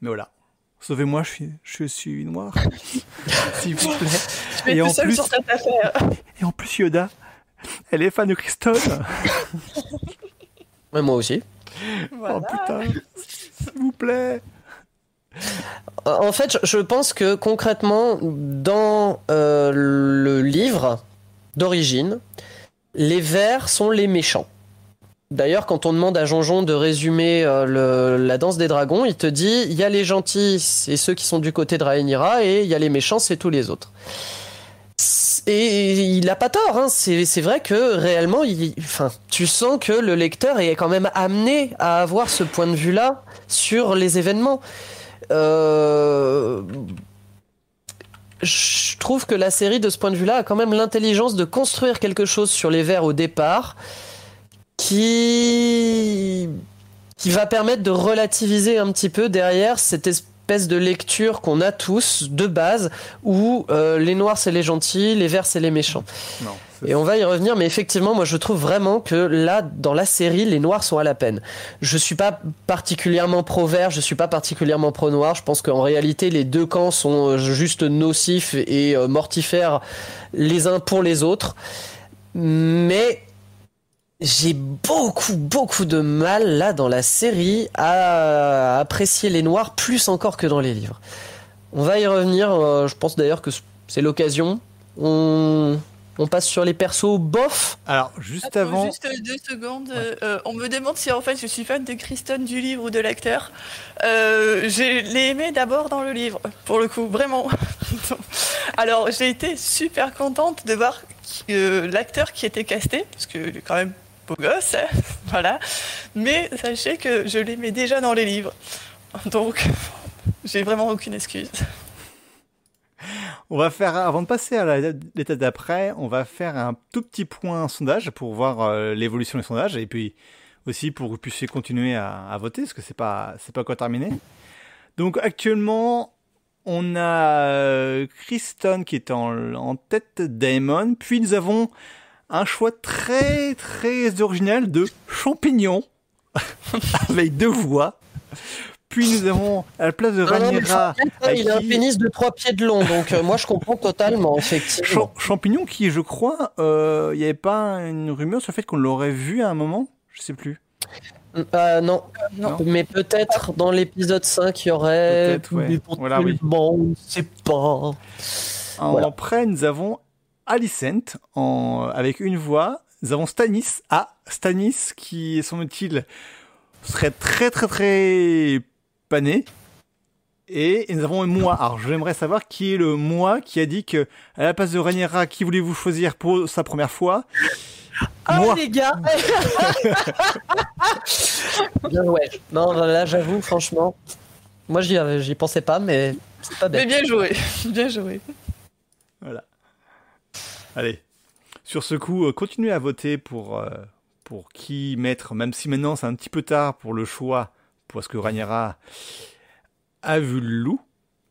Mais voilà. Sauvez-moi, je suis, je suis noir. S'il vous plaît. et en plus, sur cette affaire. Et en plus, Yoda, elle est fan de Christophe. moi aussi. Oh putain, s'il vous plaît. En fait, je pense que concrètement, dans euh, le livre d'origine, les vers sont les méchants. D'ailleurs, quand on demande à Jonjon de résumer euh, la danse des dragons, il te dit il y a les gentils, c'est ceux qui sont du côté de Rhaenyra, et il y a les méchants, c'est tous les autres. Et il n'a pas tort, hein. c'est vrai que réellement, enfin, tu sens que le lecteur est quand même amené à avoir ce point de vue-là sur les événements. Euh, je trouve que la série, de ce point de vue-là, a quand même l'intelligence de construire quelque chose sur les vers au départ qui qui va permettre de relativiser un petit peu derrière cette espèce de lecture qu'on a tous de base où euh, les noirs c'est les gentils, les verts c'est les méchants. Non. Et on va y revenir, mais effectivement, moi je trouve vraiment que là, dans la série, les noirs sont à la peine. Je suis pas particulièrement pro-vert, je suis pas particulièrement pro-noir. Je pense qu'en réalité, les deux camps sont euh, juste nocifs et euh, mortifères les uns pour les autres. Mais j'ai beaucoup, beaucoup de mal là dans la série à apprécier les noirs plus encore que dans les livres. On va y revenir, euh, je pense d'ailleurs que c'est l'occasion. On, on passe sur les persos bof. Alors, juste avant. Juste deux secondes. Euh, on me demande si en fait je suis fan de Kristen du livre ou de l'acteur. Euh, je l'ai aimé d'abord dans le livre, pour le coup, vraiment. Alors, j'ai été super contente de voir l'acteur qui était casté, parce est quand même beau gosse, hein, voilà. Mais sachez que je l'aimais déjà dans les livres. Donc, j'ai vraiment aucune excuse. On va faire, avant de passer à l'étape d'après, on va faire un tout petit point sondage pour voir euh, l'évolution des sondages et puis aussi pour que vous puissiez continuer à, voter parce que c'est pas c'est pas encore terminé. Donc actuellement, on a euh, Kristen qui est en, en tête Damon, puis nous avons un choix très très original de champignons avec deux voix. Puis nous avons à la place de Rhaenyra. il a un pénis de 3 pieds de long, donc euh, moi je comprends totalement, effectivement. champignon qui, je crois, euh, il n'y avait pas une rumeur sur le fait qu'on l'aurait vu à un moment? Je sais plus. Euh, non. non. mais peut-être dans l'épisode 5 il y aurait. Ouais. Voilà, oui. Bon, on ne sait pas. Après, nous avons Alicent en... avec une voix. Nous avons Stanis. Ah, Stanis qui, semble-t-il, serait très très très et, nous avons un moi. Alors j'aimerais savoir qui est le moi qui a dit que à la place de Rhaenyra, qui voulez-vous choisir pour sa première fois? Ah les gars Bien ouais. Non là j'avoue franchement, moi j'y j'y pensais pas mais c'est pas bête. Mais bien joué, bien joué. Allez. Sur ce coup, euh, continuez à voter pour euh, pour qui mettre, même si maintenant c'est un petit peu tard pour le choix parce que Rhaenyra a vu le loup,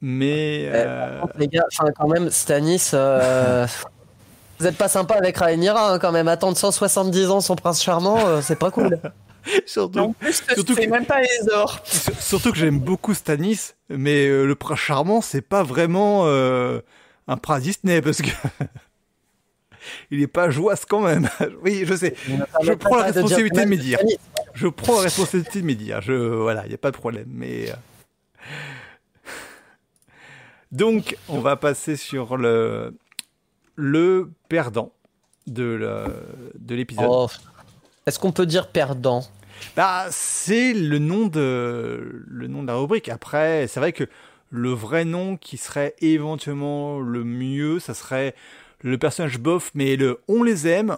mais... Euh, les gars, quand même, Stanis... Euh, vous êtes pas sympa avec Rhaenyra, hein, quand même. Attendre 170 ans son prince charmant, euh, c'est pas cool. surtout, surtout que, même pas les ors. Surtout que j'aime beaucoup Stanis, mais le prince charmant, c'est pas vraiment un prince Disney, parce que... il est pas joasse quand même. oui, je sais. Je prends la responsabilité de me dire. Je prends la responsabilité de me dire. Je, voilà, il n'y a pas de problème. Mais. Euh, donc, on va passer sur le, le perdant de l'épisode. Oh. Est-ce qu'on peut dire perdant? Bah, c'est le nom de le nom de la rubrique. Après, c'est vrai que le vrai nom qui serait éventuellement le mieux, ça serait le personnage bof, mais on les aime,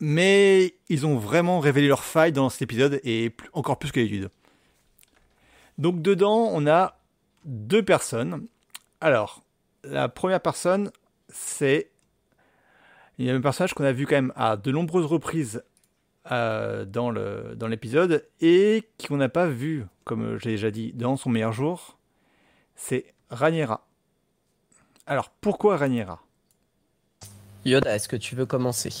mais ils ont vraiment révélé leurs failles dans cet épisode et encore plus que d'habitude. Donc dedans, on a deux personnes. Alors, la première personne, c'est il y a un personnage qu'on a vu quand même à de nombreuses reprises euh, dans l'épisode et qu'on n'a pas vu, comme j'ai déjà dit, dans son meilleur jour. C'est Raniera. Alors pourquoi Raniera Yoda, est-ce que tu veux commencer?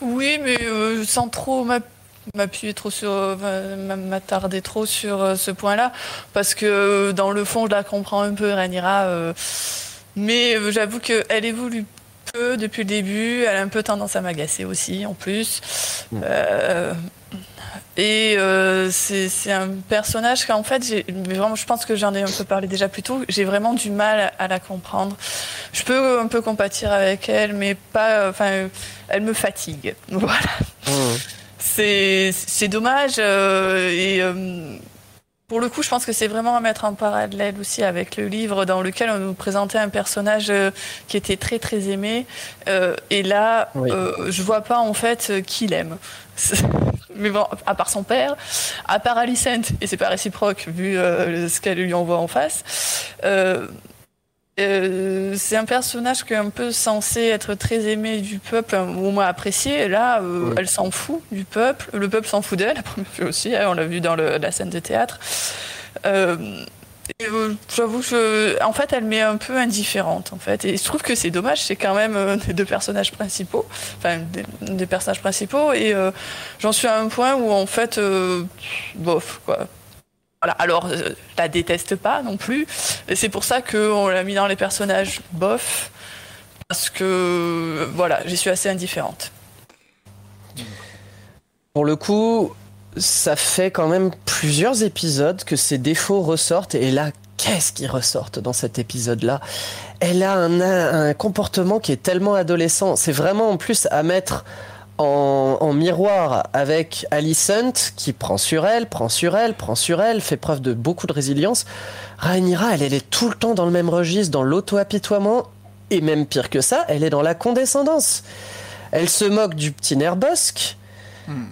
Oui, mais euh, sans trop m'appuyer trop sur, m'attarder trop sur euh, ce point-là, parce que euh, dans le fond, je la comprends un peu, Ranira, mais j'avoue qu'elle évolue peu depuis le début, elle a un peu tendance à m'agacer aussi, en plus. Et euh, c'est un personnage qu'en fait, vraiment, je pense que j'en ai un peu parlé déjà plus tôt, j'ai vraiment du mal à la comprendre. Je peux un peu compatir avec elle, mais pas. Enfin, elle me fatigue. Voilà. Mmh. C'est dommage. et pour le coup, je pense que c'est vraiment à mettre en parallèle aussi avec le livre dans lequel on nous présentait un personnage euh, qui était très très aimé. Euh, et là, euh, je vois pas en fait qui l'aime. Mais bon, à part son père, à part Alicent, et c'est pas réciproque vu ce qu'elle lui envoie en face. Euh, c'est un personnage qui est un peu censé être très aimé du peuple, ou au moins apprécié. Et là, euh, elle s'en fout du peuple. Le peuple s'en fout d'elle, la première fois aussi. Hein, on l'a vu dans la scène de théâtre. Euh, J'avoue que, en fait, elle m'est un peu indifférente, en fait. Et je trouve que c'est dommage. C'est quand même des deux personnages principaux, enfin des, personnages principaux. Et j'en suis à un point où, en fait, bof, quoi. Alors, je euh, la déteste pas non plus. C'est pour ça qu'on l'a mis dans les personnages bof. Parce que, voilà, j'y suis assez indifférente. Pour le coup, ça fait quand même plusieurs épisodes que ses défauts ressortent. Et là, qu'est-ce qui ressortent dans cet épisode-là? Elle a un comportement qui est tellement adolescent. C'est vraiment en plus à mettre en, miroir avec Alicent qui prend sur elle, prend sur elle, prend sur elle, fait preuve de beaucoup de résilience. Rhaenyra, elle, elle est tout le temps dans le même registre, dans l'auto-apitoiement, et même pire que ça, elle est dans la condescendance. Elle se moque du petit Nerbosque.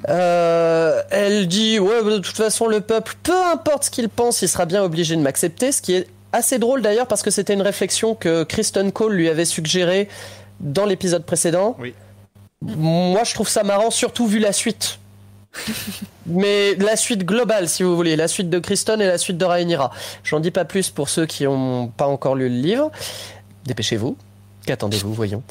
Euh, elle dit ouais de toute façon le peuple peu importe ce qu'il pense il sera bien obligé de m'accepter ce qui est assez drôle d'ailleurs parce que c'était une réflexion que Kristen Cole lui avait suggérée dans l'épisode précédent oui. Moi, je trouve ça marrant, surtout vu la suite. Mais la suite globale, si vous voulez, la suite de Kristen et la suite de Rhaenyra. J'en dis pas plus pour ceux qui n'ont pas encore lu le livre. Dépêchez-vous. Qu'attendez-vous, voyons.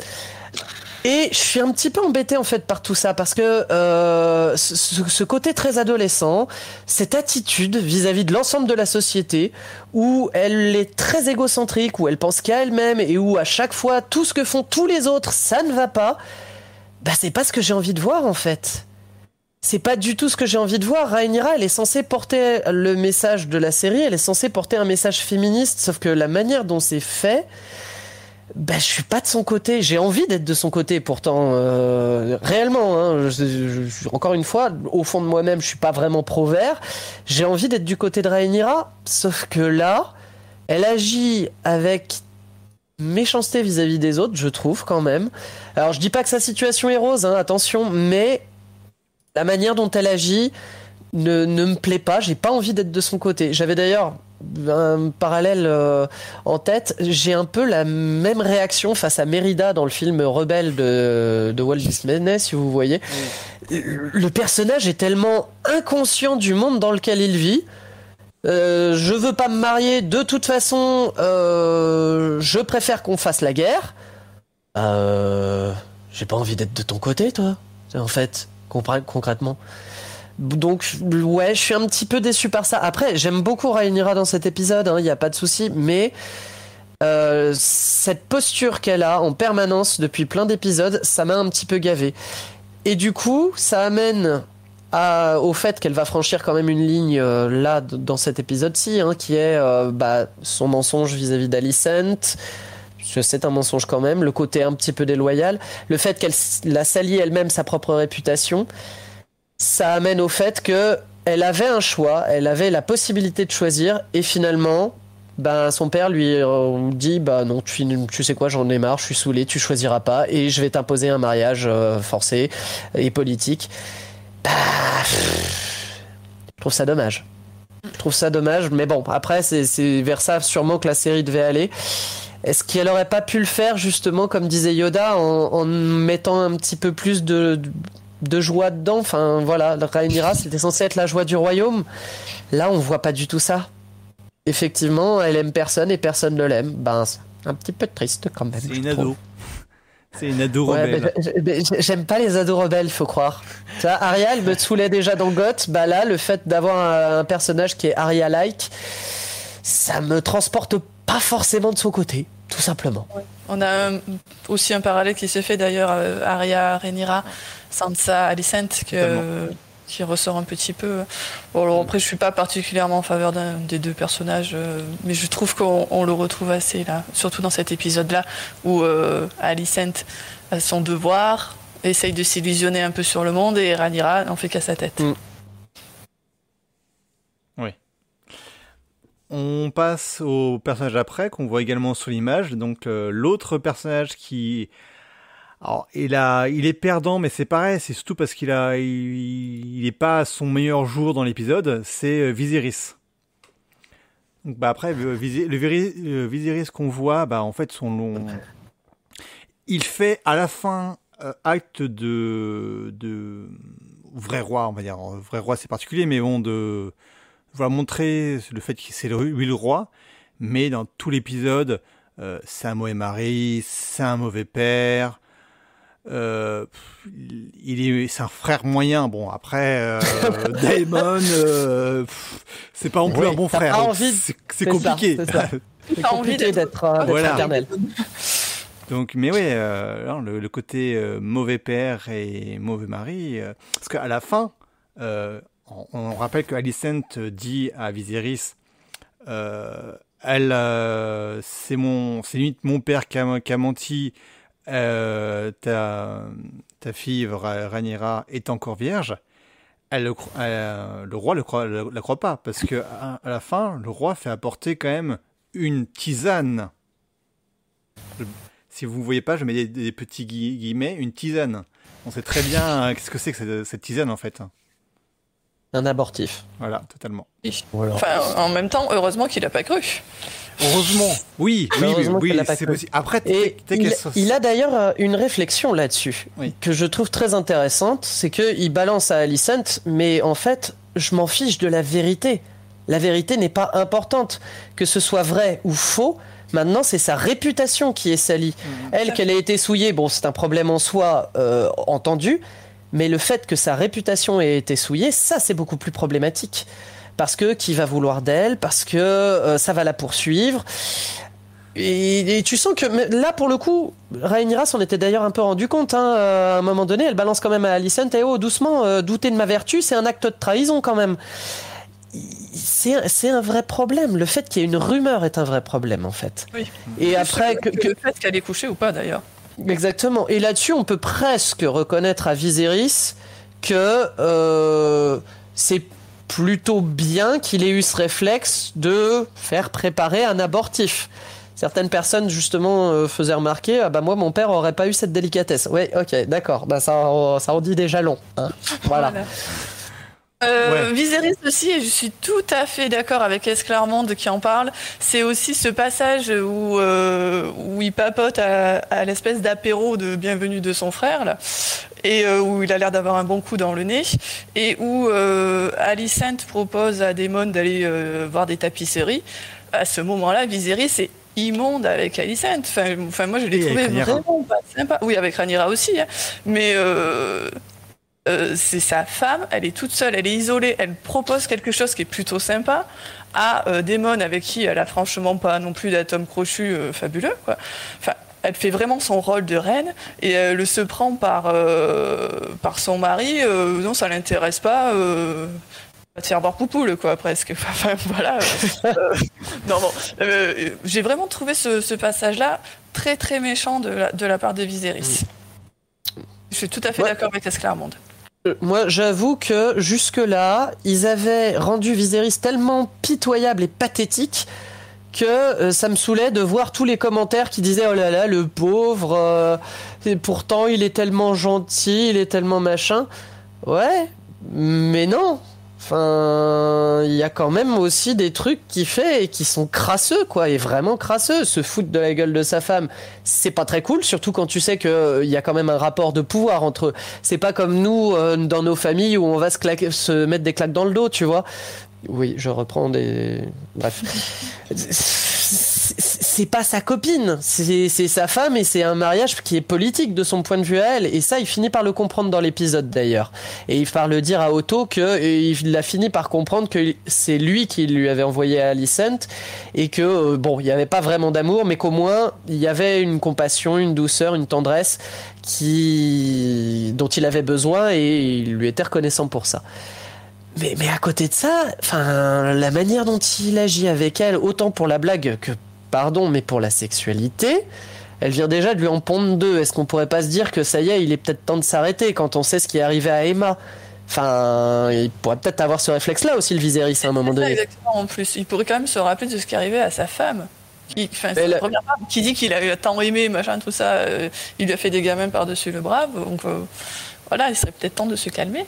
Et je suis un petit peu embêté en fait par tout ça parce que euh, ce, côté très adolescent, cette attitude vis-à-vis de l'ensemble de la société où elle est très égocentrique, où elle pense qu'à elle-même et où à chaque fois tout ce que font tous les autres, ça ne va pas bah c'est pas ce que j'ai envie de voir en fait. C'est pas du tout ce que j'ai envie de voir. Rhaenyra, elle est censée porter le message de la série, elle est censée porter un message féministe, sauf que la manière dont c'est fait, bah, je suis pas de son côté. J'ai envie d'être de son côté, pourtant, euh, réellement. Hein, encore une fois, au fond de moi-même, je suis pas vraiment pro-vert. J'ai envie d'être du côté de Rhaenyra, sauf que là, elle agit avec méchanceté vis-à-vis des autres, je trouve quand même. Alors je dis pas que sa situation est rose, hein, attention, mais la manière dont elle agit ne, me plaît pas. J'ai pas envie d'être de son côté. J'avais d'ailleurs un parallèle euh, en tête. J'ai un peu la même réaction face à Mérida dans le film Rebelle de, de Walt Disney, si vous voyez. Le personnage est tellement inconscient du monde dans lequel il vit euh, je veux pas me marier, de toute façon, euh, je préfère qu'on fasse la guerre. Euh, j'ai pas envie d'être de ton côté, toi, en fait, concrètement. Donc, ouais, je suis un petit peu déçu par ça. Après, j'aime beaucoup Rhaenyra dans cet épisode, il hein, n'y a pas de souci, mais euh, cette posture qu'elle a en permanence depuis plein d'épisodes, ça m'a un petit peu gavé. Et du coup, ça amène au fait qu'elle va franchir quand même une ligne euh, là dans cet épisode-ci, hein, qui est euh, bah, son mensonge vis-à-vis d'Alicent. C'est un mensonge quand même, le côté un petit peu déloyal, le fait qu'elle a sali elle-même sa propre réputation, ça amène au fait que elle avait un choix, elle avait la possibilité de choisir, et finalement, ben, son père lui euh, dit bah non tu, tu sais quoi j'en ai marre je suis saoulé tu choisiras pas et je vais t'imposer un mariage forcé et politique bah, je trouve ça dommage. Je trouve ça dommage, mais bon, après, c'est vers ça sûrement que la série devait aller. Est-ce qu'elle aurait pas pu le faire justement, comme disait Yoda, en, mettant un petit peu plus de, joie dedans Enfin voilà, Rhaenyra, c'était censé être la joie du royaume. Là, on voit pas du tout ça. Effectivement, elle aime personne et personne ne l'aime. Ben, un petit peu triste quand même. C'est une ado. C'est une ado rebelle. J'aime pas les ados rebelles, faut croire. Tu vois, Arya, me saoulait déjà dans Goth. Bah là, le fait d'avoir un, personnage qui est Arya-like, ça me transporte pas forcément de son côté, tout simplement. On a aussi un parallèle qui s'est fait d'ailleurs, Arya, Rhaenyra, Sansa, Alicent, que, qui ressort un petit peu. Bon, alors après, je suis pas particulièrement en faveur d'un des deux personnages, euh, mais je trouve qu'on le retrouve assez là, surtout dans cet épisode-là où euh, Alicent a son devoir, essaye de s'illusionner un peu sur le monde et Ranira n'en fait qu'à sa tête. Mm. On passe au personnage après qu'on voit également sur l'image. Donc euh, l'autre personnage qui il, il est perdant, mais c'est pareil, c'est surtout parce qu'il a, il, est pas son meilleur jour dans l'épisode, c'est euh, Viserys. Donc, bah après, le, Viserys qu'on voit, bah en fait, son long. Il fait à la fin euh, acte de, de vrai roi, on va dire. Vrai roi, c'est particulier, mais bon, de. Voilà, montrer le fait qu'il c'est lui le roi, mais dans tout l'épisode, euh, c'est un mauvais mari, c'est un mauvais père, euh, il est, c'est un frère moyen. Bon, après, euh, Daemon, euh, c'est pas non plus un bon frère. C'est compliqué. C'est compliqué d'être euh, voilà. Donc, mais oui, euh, le, le, côté mauvais père et mauvais mari, parce qu'à la fin, on, rappelle que Alicent dit à Viserys, elle, c'est mon, c'est mon père qui a, menti euh, ta, ta fille Rhaenyra est encore vierge, elle, le roi ne la croit pas, parce que à, la fin, le roi fait apporter quand même une tisane. si vous ne voyez pas, je mets des, petits guillemets, une tisane. On sait très bien euh, qu'est-ce que c'est que cette, tisane en fait. Un abortif. Voilà, totalement. Enfin, en même temps, heureusement qu'il n'a pas cru. Heureusement. Oui, oui, oui, c'est possible. Après, il, a d'ailleurs euh, une réflexion là-dessus que je trouve très intéressante. C'est qu'il balance à Alicent, mais en fait, je m'en fiche de la vérité. La vérité n'est pas importante. Que ce soit vrai ou faux, Maintenant, c'est sa réputation qui est salie. Mmh. Elle, qu'elle ait été souillée, bon, c'est un problème en soi euh, entendu, mais le fait que sa réputation ait été souillée, ça, c'est beaucoup plus problématique parce que qui va vouloir d'elle, parce que euh, ça va la poursuivre. Et, tu sens que là, pour le coup, Rhaenyra s'en était d'ailleurs un peu rendu compte. Hein, euh, à un moment donné, elle balance quand même à Alicent et oh, doucement, euh, douter de ma vertu, c'est un acte de trahison quand même. C'est un vrai problème. Le fait qu'il y ait une rumeur est un vrai problème, en fait. Oui. Et après. Que, que... Le fait qu'elle ait couché ou pas, d'ailleurs. Exactement. Et là-dessus, on peut presque reconnaître à Viserys que c'est plutôt bien qu'il ait eu ce réflexe de faire préparer un abortif. Certaines personnes justement euh, faisaient remarquer ah bah moi mon père aurait pas eu cette délicatesse. Oui, ok, d'accord. Bah ça ça en dit déjà long. Hein. voilà. Euh, Viserys aussi, et je suis tout à fait d'accord avec Esclarmonde qui en parle, c'est aussi ce passage où, euh, où il papote à, l'espèce d'apéro de bienvenue de son frère, là, et euh, où il a l'air d'avoir un bon coup dans le nez, et où euh, Alicent propose à Daemon d'aller voir des tapisseries. À ce moment-là, Viserys est immonde avec Alicent. Enfin, enfin moi, je l'ai trouvé vraiment pas sympa. Oui, avec Rhaenyra aussi, hein. mais euh, c'est sa femme, elle est toute seule, elle est isolée, elle propose quelque chose qui est plutôt sympa à euh, Daemon avec qui elle a franchement pas non plus d'atome crochu euh, fabuleux. Quoi. Enfin, elle fait vraiment son rôle de reine et elle se prend par, par son mari. non, ça l'intéresse pas. va te faire voir poupoule, quoi, presque. Enfin, voilà. non, bon. J'ai vraiment trouvé ce, passage-là très, très méchant de la, de la part de Viserys. Mm. Je suis tout à fait d'accord avec Esclarmonde. Moi, j'avoue que jusque-là, ils avaient rendu Viserys tellement pitoyable et pathétique que euh, ça me saoulait de voir tous les commentaires qui disaient oh là là le pauvre euh, et pourtant il est tellement gentil il est tellement machin. Ouais mais non Enfin, il y a quand même aussi des trucs qu'il fait et qui sont crasseux, quoi, et vraiment crasseux. Se foutre de la gueule de sa femme, c'est pas très cool, surtout quand tu sais qu'il euh, y a quand même un rapport de pouvoir entre eux. C'est pas comme nous, euh, dans nos familles, où on va se, claquer, se mettre des claques dans le dos, tu vois. Oui, je reprends des. Bref. c'est pas sa copine, c'est sa femme et c'est un mariage qui est politique de son point de vue à elle. Et ça, il finit par le comprendre dans l'épisode d'ailleurs. Et il part le dire à Otto que il a fini par comprendre que c'est lui qui lui avait envoyé Alicent et que euh, bon, il n'y avait pas vraiment d'amour, mais qu'au moins il y avait une compassion, une douceur, une tendresse qui dont il avait besoin et il lui était reconnaissant pour ça. Mais, mais à côté de ça, enfin, la manière dont il agit avec elle, autant pour la blague que pardon, mais pour la sexualité, elle vient déjà de lui en pondre deux. Est-ce qu'on pourrait pas se dire que ça y est, il est peut-être temps de s'arrêter quand on sait ce qui est arrivé à Emma? Enfin, il pourrait peut-être avoir ce réflexe-là aussi, le Viserys, à un moment donné. Exactement, en plus. Il pourrait quand même se rappeler de ce qui est arrivé à sa femme. Qui, qui dit qu'il a tant aimé, machin, tout ça. Euh, il lui a fait des gamins par-dessus le bras. Donc euh, voilà, il serait peut-être temps de se calmer.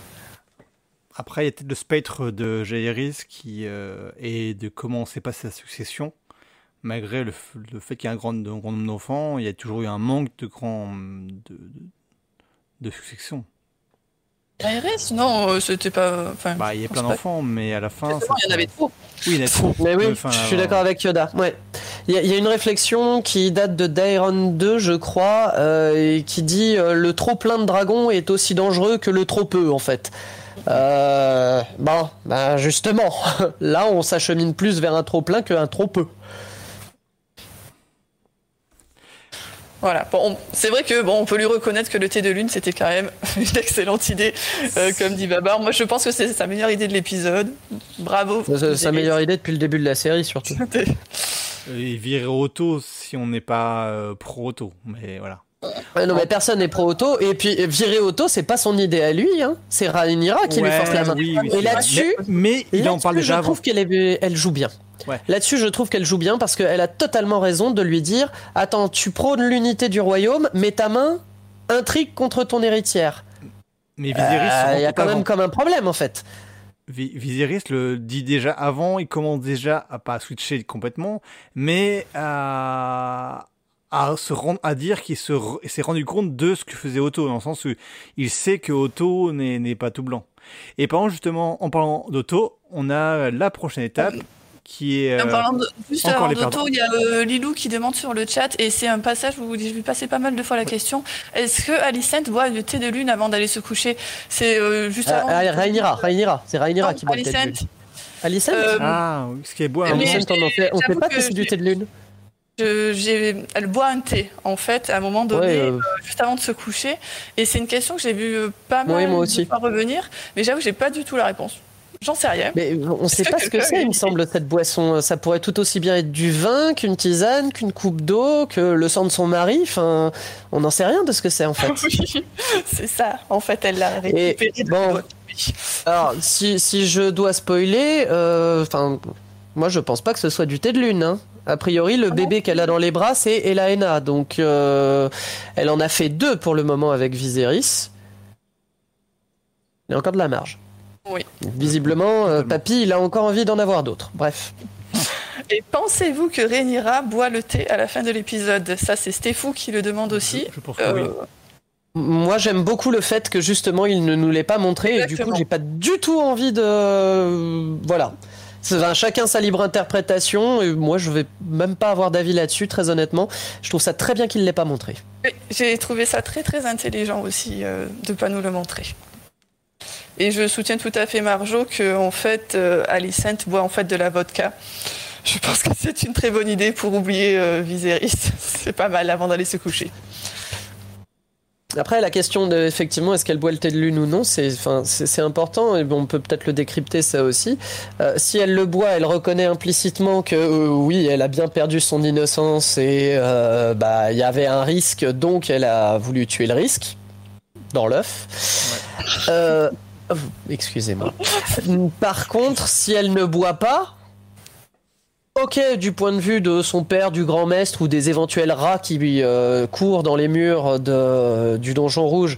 Après, il y a peut-être le spectre de Jairis qui euh, et de comment s'est passée la succession malgré le, fait qu'il y ait un grand, nombre d'enfants, il y a toujours eu un manque de grand de, de, succession. RS Non, euh, c'était pas. bah, il y a plein d'enfants, mais à la fin. Il y en avait trop. Oui, il y en avait trop. Mais oui, je suis d'accord avec Yoda. Ouais. Il y, a, une réflexion qui date de Dairon 2, je crois, euh, et qui dit euh, le trop plein de dragons est aussi dangereux que le trop peu, en fait. bon, bah justement, là on s'achemine plus vers un trop plein qu'un trop peu. Voilà. Bon, c'est vrai que bon, on peut lui reconnaître que le thé de lune, c'était quand même une excellente idée, euh, comme dit Babar. Moi, je pense que c'est sa meilleure idée de l'épisode. Bravo. Sa meilleure idée depuis le début de la série, surtout. Et virer auto si on n'est pas euh, pro auto, mais voilà. non, mais personne n'est pro auto. Et puis virer auto, c'est pas son idée à lui. Hein. C'est Rhaenyra qui lui force la main. et là-dessus, mais, il en parle déjà. Je trouve qu'elle elle joue bien. Là-dessus, je trouve qu'elle joue bien parce qu'elle a totalement raison de lui dire Attends, tu prônes l'unité du royaume, mais ta main intrigue contre ton héritière. Mais Viserys, euh, il y a quand même comme un problème en fait. Viserys le dit déjà avant, il commence déjà à pas switcher complètement, mais à, à se rendre, à dire qu'il s'est rendu compte de ce que faisait Otto, dans le sens où il sait que Otto n'est pas tout blanc. Et par exemple, justement, en parlant d'Otto, on a la prochaine étape qui est. en parlant de, juste avant d'auto, il y a euh, Lilou qui demande sur le chat, et c'est un passage où je vais passer pas mal de fois la question est-ce que Alicent boit du thé de lune avant d'aller se coucher? C'est euh, juste avant. Ah, Rhaenyra, c'est Rhaenyra qui boit le thé de lune. Alicent euh, Ah, ce qui est boit. Alicent, on ne fait, on fait pas que c'est du thé de lune. Je, elle boit un thé en fait à un moment donné, juste avant de se coucher. Et c'est une question que j'ai vu pas mal moi aussi. de fois revenir, mais j'avoue que j'ai pas du tout la réponse. J'en sais rien. Mais on ne sait pas ce que c'est, il me semble, cette boisson. Ça pourrait tout aussi bien être du vin qu'une tisane, qu'une coupe d'eau, que le sang de son mari. Enfin, on n'en sait rien de ce que c'est en fait. oui, c'est ça. En fait, elle l'a récupéré. bon, alors, si, si, je dois spoiler, euh, enfin, moi je pense pas que ce soit du thé de lune. Hein. A priori, le ah bébé qu'elle a dans les bras, c'est Elaena. Donc, euh, elle en a fait deux pour le moment avec Viserys. Il y a encore de la marge. Oui. Visiblement, euh, Papy, il a encore envie d'en avoir d'autres. Bref. Et pensez-vous que Rhaenyra boit le thé à la fin de l'épisode? Ça, c'est Stéphou qui le demande aussi. Je, pense que oui. Euh, moi, j'aime beaucoup le fait que justement, il ne nous l'ait pas montré. Et du coup, j'ai pas du tout envie de. Voilà. Chacun sa libre interprétation. Et moi, je vais même pas avoir d'avis là-dessus, très honnêtement. Je trouve ça très bien qu'il ne l'ait pas montré. J'ai trouvé ça très très intelligent aussi euh, de pas nous le montrer. Et je soutiens tout à fait Marjo que en fait, euh, Alicent boit en fait de la vodka. Je pense que c'est une très bonne idée pour oublier euh, Viserys. C'est pas mal avant d'aller se coucher. Après, la question de, effectivement, est-ce qu'elle boit le thé de lune ou non, c'est, important, on peut peut-être le décrypter ça aussi. Euh, si elle le boit, elle reconnaît implicitement que oui, elle a bien perdu son innocence et bah il y avait un risque, donc elle a voulu tuer le risque dans l'œuf. Ouais. Excusez-moi. Par contre, si elle ne boit pas, ok, du point de vue de son père, du grand maître ou des éventuels rats qui lui euh, courent dans les murs de, du donjon rouge,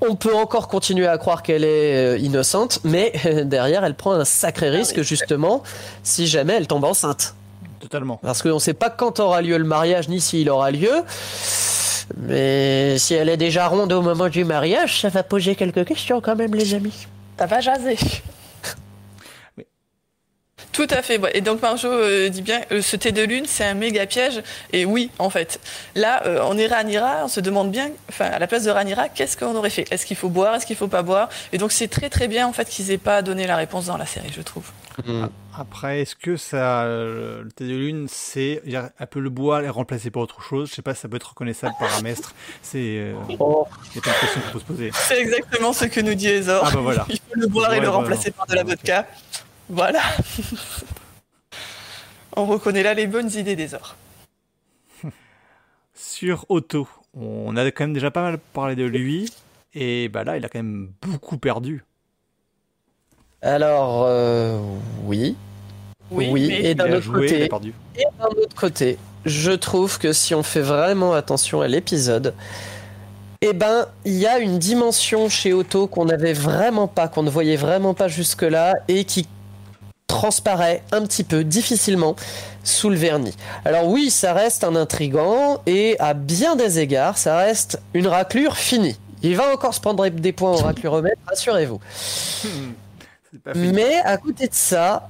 on peut encore continuer à croire qu'elle est euh, innocente, mais derrière, elle prend un sacré risque, justement, si jamais elle tombe enceinte. Totalement. Parce qu'on ne sait pas quand aura lieu le mariage, ni s'il aura lieu. Mais si elle est déjà ronde au moment du mariage, ça va poser quelques questions quand même, les amis. Ça va jaser. Tout à fait. Et donc Marjo euh, dit bien, euh, ce thé de lune, c'est un méga piège. Et oui, en fait. Là, euh, on est Ranira, on se demande bien, enfin, à la place de Ranira, qu'est-ce qu'on aurait fait? Est-ce qu'il faut boire? Est-ce qu'il faut pas boire? Et donc c'est très très bien en fait qu'ils aient pas donné la réponse dans la série, je trouve. Mm. Après, est-ce que ça, le thé de lune, c'est un peu le bois et remplacé par autre chose? Je sais pas, ça peut être reconnaissable par un maître. C'est oh. il y a question qu'il faut se poser. C'est exactement ce que nous dit Ezor. Ah bah voilà. il faut le boire et le remplacer par de la vodka. Voilà. On reconnaît là les bonnes idées des ors. Sur Otto, on a quand même déjà pas mal parlé de lui. Et bah là, il a quand même beaucoup perdu. Alors, euh, oui. Oui, et d'un autre, côté, et d'un autre côté, je trouve que si on fait vraiment attention à l'épisode, eh ben, il y a une dimension chez Otto qu'on n'avait vraiment pas, qu'on ne voyait vraiment pas jusque-là, et qui transparaît un petit peu difficilement sous le vernis. Alors oui, ça reste un intrigant et à bien des égards, ça reste une raclure finie. Il va encore se prendre des points au racluromètre, rassurez-vous. Mais à côté de ça,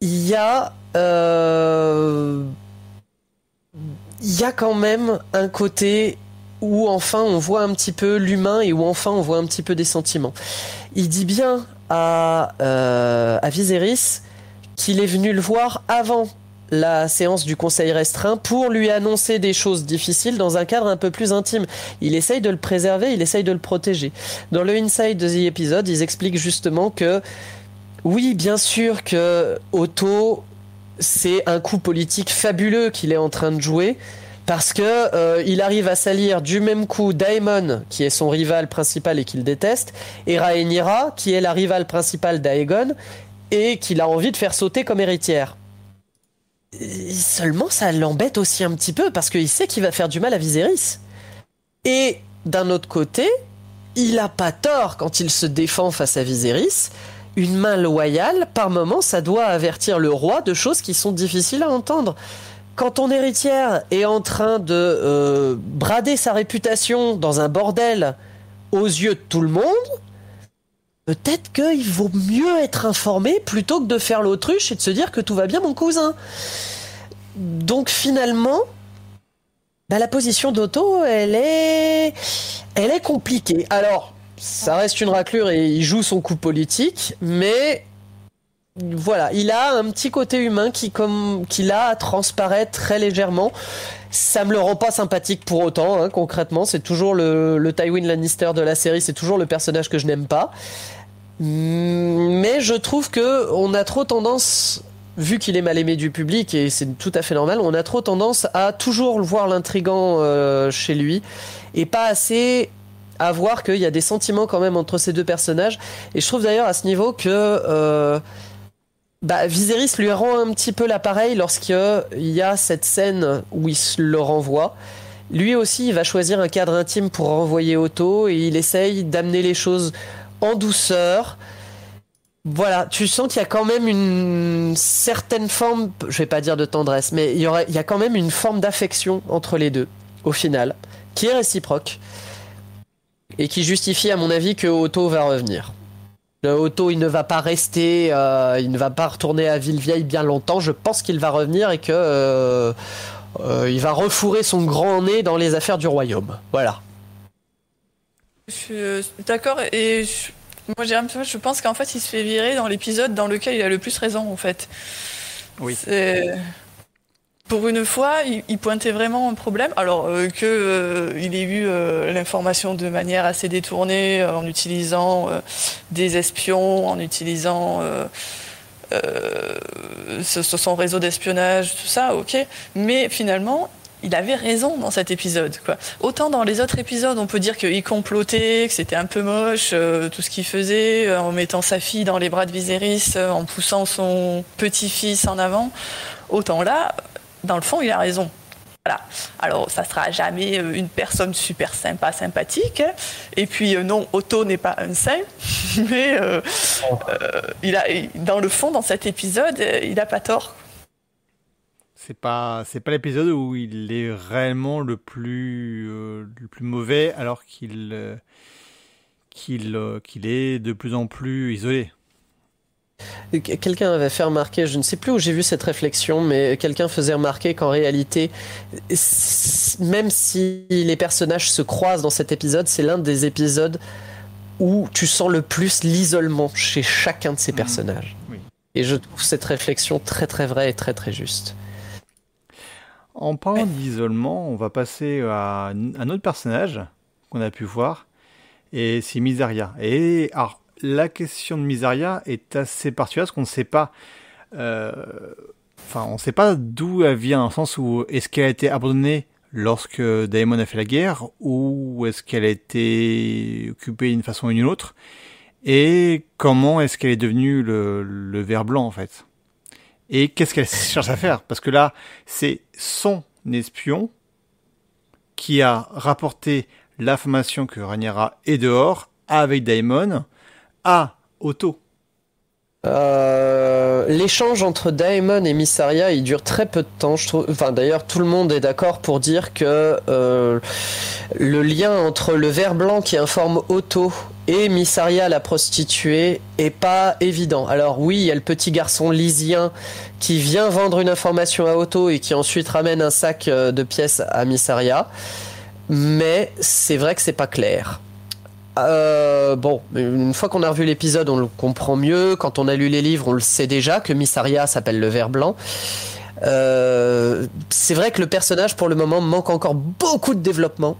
il y a euh, il y a quand même un côté où enfin on voit un petit peu l'humain et où enfin on voit un petit peu des sentiments. Il dit bien à, euh, à Viserys qu'il est venu le voir avant la séance du conseil restreint pour lui annoncer des choses difficiles dans un cadre un peu plus intime. Il essaye de le préserver, il essaye de le protéger. Dans le Inside de The Episode, ils expliquent justement que oui, bien sûr que Otto, c'est un coup politique fabuleux qu'il est en train de jouer, parce que euh, il arrive à salir du même coup Daemon, qui est son rival principal et qu'il déteste, et Rhaenyra, qui est la rivale principale d'Aegon, et qu'il a envie de faire sauter comme héritière. Seulement, ça l'embête aussi un petit peu, parce qu'il sait qu'il va faire du mal à Viserys. Et d'un autre côté, il a pas tort quand il se défend face à Viserys. Une main loyale, par moment, ça doit avertir le roi de choses qui sont difficiles à entendre quand ton héritière est en train de euh, brader sa réputation dans un bordel aux yeux de tout le monde, peut-être qu'il vaut mieux être informé plutôt que de faire l'autruche et de se dire que tout va bien mon cousin. Donc finalement, bah, la position d'Otto, elle est, elle est compliquée. Alors, ça reste une raclure et il joue son coup politique, mais voilà, il a un petit côté humain qui, comme, qui là transparaît très légèrement. Ça me le rend pas sympathique pour autant, hein, concrètement. C'est toujours le, le Tywin Lannister de la série, c'est toujours le personnage que je n'aime pas. Mais je trouve que on a trop tendance, vu qu'il est mal aimé du public et c'est tout à fait normal, on a trop tendance à toujours voir l'intrigant euh, chez lui et pas assez à voir qu'il y a des sentiments quand même entre ces deux personnages. Et je trouve d'ailleurs à ce niveau que euh, bah, Viserys lui rend un petit peu l'appareil lorsqu'il y a cette scène où il le renvoie. Lui aussi, il va choisir un cadre intime pour renvoyer Otto et il essaye d'amener les choses en douceur. Voilà, tu sens qu'il y a quand même une certaine forme, je vais pas dire de tendresse, mais il y, aurait, il y a quand même une forme d'affection entre les deux, au final, qui est réciproque et qui justifie, à mon avis, que Otto va revenir. Le Otto, il ne va pas rester, euh, il ne va pas retourner à Villevieille bien longtemps. Je pense qu'il va revenir et que euh, euh, il va refourrer son grand nez dans les affaires du royaume. Voilà. Je suis d'accord et moi j'ai un je pense qu'en fait il se fait virer dans l'épisode dans lequel il a le plus raison en fait. Oui pour une fois, il, pointait vraiment un problème. Alors euh, que euh, il ait eu euh, l'information de manière assez détournée, en utilisant des espions, en utilisant son réseau d'espionnage, tout ça, ok. Mais finalement, il avait raison dans cet épisode. Quoi. Autant dans les autres épisodes, on peut dire qu'il complotait, que c'était un peu moche, tout ce qu'il faisait, en mettant sa fille dans les bras de Viserys, en poussant son petit-fils en avant. Autant là, dans le fond, il a raison. Voilà. Alors, ça sera jamais euh, une personne super sympa, sympathique. Et puis, euh, non, Otto n'est pas un saint, mais euh, il a, dans le fond, dans cet épisode, il n'a pas tort. C'est pas, c'est pas l'épisode où il est réellement le plus, le plus mauvais, alors qu'il, qu'il, qu'il est de plus en plus isolé. Quelqu'un avait fait remarquer, je ne sais plus où j'ai vu cette réflexion, mais quelqu'un faisait remarquer qu'en réalité, même si les personnages se croisent dans cet épisode, c'est l'un des épisodes où tu sens le plus l'isolement chez chacun de ces mmh. personnages. Et je trouve cette réflexion très très vraie et très très juste. En parlant d'isolement, on va passer à un autre personnage qu'on a pu voir, et c'est Miseria. Et alors, la question de Miseria est assez particulière parce qu'on ne sait pas. Euh, enfin, on ne sait pas d'où elle vient, dans le sens où est-ce qu'elle a été abandonnée lorsque Daemon a fait la guerre, ou est-ce qu'elle a été occupée d'une façon ou d'une autre, et comment est-ce qu'elle est devenue le, le ver blanc en fait? Et qu'est-ce qu'elle cherche à faire? Parce que là, c'est son espion qui a rapporté l'information que Rhaenyra est dehors avec Daemon à Otto. Euh, l'échange entre Daemon et Missaria, il dure très peu de temps. Je trouve. Enfin, d'ailleurs, tout le monde est d'accord pour dire que euh, le lien entre le ver blanc qui informe Otto et Missaria, la prostituée, est pas évident. Alors oui, il y a le petit garçon lysien qui vient vendre une information à Otto et qui ensuite ramène un sac euh, de pièces à Missaria, mais c'est vrai que c'est pas clair. Euh, bon, une fois qu'on a revu l'épisode, on le comprend mieux. Quand on a lu les livres, on le sait déjà que Missaria s'appelle le ver blanc. Euh, c'est vrai que le personnage, pour le moment, manque encore beaucoup de développement.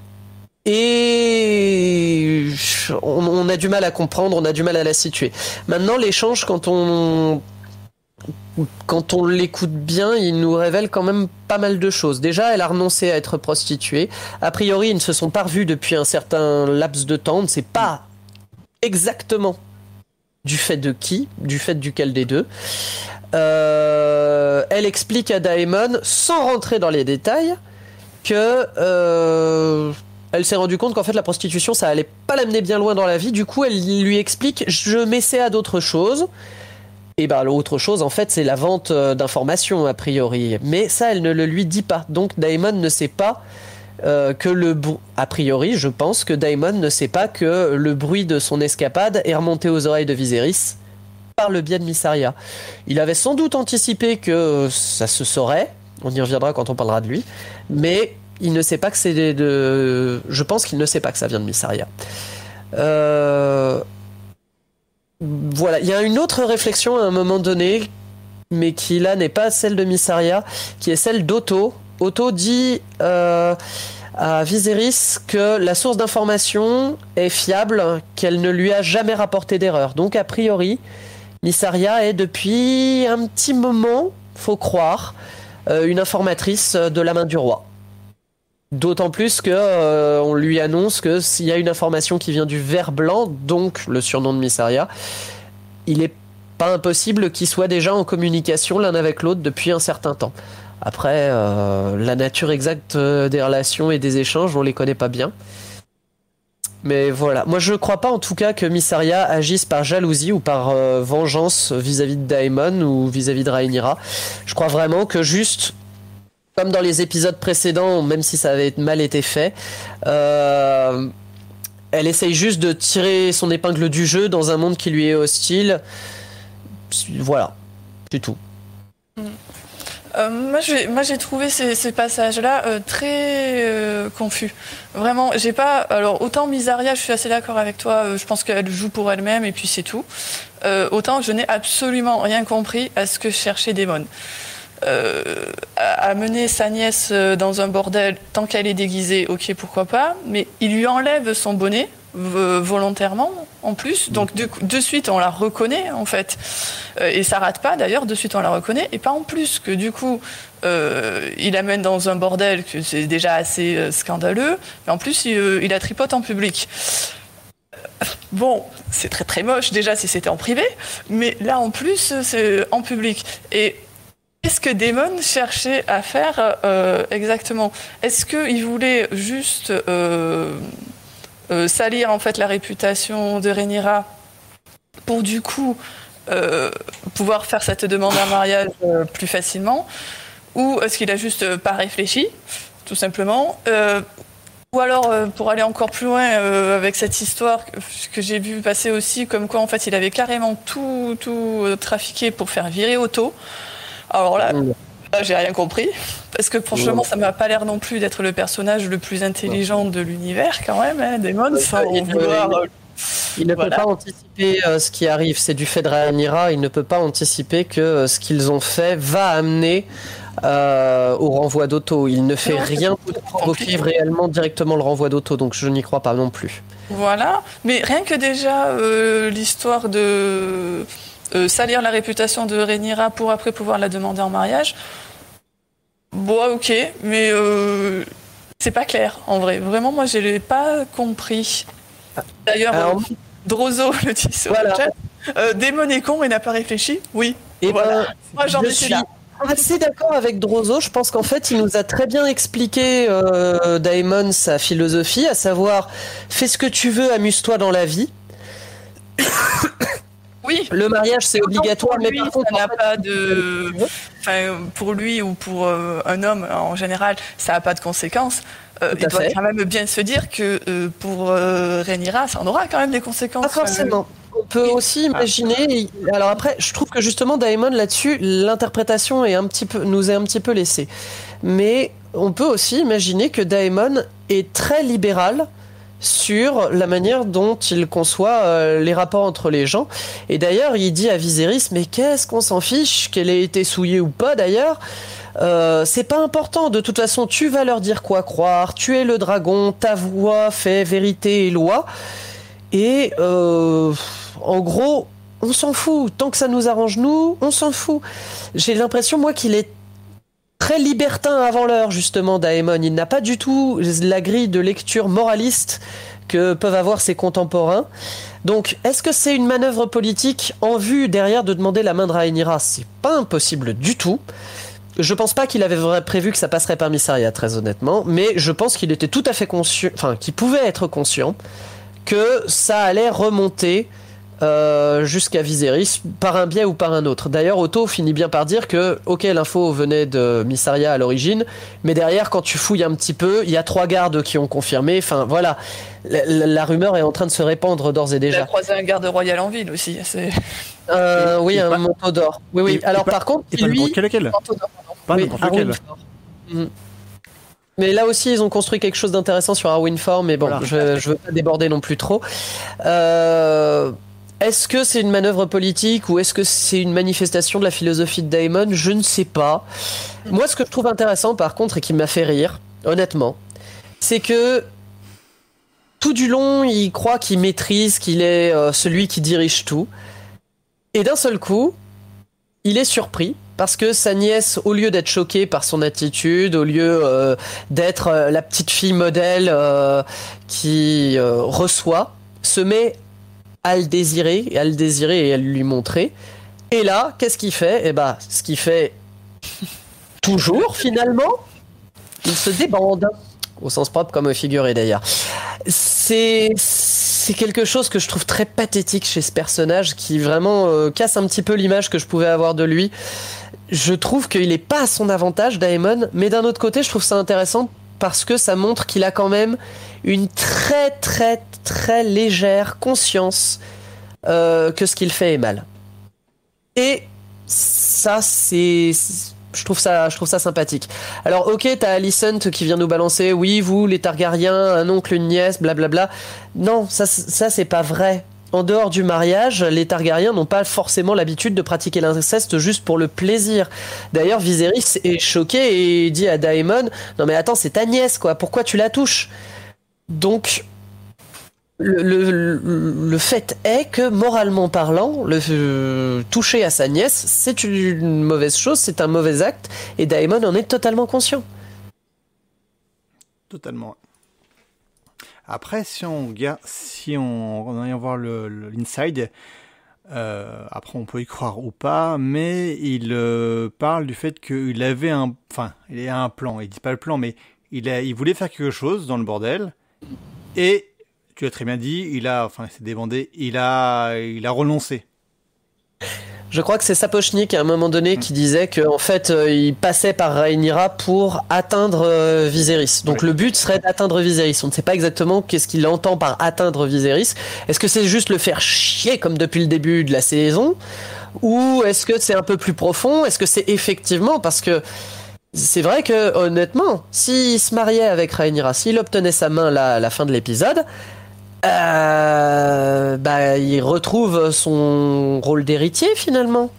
Et on, on a du mal à comprendre, on a du mal à la situer. Maintenant, l'échange, quand on quand on l'écoute bien, il nous révèle quand même pas mal de choses. Déjà, elle a renoncé à être prostituée. A priori, ils ne se sont pas revus depuis un certain laps de temps. On ne sait pas exactement du fait de qui, du fait duquel des deux. Euh, elle explique à Daemon, sans rentrer dans les détails, que euh, elle s'est rendue compte qu'en fait la prostitution, ça allait pas l'amener bien loin dans la vie. Du coup, elle lui explique, je m'essaie à d'autres choses. Et ben l'autre chose, en fait, c'est la vente euh, d'informations, a priori. Mais ça, elle ne le lui dit pas. Donc Daemon ne sait pas euh, que le... A priori, je pense que Daemon ne sait pas que le bruit de son escapade est remonté aux oreilles de Viserys par le biais de Missaria. Il avait sans doute anticipé que ça se saurait. On y reviendra quand on parlera de lui. Mais il ne sait pas que c'est de... Je pense qu'il ne sait pas que ça vient de Missaria. Euh voilà, il y a une autre réflexion à un moment donné, mais qui là n'est pas celle de Missaria, qui est celle d'Otto. Otto dit euh, à Viserys que la source d'information est fiable, qu'elle ne lui a jamais rapporté d'erreur. Donc a priori, Missaria est depuis un petit moment, faut croire, euh, une informatrice de la main du roi. D'autant plus que euh, on lui annonce que s'il y a une information qui vient du ver blanc, donc le surnom de Missaria, il est pas impossible qu'ils soient déjà en communication l'un avec l'autre depuis un certain temps. Après, euh, la nature exacte euh, des relations et des échanges, on les connaît pas bien. Mais voilà, moi je ne crois pas en tout cas que Missaria agisse par jalousie ou par vengeance vis-à-vis de Daemon ou vis-à-vis -vis de Rhaenyra. Je crois vraiment que juste comme dans les épisodes précédents, même si ça avait mal été fait, euh, elle essaye juste de tirer son épingle du jeu dans un monde qui lui est hostile. Voilà, c'est tout. Euh, moi, j'ai trouvé ces, passages-là euh, très confus. Vraiment, j'ai pas. Alors, autant Misaria, je suis assez d'accord avec toi. je pense qu'elle joue pour elle-même et puis c'est tout. autant je n'ai absolument rien compris à ce que cherchait Démon. Euh, à mener sa nièce euh, dans un bordel tant qu'elle est déguisée, ok, pourquoi pas, mais il lui enlève son bonnet volontairement en plus, donc de, suite on la reconnaît en fait, euh, et ça rate pas d'ailleurs, de suite on la reconnaît, et pas en plus que du coup il amène dans un bordel que c'est déjà assez scandaleux, mais en plus il, il la tripote en public. Bon, c'est très très moche déjà si c'était en privé, mais là en plus c'est en public. Et Qu'est-ce que Damon cherchait à faire euh, exactement? Est-ce qu'il voulait juste euh, euh, salir en fait la réputation de Rhaenyra pour du coup pouvoir faire cette demande en mariage plus facilement? Ou est-ce qu'il a juste pas réfléchi, tout simplement? Ou alors, euh, pour aller encore plus loin euh, avec cette histoire que, j'ai vu passer aussi, comme quoi en fait il avait carrément tout, tout euh, trafiqué pour faire virer Otto. Alors là, Mmh. là, j'ai rien compris. Parce que franchement, ça m'a pas l'air non plus d'être le personnage le plus intelligent de l'univers quand même, hein, Damon, euh, Il ne Voilà. peut pas anticiper euh, ce qui arrive. C'est du fait de Rhaenyra. Il ne peut pas anticiper que euh, ce qu'ils ont fait va amener euh, au renvoi d'auto. Il ne fait Non, rien pour provoquer réellement directement le renvoi d'auto. Donc je n'y crois pas non plus. Voilà, mais rien que déjà l'histoire de euh, salir la réputation de Rhaenyra pour après pouvoir la demander en mariage, bon, ok, mais euh, c'est pas clair en vrai. Vraiment, moi, je l'ai pas compris. D'ailleurs, Alors, euh, Drozo le dit sur Voilà. le chat. Euh, Démon est con et n'a pas réfléchi. Oui, Et Voilà. ben, moi j'en je suis là. assez d'accord avec Drozo. Je pense qu'en fait, il nous a très bien expliqué euh, Daemon sa philosophie, à savoir fais ce que tu veux, amuse-toi dans la vie. Oui, Le mariage, c'est obligatoire, mais lui, par contre, ça n'a pas de. Enfin, pour lui ou pour euh, un homme en général, ça n'a pas de conséquences. Euh, il doit fait. quand même bien se dire que euh, pour Rhaenyra, ça en aura quand même des conséquences. Pas forcément. On peut aussi imaginer. Alors après, je trouve que justement Daemon là-dessus, l'interprétation est un petit peu, nous est un petit peu laissée. Mais on peut aussi imaginer que Daemon est très libéral sur la manière dont il conçoit euh, les rapports entre les gens. Et d'ailleurs, il dit à Viserys, mais qu'est-ce qu'on s'en fiche qu'elle ait été souillée ou pas d'ailleurs? Euh, c'est pas important, de toute façon, tu vas leur dire quoi croire, tu es le dragon, ta voix fait vérité et loi. Et euh, en gros, on s'en fout. Tant que ça nous arrange, nous, on s'en fout. J'ai l'impression, moi, qu'il est très libertin avant l'heure, justement, Daemon. Il n'a pas du tout la grille de lecture moraliste que peuvent avoir ses contemporains. Donc, est-ce que c'est une manœuvre politique en vue derrière de demander la main de Rhaenyra? C'est pas impossible du tout. Je pense pas qu'il avait prévu que ça passerait par Missaria, très honnêtement, mais je pense qu'il était tout à fait conscient, enfin, qu'il pouvait être conscient que ça allait remonter euh, jusqu'à Viserys par un biais ou par un autre. D'ailleurs, Otto finit bien par dire que, ok, l'info venait de Missaria à l'origine, mais derrière, quand tu fouilles un petit peu, il y a trois gardes qui ont confirmé. Enfin, voilà, la, la- la rumeur est en train de se répandre d'ores et Il a déjà. croisé un garde royal en ville aussi. C'est Euh, oui, Et un pas- manteau d'or. Oui, oui. et- Alors, et pas- par contre, Et pas lui, lequel. Pas oui, lequel. Mm. Mais là aussi, ils ont construit quelque chose d'intéressant sur Arwinfort, mais bon, Voilà. je, je veux pas déborder non plus trop. Euh, est-ce que c'est une manœuvre politique ou est-ce que c'est une manifestation de la philosophie de Daemon Je ne sais pas. Moi, ce que je trouve intéressant, par contre, et qui m'a fait rire, honnêtement, c'est que tout du long, il croit qu'il maîtrise, qu'il est euh, celui qui dirige tout. Et d'un seul coup, il est surpris parce que sa nièce, au lieu d'être choquée par son attitude, au lieu euh, d'être euh, la petite fille modèle qui reçoit, se met à le désirer, et à le désirer et à lui montrer. Et là, qu'est-ce qu'il fait? Eh ben, ce qu'il fait toujours finalement, il se débande. Au sens propre comme figuré d'ailleurs. C'est quelque chose que je trouve très pathétique chez ce personnage qui vraiment euh, casse un petit peu l'image que je pouvais avoir de lui. Je trouve qu'il est pas à son avantage, Daemon, mais d'un autre côté, je trouve ça intéressant parce que ça montre qu'il a quand même une très très très légère conscience euh, que ce qu'il fait est mal. Et ça, c'est je trouve ça, je trouve ça sympathique. Alors, ok, t'as Alicent qui vient nous balancer, oui, vous, les Targaryens, un oncle, une nièce, blablabla. Non, ça, ça c'est pas vrai. En dehors du mariage, les Targaryens n'ont pas forcément l'habitude de pratiquer l'inceste juste pour le plaisir. D'ailleurs, Viserys est choqué et dit à Daemon Non, mais attends, c'est ta nièce, quoi, pourquoi tu la touches? Donc, le, fait est que, moralement parlant, le euh, toucher à sa nièce, c'est une mauvaise chose, c'est un mauvais acte, et Daemon en est totalement conscient. Totalement. Après, si on regarde, si on, vient voir l'inside, euh, après on peut y croire ou pas, mais il euh, parle du fait qu'il avait un, enfin, il a un plan. Il dit pas le plan, mais il voulait faire quelque chose dans le bordel, et tu as très bien dit, il a, enfin, s'est débandé, il a, il a renoncé. Je crois que c'est Sapochnik à un moment donné qui disait qu'en en fait euh, il passait par Rhaenyra pour atteindre euh, Viserys. Donc le but serait d'atteindre Viserys. On ne sait pas exactement qu'est-ce qu'il entend par atteindre Viserys. Est-ce que c'est juste le faire chier comme depuis le début de la saison? Ou est-ce que c'est un peu plus profond? Est-ce que c'est effectivement parce que c'est vrai que honnêtement, s'il se mariait avec Rhaenyra, s'il obtenait sa main là, à la fin de l'épisode, euh, bah, il retrouve son rôle d'héritier finalement.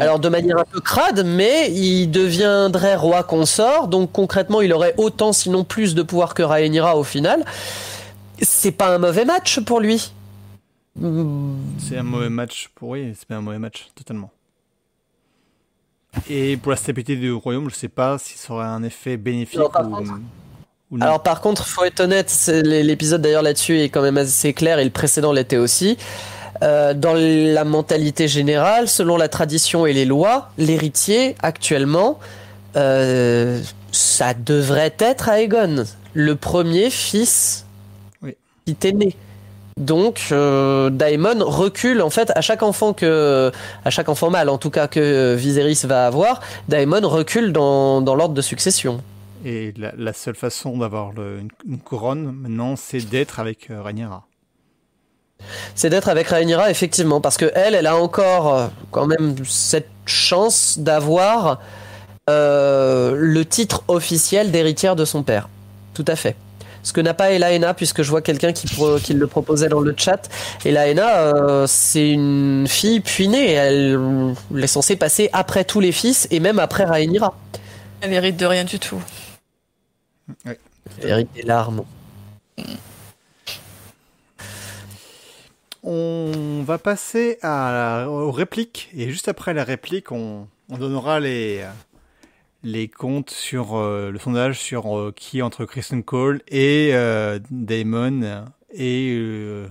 Alors de manière un peu crade, mais il deviendrait roi consort, donc concrètement il aurait autant sinon plus de pouvoir que Rhaenyra au final. C'est pas un mauvais match pour lui. C'est un mauvais match pour oui, c'est un mauvais match totalement. Et pour la stabilité du royaume, je sais pas si ça aurait un effet bénéfique ou... Alors par contre, faut être honnête, l'épisode d'ailleurs là-dessus est quand même assez clair et le précédent l'était aussi. Euh, dans la mentalité générale, selon la tradition et les lois, l'héritier actuellement, euh, ça devrait être Aegon, le premier fils qui était né. Donc euh, Daemon recule en fait à chaque enfant que à chaque enfant mâle en tout cas que Viserys va avoir, Daemon recule dans, dans l'ordre de succession. Et la, seule façon d'avoir une, couronne maintenant, c'est d'être avec euh, Rhaenyra. C'est d'être avec Rhaenyra effectivement parce que elle, elle a encore euh, quand même cette chance d'avoir euh, le titre officiel d'héritière de son père. Tout à fait. Ce que n'a pas Elaena, puisque je vois quelqu'un qui, qui, le proposait dans le chat. Elaena, euh, c'est une fille puis née. Elle, est censée passer après tous les fils et même après Rhaenyra. Elle hérite de rien du tout. Hérite des larmes. On va passer à aux répliques. Et juste après la réplique, on, on donnera les, les comptes sur euh, le sondage sur euh, qui entre Kristen Cole et euh, Damon et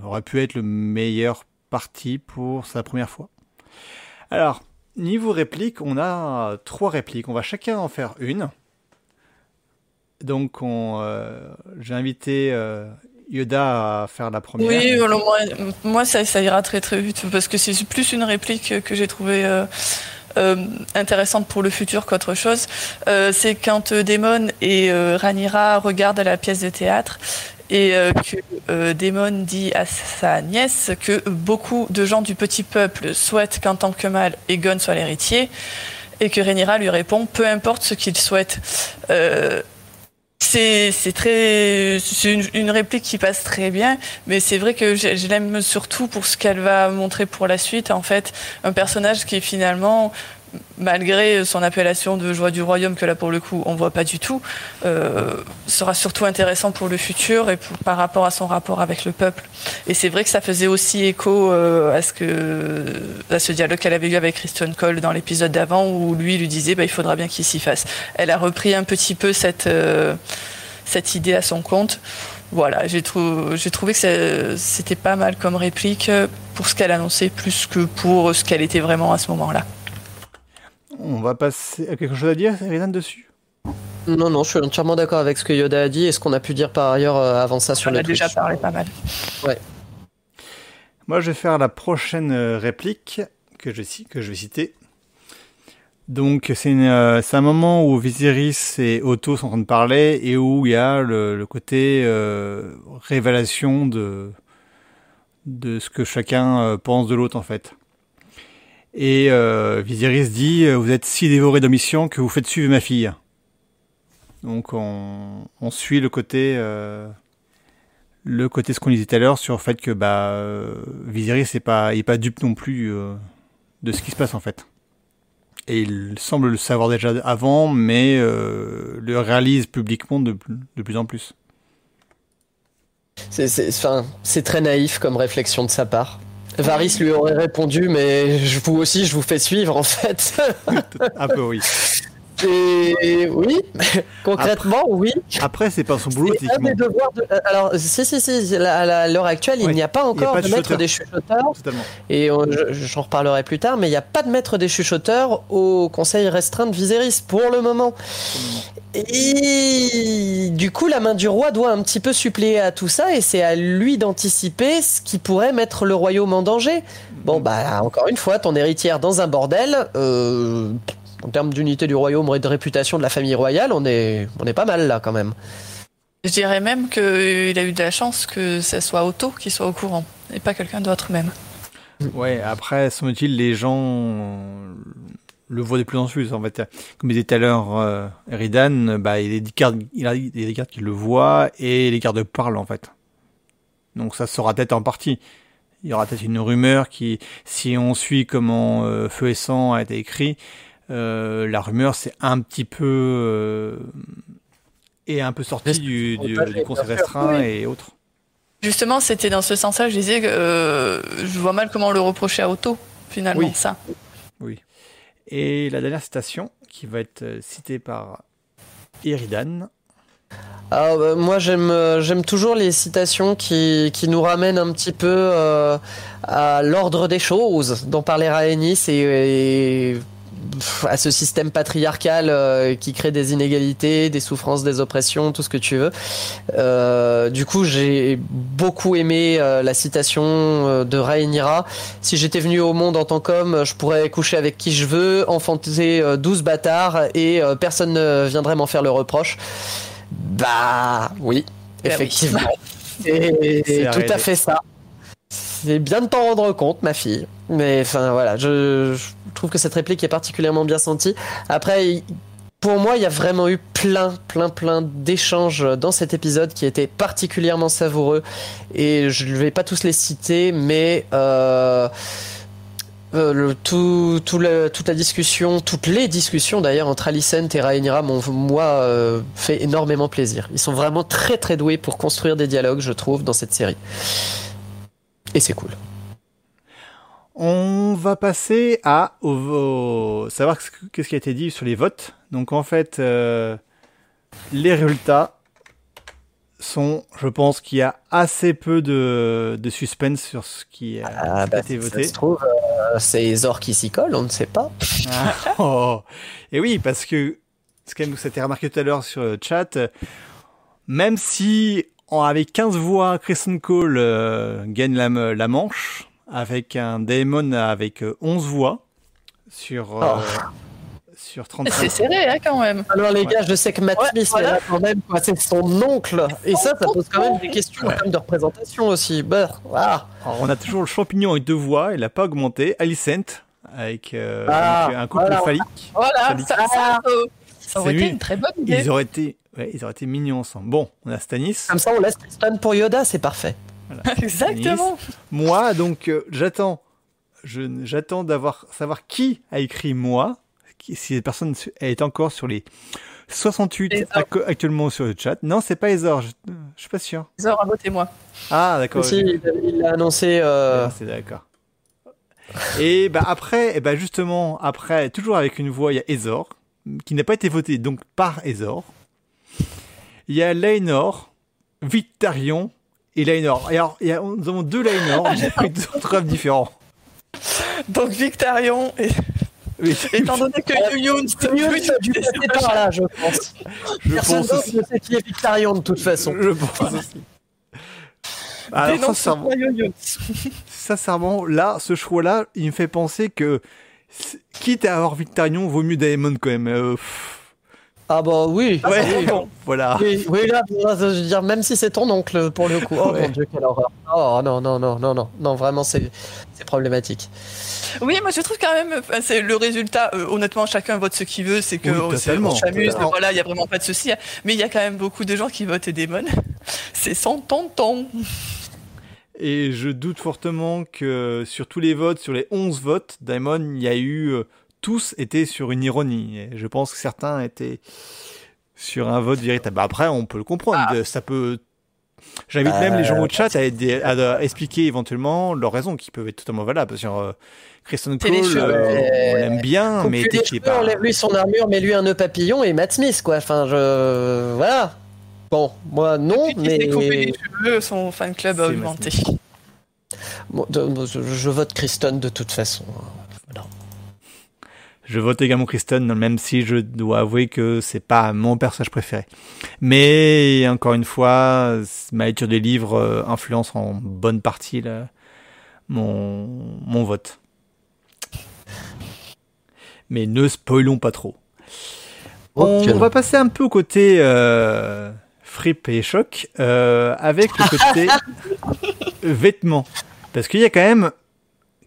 aurait pu être le meilleur parti pour sa première fois. Alors, niveau réplique, on a trois répliques. On va chacun en faire une. Donc, on, j'ai invité Yoda à faire la première. Oui, moi, moi ça, ça, ira très très vite parce que c'est plus une réplique que j'ai trouvée euh, intéressante pour le futur qu'autre chose, euh, c'est quand euh, Damon et Ranira regardent la pièce de théâtre et que Damon dit à sa nièce que beaucoup de gens du petit peuple souhaitent qu'en tant que mâle, Egon soit l'héritier, et que Rhaenyra lui répond peu importe ce qu'il souhaite. C'est très c'est une, réplique qui passe très bien mais c'est vrai que je l'aime surtout pour ce qu'elle va montrer pour la suite. En fait un personnage qui est finalement malgré son appellation de joie du royaume que là pour le coup on voit pas du tout, euh, sera surtout intéressant pour le futur et par rapport à son rapport avec le peuple. Et c'est vrai que ça faisait aussi écho euh, à ce que ce dialogue qu'elle avait eu avec Christian Cole dans l'épisode d'avant où lui lui disait bah, il faudra bien qu'il s'y fasse. Elle a repris un petit peu cette euh, cette idée à son compte. Voilà, j'ai trouvé que c'était pas mal comme réplique pour ce qu'elle annonçait plus que pour ce qu'elle était vraiment à ce moment-là. On va passer à quelque chose à dire, Rizan, dessus? Non, non, je suis entièrement d'accord avec ce que Yoda a dit et ce qu'on a pu dire par ailleurs euh, avant ça sur On le a déjà parlé pas mal. Ouais. Moi, je vais faire la prochaine euh, réplique que je, que je vais citer. Donc, c'est euh, un moment où Viserys et Otto sont en train de parler et où il y a le, côté révélation de, de ce que chacun pense de l'autre, en fait. Et euh, Viserys dit euh, Vous êtes si dévoré d'ambition que vous faites suivre ma fille. Donc on, suit le côté euh, le côté ce qu'on disait tout à l'heure sur le fait que bah euh, Viserys n'est pas pas dupe non plus de ce qui se passe en fait. Et il semble le savoir déjà avant, mais le réalise publiquement de plus en plus. C'est très naïf comme réflexion de sa part. Varys lui aurait répondu, mais vous aussi, je vous fais suivre en fait. Un peu oui. Et oui, concrètement, oui. Après, c'est pas son boulot. Un des devoirs de... Alors, si, si, si, à l'heure actuelle, il n'y a pas encore de, maître des chuchoteurs. Et j'en reparlerai plus tard, mais il n'y a pas de maître des chuchoteurs au conseil restreint de Viserys pour le moment. Et du coup, la main du roi doit un petit peu suppléer à tout ça, et c'est à lui d'anticiper ce qui pourrait mettre le royaume en danger. Bon, bah, encore une fois, ton héritière dans un bordel, euh, en termes d'unité du royaume et de réputation de la famille royale, on est, on est pas mal là quand même. Je dirais même qu'il a eu de la chance que ce soit Otto qui soit au courant, et pas quelqu'un d'autre même. Ouais, après, semble-t-il, les gens le voient de plus en plus. En fait, comme disait tout à l'heure euh, Eridan, bah, il y a des gardes, il a des gardes qui le voient et les gardes parlent en fait. Donc ça sera peut-être en partie. Il y aura peut-être une rumeur qui, si on suit comment euh, Feu et Sang a été écrit, euh, la rumeur c'est un petit peu euh, est un peu sorti du, du, du conseil restreint et autres. Justement, c'était dans ce sens-là, je disais que euh, je vois mal comment le reprocher à Otto, finalement, Oui. ça. Oui. Et la dernière citation qui va être euh, citée par Eridan. Ah, bah, moi, j'aime, euh, j'aime toujours les citations qui, qui nous ramènent un petit peu euh, à l'ordre des choses dont parlait Rhaenys et, et, à ce système patriarcal euh, qui crée des inégalités, des souffrances, des oppressions, tout ce que tu veux. Euh, du coup, j'ai beaucoup aimé euh, la citation de Rhaenyra. Si j'étais venu au monde en tant qu'homme, je pourrais coucher avec qui je veux, enfanter euh, 12 bâtards et personne ne viendrait m'en faire le reproche. Bah oui, oui. effectivement. C'est tout à fait ça. C'est bien de t'en rendre compte, ma fille. Mais enfin voilà, je, trouve que cette réplique est particulièrement bien sentie. Après, pour moi, il y a vraiment eu plein, plein, plein d'échanges dans cet épisode qui étaient particulièrement savoureux. Et je ne vais pas tous les citer, mais euh, euh, toute la discussion, toutes les discussions d'ailleurs entre Alicent et Rhaenyra m'ont moi euh, fait énormément plaisir. Ils sont vraiment très très doués pour construire des dialogues, je trouve, dans cette série. Et c'est cool. On va passer à au, au- savoir ce que- qu'est-ce qui a été dit sur les votes. Donc en fait, euh, les résultats sont, je pense qu'il y a assez peu de, de suspense sur ce qui a, Ah, ce qui a bah, été ça voté. se trouve, euh, c'est Zor qui s'y colle, on ne sait pas. Ah, oh. Et oui, parce que c'est quand même, ça a été remarqué tout à l'heure sur le chat, même si avec 15 voix, Kristen Cole euh, gagne la manche, avec un Daemon avec euh, 11 voix sur, euh, Oh. sur C'est 35. serré, hein, quand même. Alors les Ouais. gars, je sais que Matt Ouais, Smith voilà. est là quand même, c'est son oncle. Et ça, ça pose quand même des questions en termes de représentation aussi. Bah, ah. Alors, on a toujours le champignon avec deux voix, il n'a pas augmenté. Alicent avec euh, Ah, un couple voilà. Voilà, phallique. ça, ça, euh, ça aurait C'est été une très bonne idée. Ils auraient été, ouais, ils auraient été mignons ensemble. Bon, on a Stanis. Comme ça, on laisse Tristan pour Yoda, c'est parfait. Exactement. Moi, donc, euh, j'attends, je, j'attends d'avoir savoir qui a écrit moi, qui- si la personne est encore sur les 68 Ezor. actu- actuellement sur le chat. Non, c'est pas Ezor, je, je suis pas sûr. Zor, votez-moi. Ah, d'accord. Aussi, il il l'a annoncé. euh, Ah, c'est d'accord. Et bah après, et bah justement, après, toujours avec une voix, il y a Ezor, qui n'a pas été voté donc par Ezor. Il y a Laenor, Victarion et Laenor. Et alors, il y a, nous avons deux Laenor, mais deux rêves différents. Donc, Victarion, et, Oui, étant donné que Youn, Mieux, ça a dû passer par là, je pense. je Personne pense aussi. ne sait qui est Victarion de toute façon. Je pense aussi. Alors, sincèrement, sincèrement, là, ce choix-là, il me fait penser que, quitte à avoir Victarion, vaut mieux Daemon quand même. Euh, pff, Ah bah oui. ouais, oui. voilà. Oui, oui, là, là, je veux dire, même si c'est ton oncle pour le coup. Oh Ouais. mon dieu, quelle horreur. Oh non, non, non, non, non, non, vraiment, c'est c'est problématique. Oui, moi je trouve quand même, c'est le résultat. euh, honnêtement, chacun vote ce qu'il veut, c'est que Oui, on, s'amuse. Voilà, il y a vraiment pas de souci. hein. Mais il y a quand même beaucoup de gens qui votent Démon. C'est son tonton. Et je doute fortement que sur tous les votes, sur les 11 votes, Daemon, il y a eu. Tous étaient sur une ironie. Et je pense que certains étaient sur un vote véritable. Après, on peut le comprendre. Ah. Ça peut. J'invite même les gens au chat à, aider- à- à expliquer éventuellement leurs raisons qui peuvent être totalement valables. Sur euh, Kristen Cole, euh, on l'aime bien, mais t'es pas. enlève lui son armure, mais lui un nœud papillon et Matt Smith, quoi. Enfin, je. Voilà. Bon, moi non, qui mais. les cheveux, son fan club a augmenté. Bon, je, je vote Kristen de toute façon. Je vote également Kristen, même si je dois avouer que c'est pas mon personnage préféré. Mais encore une fois, ma lecture des livres euh, influence en bonne partie là, mon, mon vote. Mais ne spoilons pas trop. On, va passer un peu au côté euh, fripe et choc euh, avec le côté vêtements. Parce qu'il y a quand même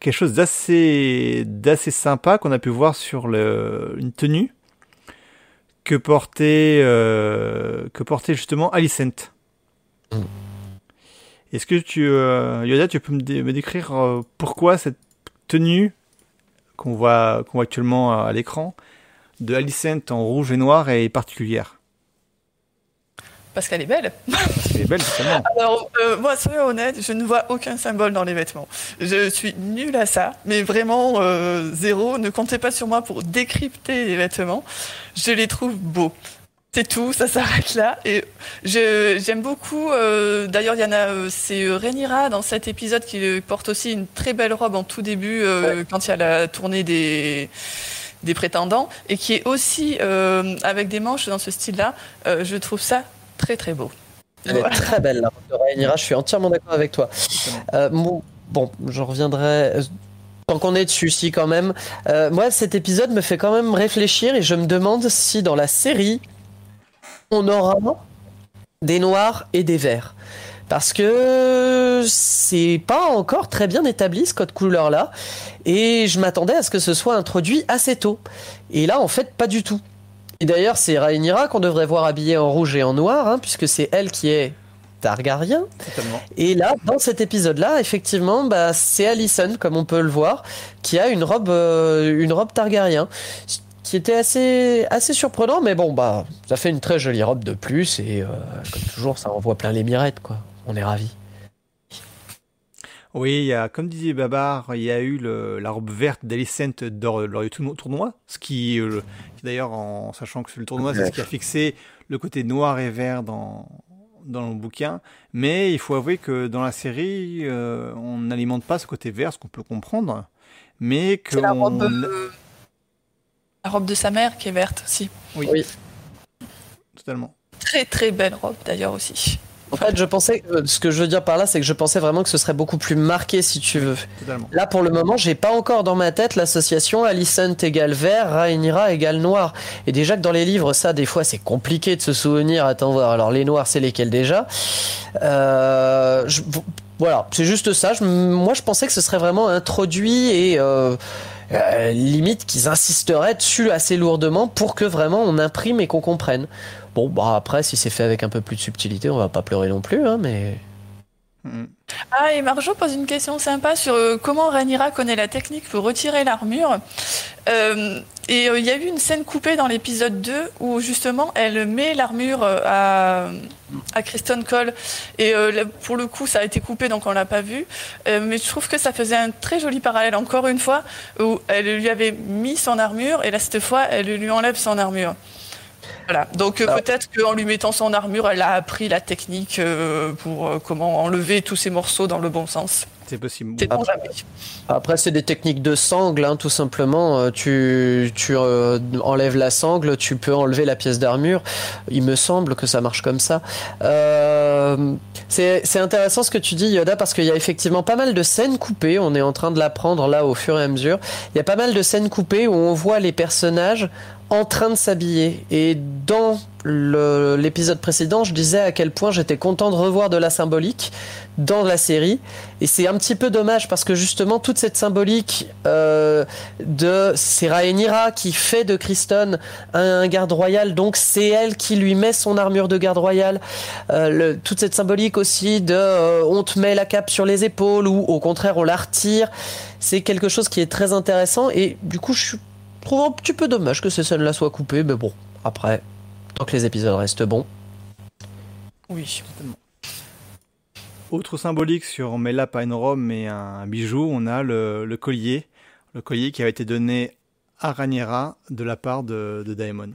quelque chose d'assez d'assez sympa qu'on a pu voir sur le, une tenue que portait euh, que portait justement Alicent. Mm. Est-ce que tu euh, Yoda, tu peux me, me décrire euh, pourquoi cette tenue qu'on voit qu'on voit actuellement à, l'écran de Alicent en rouge et noir est particulière? Parce qu'elle est belle. Elle est belle, justement. Alors, euh, moi, soyons honnête, je ne vois aucun symbole dans les vêtements. Je suis nulle à ça, mais vraiment euh, zéro. Ne comptez pas sur moi pour décrypter les vêtements. Je les trouve beaux. C'est tout, ça s'arrête là. Et j'aime beaucoup. Euh, d'ailleurs, il y en a. c'est Renira dans cet épisode qui porte aussi une très belle robe en tout début quand il y a la tournée des des prétendants et qui est aussi avec des manches dans ce style-là. je trouve ça très très beau. Elle est très belle la robe de Rhaenyra, je suis entièrement d'accord avec toi. Euh, bon, je reviendrai euh, tant qu'on est dessus, si quand même. Euh, moi, cet épisode me fait quand même réfléchir et je me demande si dans la série, on aura des noirs et des verts. Parce que c'est pas encore très bien établi ce code couleur là. Et je m'attendais à ce que ce soit introduit assez tôt. Et là, en fait, pas du tout. Et d'ailleurs, c'est Rhaenyra qu'on devrait voir habillée en rouge et en noir, hein, puisque c'est elle qui est Targaryen. Et là, dans cet épisode-là, effectivement, bah, c'est Alicent, comme on peut le voir, qui a une robe, euh, une robe Targaryen, qui était assez, assez surprenant, mais bon, bah, ça fait une très jolie robe de plus, et euh, comme toujours, ça envoie plein les mirettes, quoi. On est ravis. Oui, il y a, comme disait Babar, il y a eu le, la robe verte d'Alicent lors, du tournoi, ce qui, euh, d'ailleurs, en sachant que c'est le tournoi, c'est ce qui a fixé le côté noir et vert dans, dans le bouquin. Mais il faut avouer que dans la série, euh, on n'alimente pas ce côté vert, ce qu'on peut comprendre. Mais que. La, robe, la robe de sa mère qui est verte aussi. Oui. oui. Totalement. Très très belle robe d'ailleurs aussi. En fait, je pensais, euh, ce que je veux dire par là, c'est que je pensais vraiment que ce serait beaucoup plus marqué, si tu veux. Là, pour le moment, j'ai pas encore dans ma tête l'association Alicent égale vert, Rhaenyra égale noir. Et déjà que dans les livres, ça, des fois, c'est compliqué de se souvenir. Attends voir. Alors, les noirs, c'est lesquels déjà? Euh, Voilà, c'est juste ça. moi, je pensais que ce serait vraiment introduit et. Euh, limite qu'ils insisteraient dessus assez lourdement pour que vraiment on imprime et qu'on comprenne. Bon, bah après, si c'est fait avec un peu plus de subtilité, on va pas pleurer non plus, hein, mais. Ah, et Marjo pose une question sympa sur euh, comment Rhaenyra connaît la technique pour retirer l'armure. Euh, et euh, il y a eu une scène coupée dans l'épisode 2 où justement elle met l'armure à, à Kristen Cole. Et pour le coup, ça a été coupé donc on l'a pas vu. mais je trouve que ça faisait un très joli parallèle, encore une fois, où elle lui avait mis son armure et là, cette fois, elle lui enlève son armure. Voilà. Donc euh, peut-être qu'en lui mettant son armure, elle a appris la technique euh, pour euh, comment enlever tous ces morceaux dans le bon sens. C'est possible. Après, c'est des techniques de sangle, hein, tout simplement. Tu, tu enlèves la sangle, tu peux enlever la pièce d'armure. Il me semble que ça marche comme ça. c'est intéressant ce que tu dis, Yoda, parce qu'il y a effectivement pas mal de scènes coupées. On est en train de l'apprendre là au fur et à mesure. Il y a pas mal de scènes coupées où on voit les personnages en train de s'habiller. Et dans l'épisode précédent, je disais à quel point j'étais content de revoir de la symbolique dans la série. Et c'est un petit peu dommage parce que justement, toute cette symbolique euh, de c'est Rhaenyra qui fait de Kristen un, garde royal, donc c'est elle qui lui met son armure de garde royal. Euh, toute cette symbolique aussi de euh, on te met la cape sur les épaules ou au contraire on la retire. C'est quelque chose qui est très intéressant et du coup je suis trouve un petit peu dommage que ces scènes-là soient coupées, mais bon, après, tant que les épisodes restent bons. Oui. Autre symbolique sur Mela Rome et un bijou, on a le, collier. Le collier qui avait été donné à Raniera de la part de, Daemon.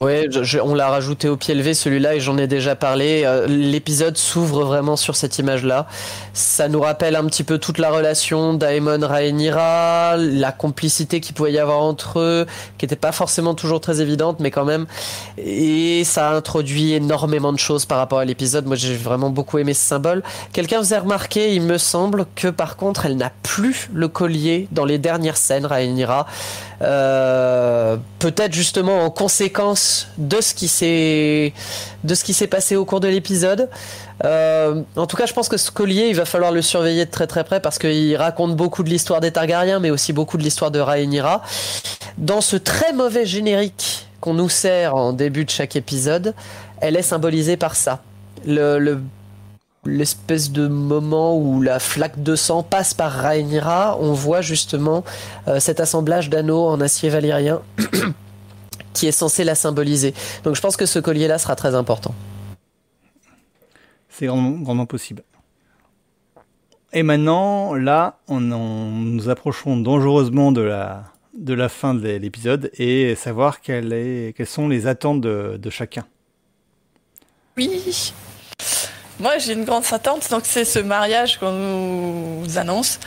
Oui, on l'a rajouté au pied levé celui-là et j'en ai déjà parlé. Euh, l'épisode s'ouvre vraiment sur cette image-là. Ça nous rappelle un petit peu toute la relation d'Aemon Rhaenyra, la complicité qu'il pouvait y avoir entre eux, qui n'était pas forcément toujours très évidente, mais quand même. Et ça a introduit énormément de choses par rapport à l'épisode. Moi, j'ai vraiment beaucoup aimé ce symbole. Quelqu'un faisait remarquer, il me semble, que par contre, elle n'a plus le collier dans les dernières scènes, Rhaenyra. Euh, peut-être justement en conséquence de ce qui s'est de ce qui s'est passé au cours de l'épisode. Euh, en tout cas, je pense que ce collier, il va falloir le surveiller de très très près parce qu'il raconte beaucoup de l'histoire des Targaryens, mais aussi beaucoup de l'histoire de Rhaenyra. Dans ce très mauvais générique qu'on nous sert en début de chaque épisode, elle est symbolisée par ça. Le, le l'espèce de moment où la flaque de sang passe par Rhaenyra, on voit justement euh, cet assemblage d'anneaux en acier valyrien qui est censé la symboliser. Donc je pense que ce collier-là sera très important. C'est grandement, possible. Et maintenant, là, on, nous approchons dangereusement de la, de la fin de l'épisode et savoir quelle est, quelles sont les attentes de, de chacun. Oui, moi, j'ai une grande attente, donc c'est ce mariage qu'on nous annonce.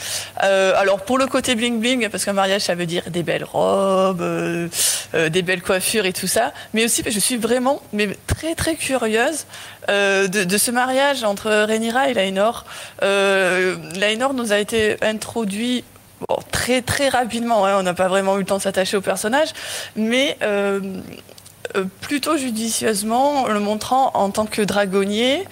Euh, alors, pour le côté bling bling, parce qu'un mariage, ça veut dire des belles robes, euh, euh, des belles coiffures et tout ça, mais aussi, je suis vraiment, mais très très curieuse de, ce mariage entre Rhaenyra et Laenor. Laenor nous a été introduit très très rapidement. Hein, on n'a pas vraiment eu le temps de s'attacher au personnage, mais plutôt judicieusement, le montrant en tant que dragonnier,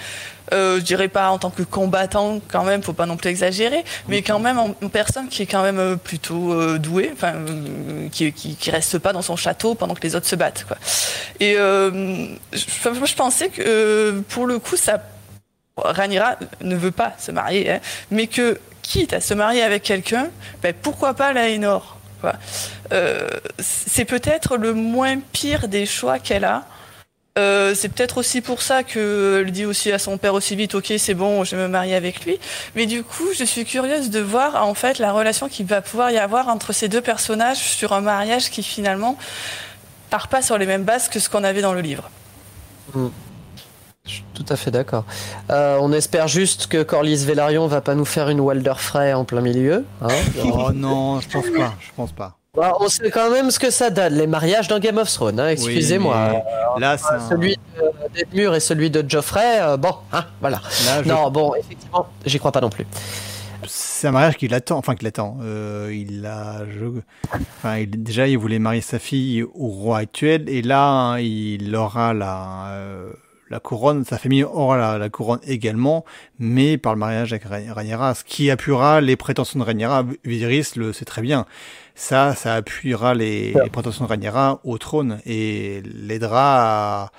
euh, je dirais pas en tant que combattant quand même, faut pas non plus exagérer, mais quand même en, personne qui est quand même euh, plutôt euh, douée, enfin euh, qui, qui, reste pas dans son château pendant que les autres se battent. Quoi. Et je, pensais que pour le coup, ça, Ranira ne veut pas se marier, hein, mais que quitte à se marier avec quelqu'un, ben, pourquoi pas Laénor euh, C'est peut-être le moins pire des choix qu'elle a. Euh, c'est peut-être aussi pour ça qu'elle dit aussi à son père aussi vite, ok, c'est bon, je vais me marier avec lui. Mais du coup, je suis curieuse de voir en fait la relation qu'il va pouvoir y avoir entre ces deux personnages sur un mariage qui finalement part pas sur les mêmes bases que ce qu'on avait dans le livre. Mm. Je suis tout à fait d'accord. Euh, on espère juste que Corlys Velaryon va pas nous faire une Walder Frey en plein milieu. Hein oh non, je pense pas. Je pense pas. Bah, on sait quand même ce que ça donne, les mariages dans Game of Thrones, hein, excusez-moi. là, celui de et celui de Geoffrey, euh, bon, hein, voilà. Non, bon, effectivement, j'y crois pas non plus. C'est un mariage qu'il attend, enfin qu'il attend. Euh, il a, enfin, déjà, il voulait marier sa fille au roi actuel, et là, il aura la, euh, la couronne, sa famille aura la, couronne également, mais par le mariage avec Rhaenyra, ce qui appuiera les prétentions de Rhaenyra. Viserys le sait très bien ça, ça appuiera les, les prétentions de Rhaenyra au trône et l'aidera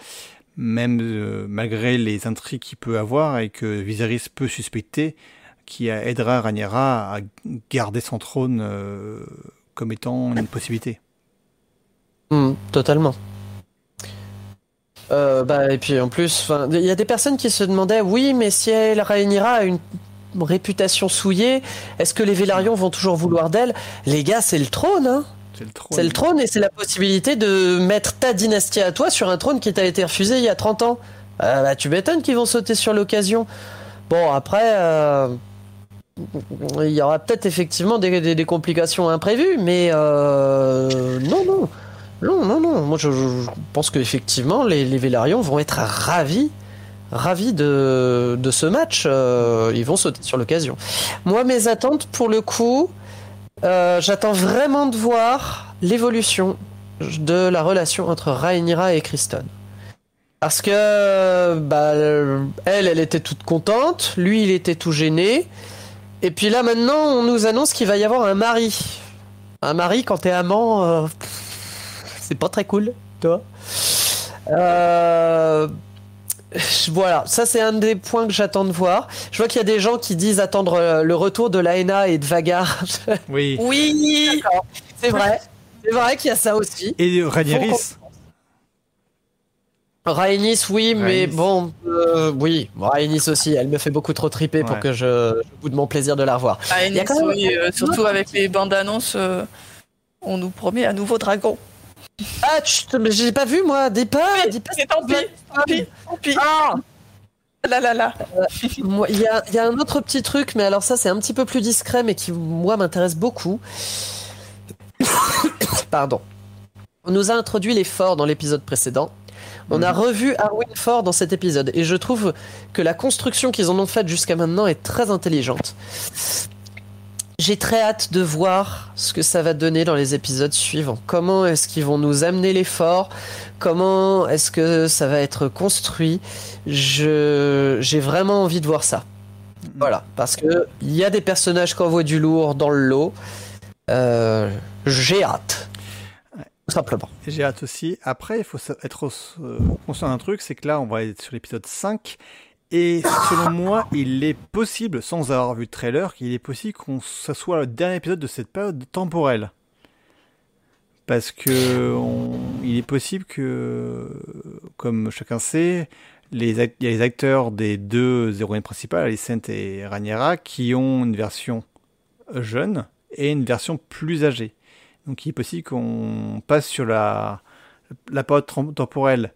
même euh, malgré les intrigues qu'il peut avoir et que Viserys peut suspecter, qui aidera Rhaenyra à garder son trône euh, comme étant une possibilité. Hmm, totalement. Euh, bah, et puis en plus, il y a des personnes qui se demandaient, oui, mais si elle Rhaenyra a une réputation souillée. Est-ce que les Vélarions vont toujours vouloir d'elle? Les gars, c'est le trône, hein c'est le, trône et c'est la possibilité de mettre ta dynastie à toi sur un trône qui t'a été refusé il y a 30 ans. Euh, bah, tu m'étonnes qu'ils vont sauter sur l'occasion. Bon, après, euh, il y aura peut-être effectivement des, complications imprévues, mais euh, non, non. Non, non, non. Moi, je, pense qu'effectivement, les, Vélarions vont être ravis ravis de, de ce match. Euh, ils vont sauter sur l'occasion. Moi, mes attentes, pour le coup, euh, j'attends vraiment de voir l'évolution de la relation entre Rhaenyra et Kristen. Parce que bah, elle, elle était toute contente, lui, il était tout gêné. Et puis là, maintenant, on nous annonce qu'il va y avoir un mari. Un mari, quand t'es amant, euh, c'est pas très cool, toi. Euh, voilà, ça c'est un des points que j'attends de voir. Je vois qu'il y a des gens qui disent attendre euh, le retour de Laena et de Vagar. Oui. Oui. C'est vrai. C'est vrai qu'il y a ça aussi. Et Rhaenyra. Rhaenys, oui, mais bon, euh, oui, Rhaenys aussi, elle me fait beaucoup trop triper pour que je, je de mon plaisir de la revoir. Rhaenys, oui, euh, surtout avec les bandes annonces, on nous promet un nouveau dragon. Ah, j'ai pas vu moi, dis pas, dis pas. Tant pis, tant pis, tant pis. Ah là là là. Il y, a, y, a, un autre petit truc, mais alors ça c'est un petit peu plus discret, mais qui moi m'intéresse beaucoup. Pardon. On nous a introduit les forts dans l'épisode précédent. On a mhm. revu Arwen Fort dans cet épisode et je trouve que la construction qu'ils en ont faite jusqu'à maintenant est très intelligente. J'ai très hâte de voir ce que ça va donner dans les épisodes suivants. Comment est-ce qu'ils vont nous amener les forts Comment est-ce que ça va être construit? Je j'ai vraiment envie de voir ça. Mhm. Voilà, parce que il y a des personnages qui envoient du lourd dans le lot. Euh, j'ai hâte. Tout simplement. J'ai hâte aussi. Après, il faut être euh, conscient d'un truc, c'est que là, on va être sur l'épisode 5. Et selon moi, il est possible, sans avoir vu de trailer, qu'il est possible qu'on ça soit le dernier épisode de cette période temporelle. Parce que il est possible que, comme chacun sait, il y a les acteurs des deux héroïnes principales, Alicent et Raniera, qui ont une version jeune et une version plus âgée. Donc il est possible qu'on passe sur la période temporelle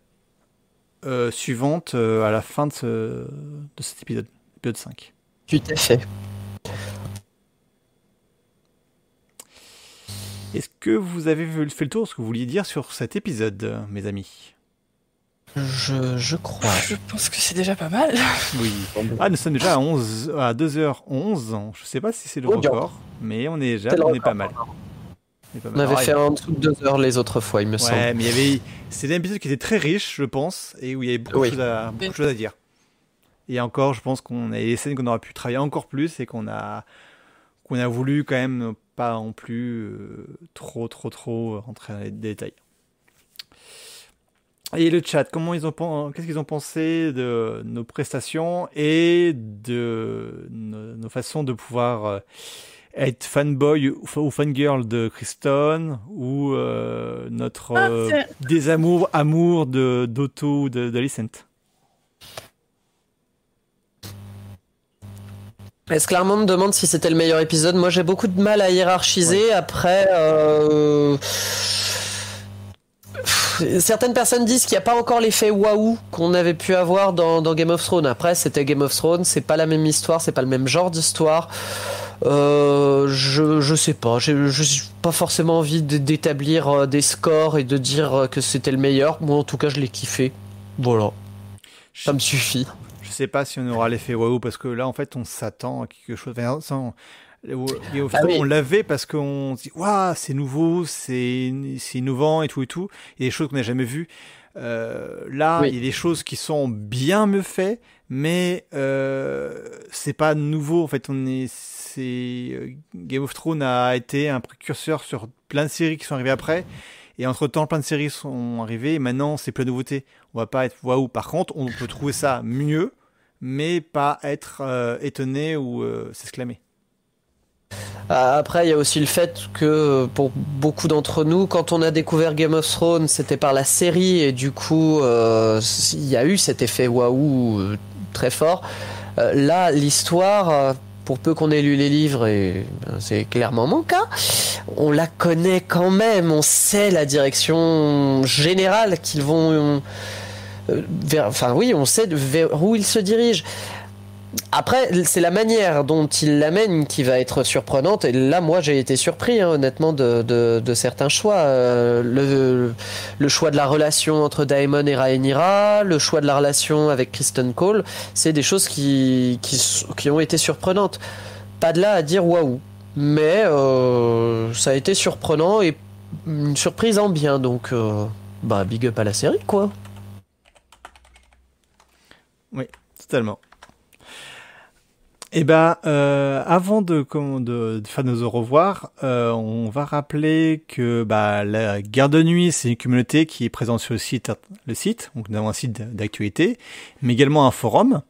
euh, suivante euh, à la fin de, ce, de cet épisode, épisode 5. Tout à fait. Est-ce que vous avez fait le tour de ce que vous vouliez dire sur cet épisode, mes amis? Je, je, crois. Je pense que c'est déjà pas mal. Oui. Ah, nous sommes déjà à, 11, à 2h11. Je sais pas si c'est le record, mais on est déjà on est pas mal. On avait fait en dessous de deux heures les autres fois, il me semble. Ouais, mais il y avait. C'était un épisode qui était très riche, je pense, et où il y avait beaucoup, de, choses à, beaucoup de choses à dire. Et encore, je pense qu'on a des scènes qu'on aurait pu travailler encore plus et qu'on a qu'on a voulu quand même pas non plus euh, trop trop trop rentrer dans les détails. Et le chat, comment ils ont qu'est-ce qu'ils ont pensé de nos prestations et de nos, nos façons de pouvoir euh, être fanboy ou fangirl de Kristen ou euh, notre ah, euh, désamour amour de d'Otto de, de Est-ce clairement me demande si c'était le meilleur épisode? Moi j'ai beaucoup de mal à hiérarchiser. Après, euh, certaines personnes disent qu'il n'y a pas encore l'effet waouh qu'on avait pu avoir dans, dans Game of Thrones. Après, c'était Game of Thrones, c'est pas la même histoire, c'est pas le même genre d'histoire. Euh, je, je sais pas, j'ai pas forcément envie d'établir euh, des scores et de dire euh, que c'était le meilleur. Moi, en tout cas, je l'ai kiffé. Voilà. Ça me suffit. Je sais pas si on aura l'effet waouh parce que là, en fait, on s'attend à quelque chose. Enfin, ah on l'avait parce qu'on se dit, waouh, c'est nouveau, c'est innovant et tout et tout. Il y a des choses qu'on n'a jamais vues. Euh, là, il y a des choses qui sont bien me faites, mais euh, c'est pas nouveau. En fait, on est c'est euh, Game of Thrones a été un précurseur sur plein de séries qui sont arrivées après. Et entre temps, plein de séries sont arrivées. Et maintenant, c'est plein de nouveautés. On va pas être waouh. Par contre, on peut trouver ça mieux, mais pas être euh, étonné ou s'exclamer. Après, il y a aussi le fait que pour beaucoup d'entre nous, quand on a découvert Game of Thrones, c'était par la série et du coup, il y a eu cet effet waouh très fort. là, l'histoire, pour peu qu'on ait lu les livres, et ben, c'est clairement mon cas, on la connaît quand même, on sait la direction générale qu'ils vont... Euh, vers, enfin oui, on sait vers où ils se dirigent. Après, c'est la manière dont il l'amène qui va être surprenante. Et là, moi, j'ai été surpris, hein, honnêtement, de, certains choix. Euh, le, choix de la relation entre Daemon et Rhaenyra, le choix de la relation avec Kristen Cole, c'est des choses qui, ont été surprenantes. Pas de là à dire waouh. Mais euh, ça a été surprenant et une surprise en bien. Donc, euh, bah, big up à la série, quoi. Oui, totalement. Eh ben, euh, avant de, de, faire nos au revoir, euh, on va rappeler que bah, la Garde de Nuit, c'est une communauté qui est présente sur le site, le site. Donc, nous avons un site d'actualité, mais également un forum,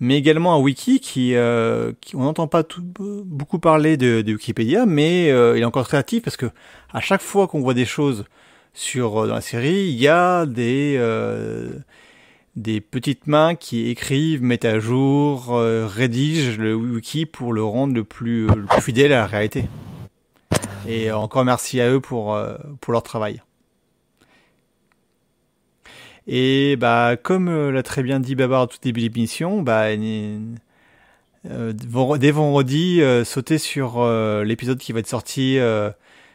mais également un wiki qui, euh, on n'entend pas tout, beaucoup parler de, Wikipédia, mais il est encore très actif parce que à chaque fois qu'on voit des choses sur dans la série, il y a des des petites mains qui écrivent, mettent à jour, euh, rédigent le wiki pour le rendre le plus, le plus fidèle à la réalité. Et encore merci à eux pour, euh, pour leur travail. Et bah, comme l'a très bien dit Babar au tout début de l'émission, bah, dès vendredi, sautez sur l'épisode qui va être sorti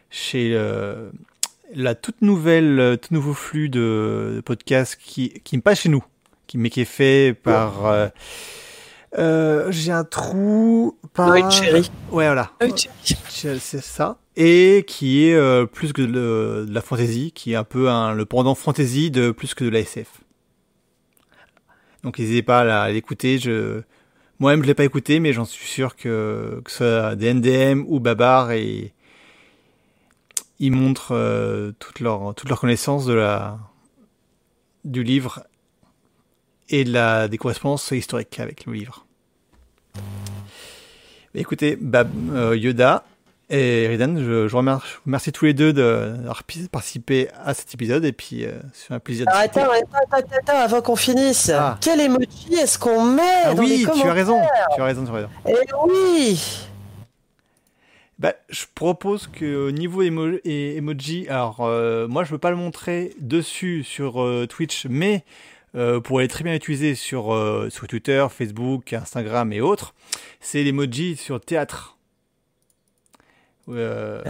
chez la toute nouvelle, tout nouveau flux de, podcasts qui, qui me passe chez nous, qui, mais qui est fait par. Euh, j'ai un trou par. Oui, Cherry. Ouais, voilà. C'est ça. Et qui est euh, plus que de, la fantasy, qui est un peu un, le pendant fantasy de plus que de la SF. Donc n'hésitez pas à l'écouter. Je... Moi-même, je l'ai pas écouté, mais j'en suis sûr que, que ce soit des NDM ou Babar, et ils montrent euh, toute, leur, toute leur connaissance de la, du livre et de la, des correspondances historiques avec le livre. Écoutez, bah, euh, Yoda et Ridan, je, je, remercie, remercie tous les deux d'avoir participé à cet épisode et puis euh, c'est un plaisir. de attends, attends, attends, avant qu'on finisse, ah. quel emoji est-ce qu'on met ah, dans oui, les tu as raison, tu as raison, tu as raison. Eh oui. Bah, je propose que au niveau emoji, alors euh, moi je veux pas le montrer dessus sur Twitch, mais euh, pour aller très bien utiliser sur, euh, sur Twitter, Facebook, Instagram et autres, c'est l'emoji sur théâtre. Euh,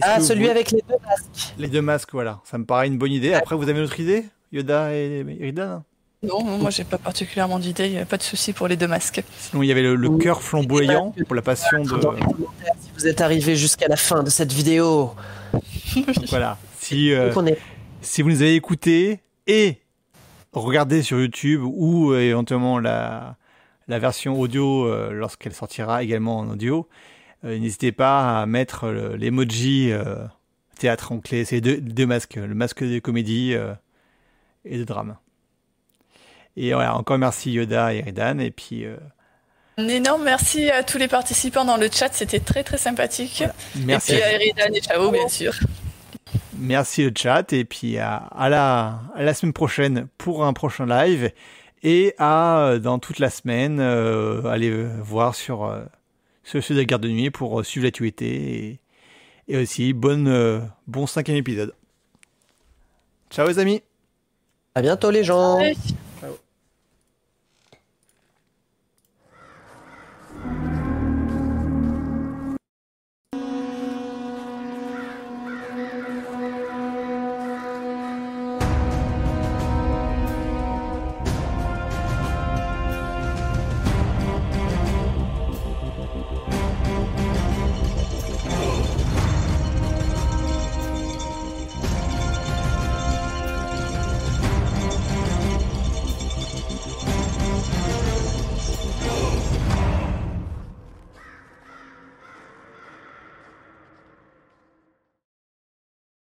ah, celui avec les deux masques. Les deux masques, voilà. Ça me paraît une bonne idée. Après, vous avez une autre idée, Yoda et Iridan Non, moi j'ai pas particulièrement d'idée, il n'y a pas de souci pour les deux masques. Sinon, il y avait le, cœur flamboyant pour la passion de. Si vous êtes arrivé jusqu'à la fin de cette vidéo. voilà. Si, si vous nous avez écoutés et regardez sur YouTube ou euh, éventuellement la, la version audio euh, lorsqu'elle sortira également en audio. Euh, n'hésitez pas à mettre l'emoji théâtre en clé. C'est deux, deux, masques, le masque de comédie et de drame. Et voilà, encore merci Yoda et Ridan. Et puis. Un énorme merci à tous les participants dans le chat, c'était très très sympathique. Merci. Et puis à Eridan et Chao, bien sûr. Merci le chat et puis à, à, la, à la semaine prochaine pour un prochain live et à euh, dans toute la semaine euh, aller voir sur euh, sur de la garde de nuit pour suivre l'actualité et, et aussi bonne bon cinquième épisode. Ciao les amis. À bientôt les gens.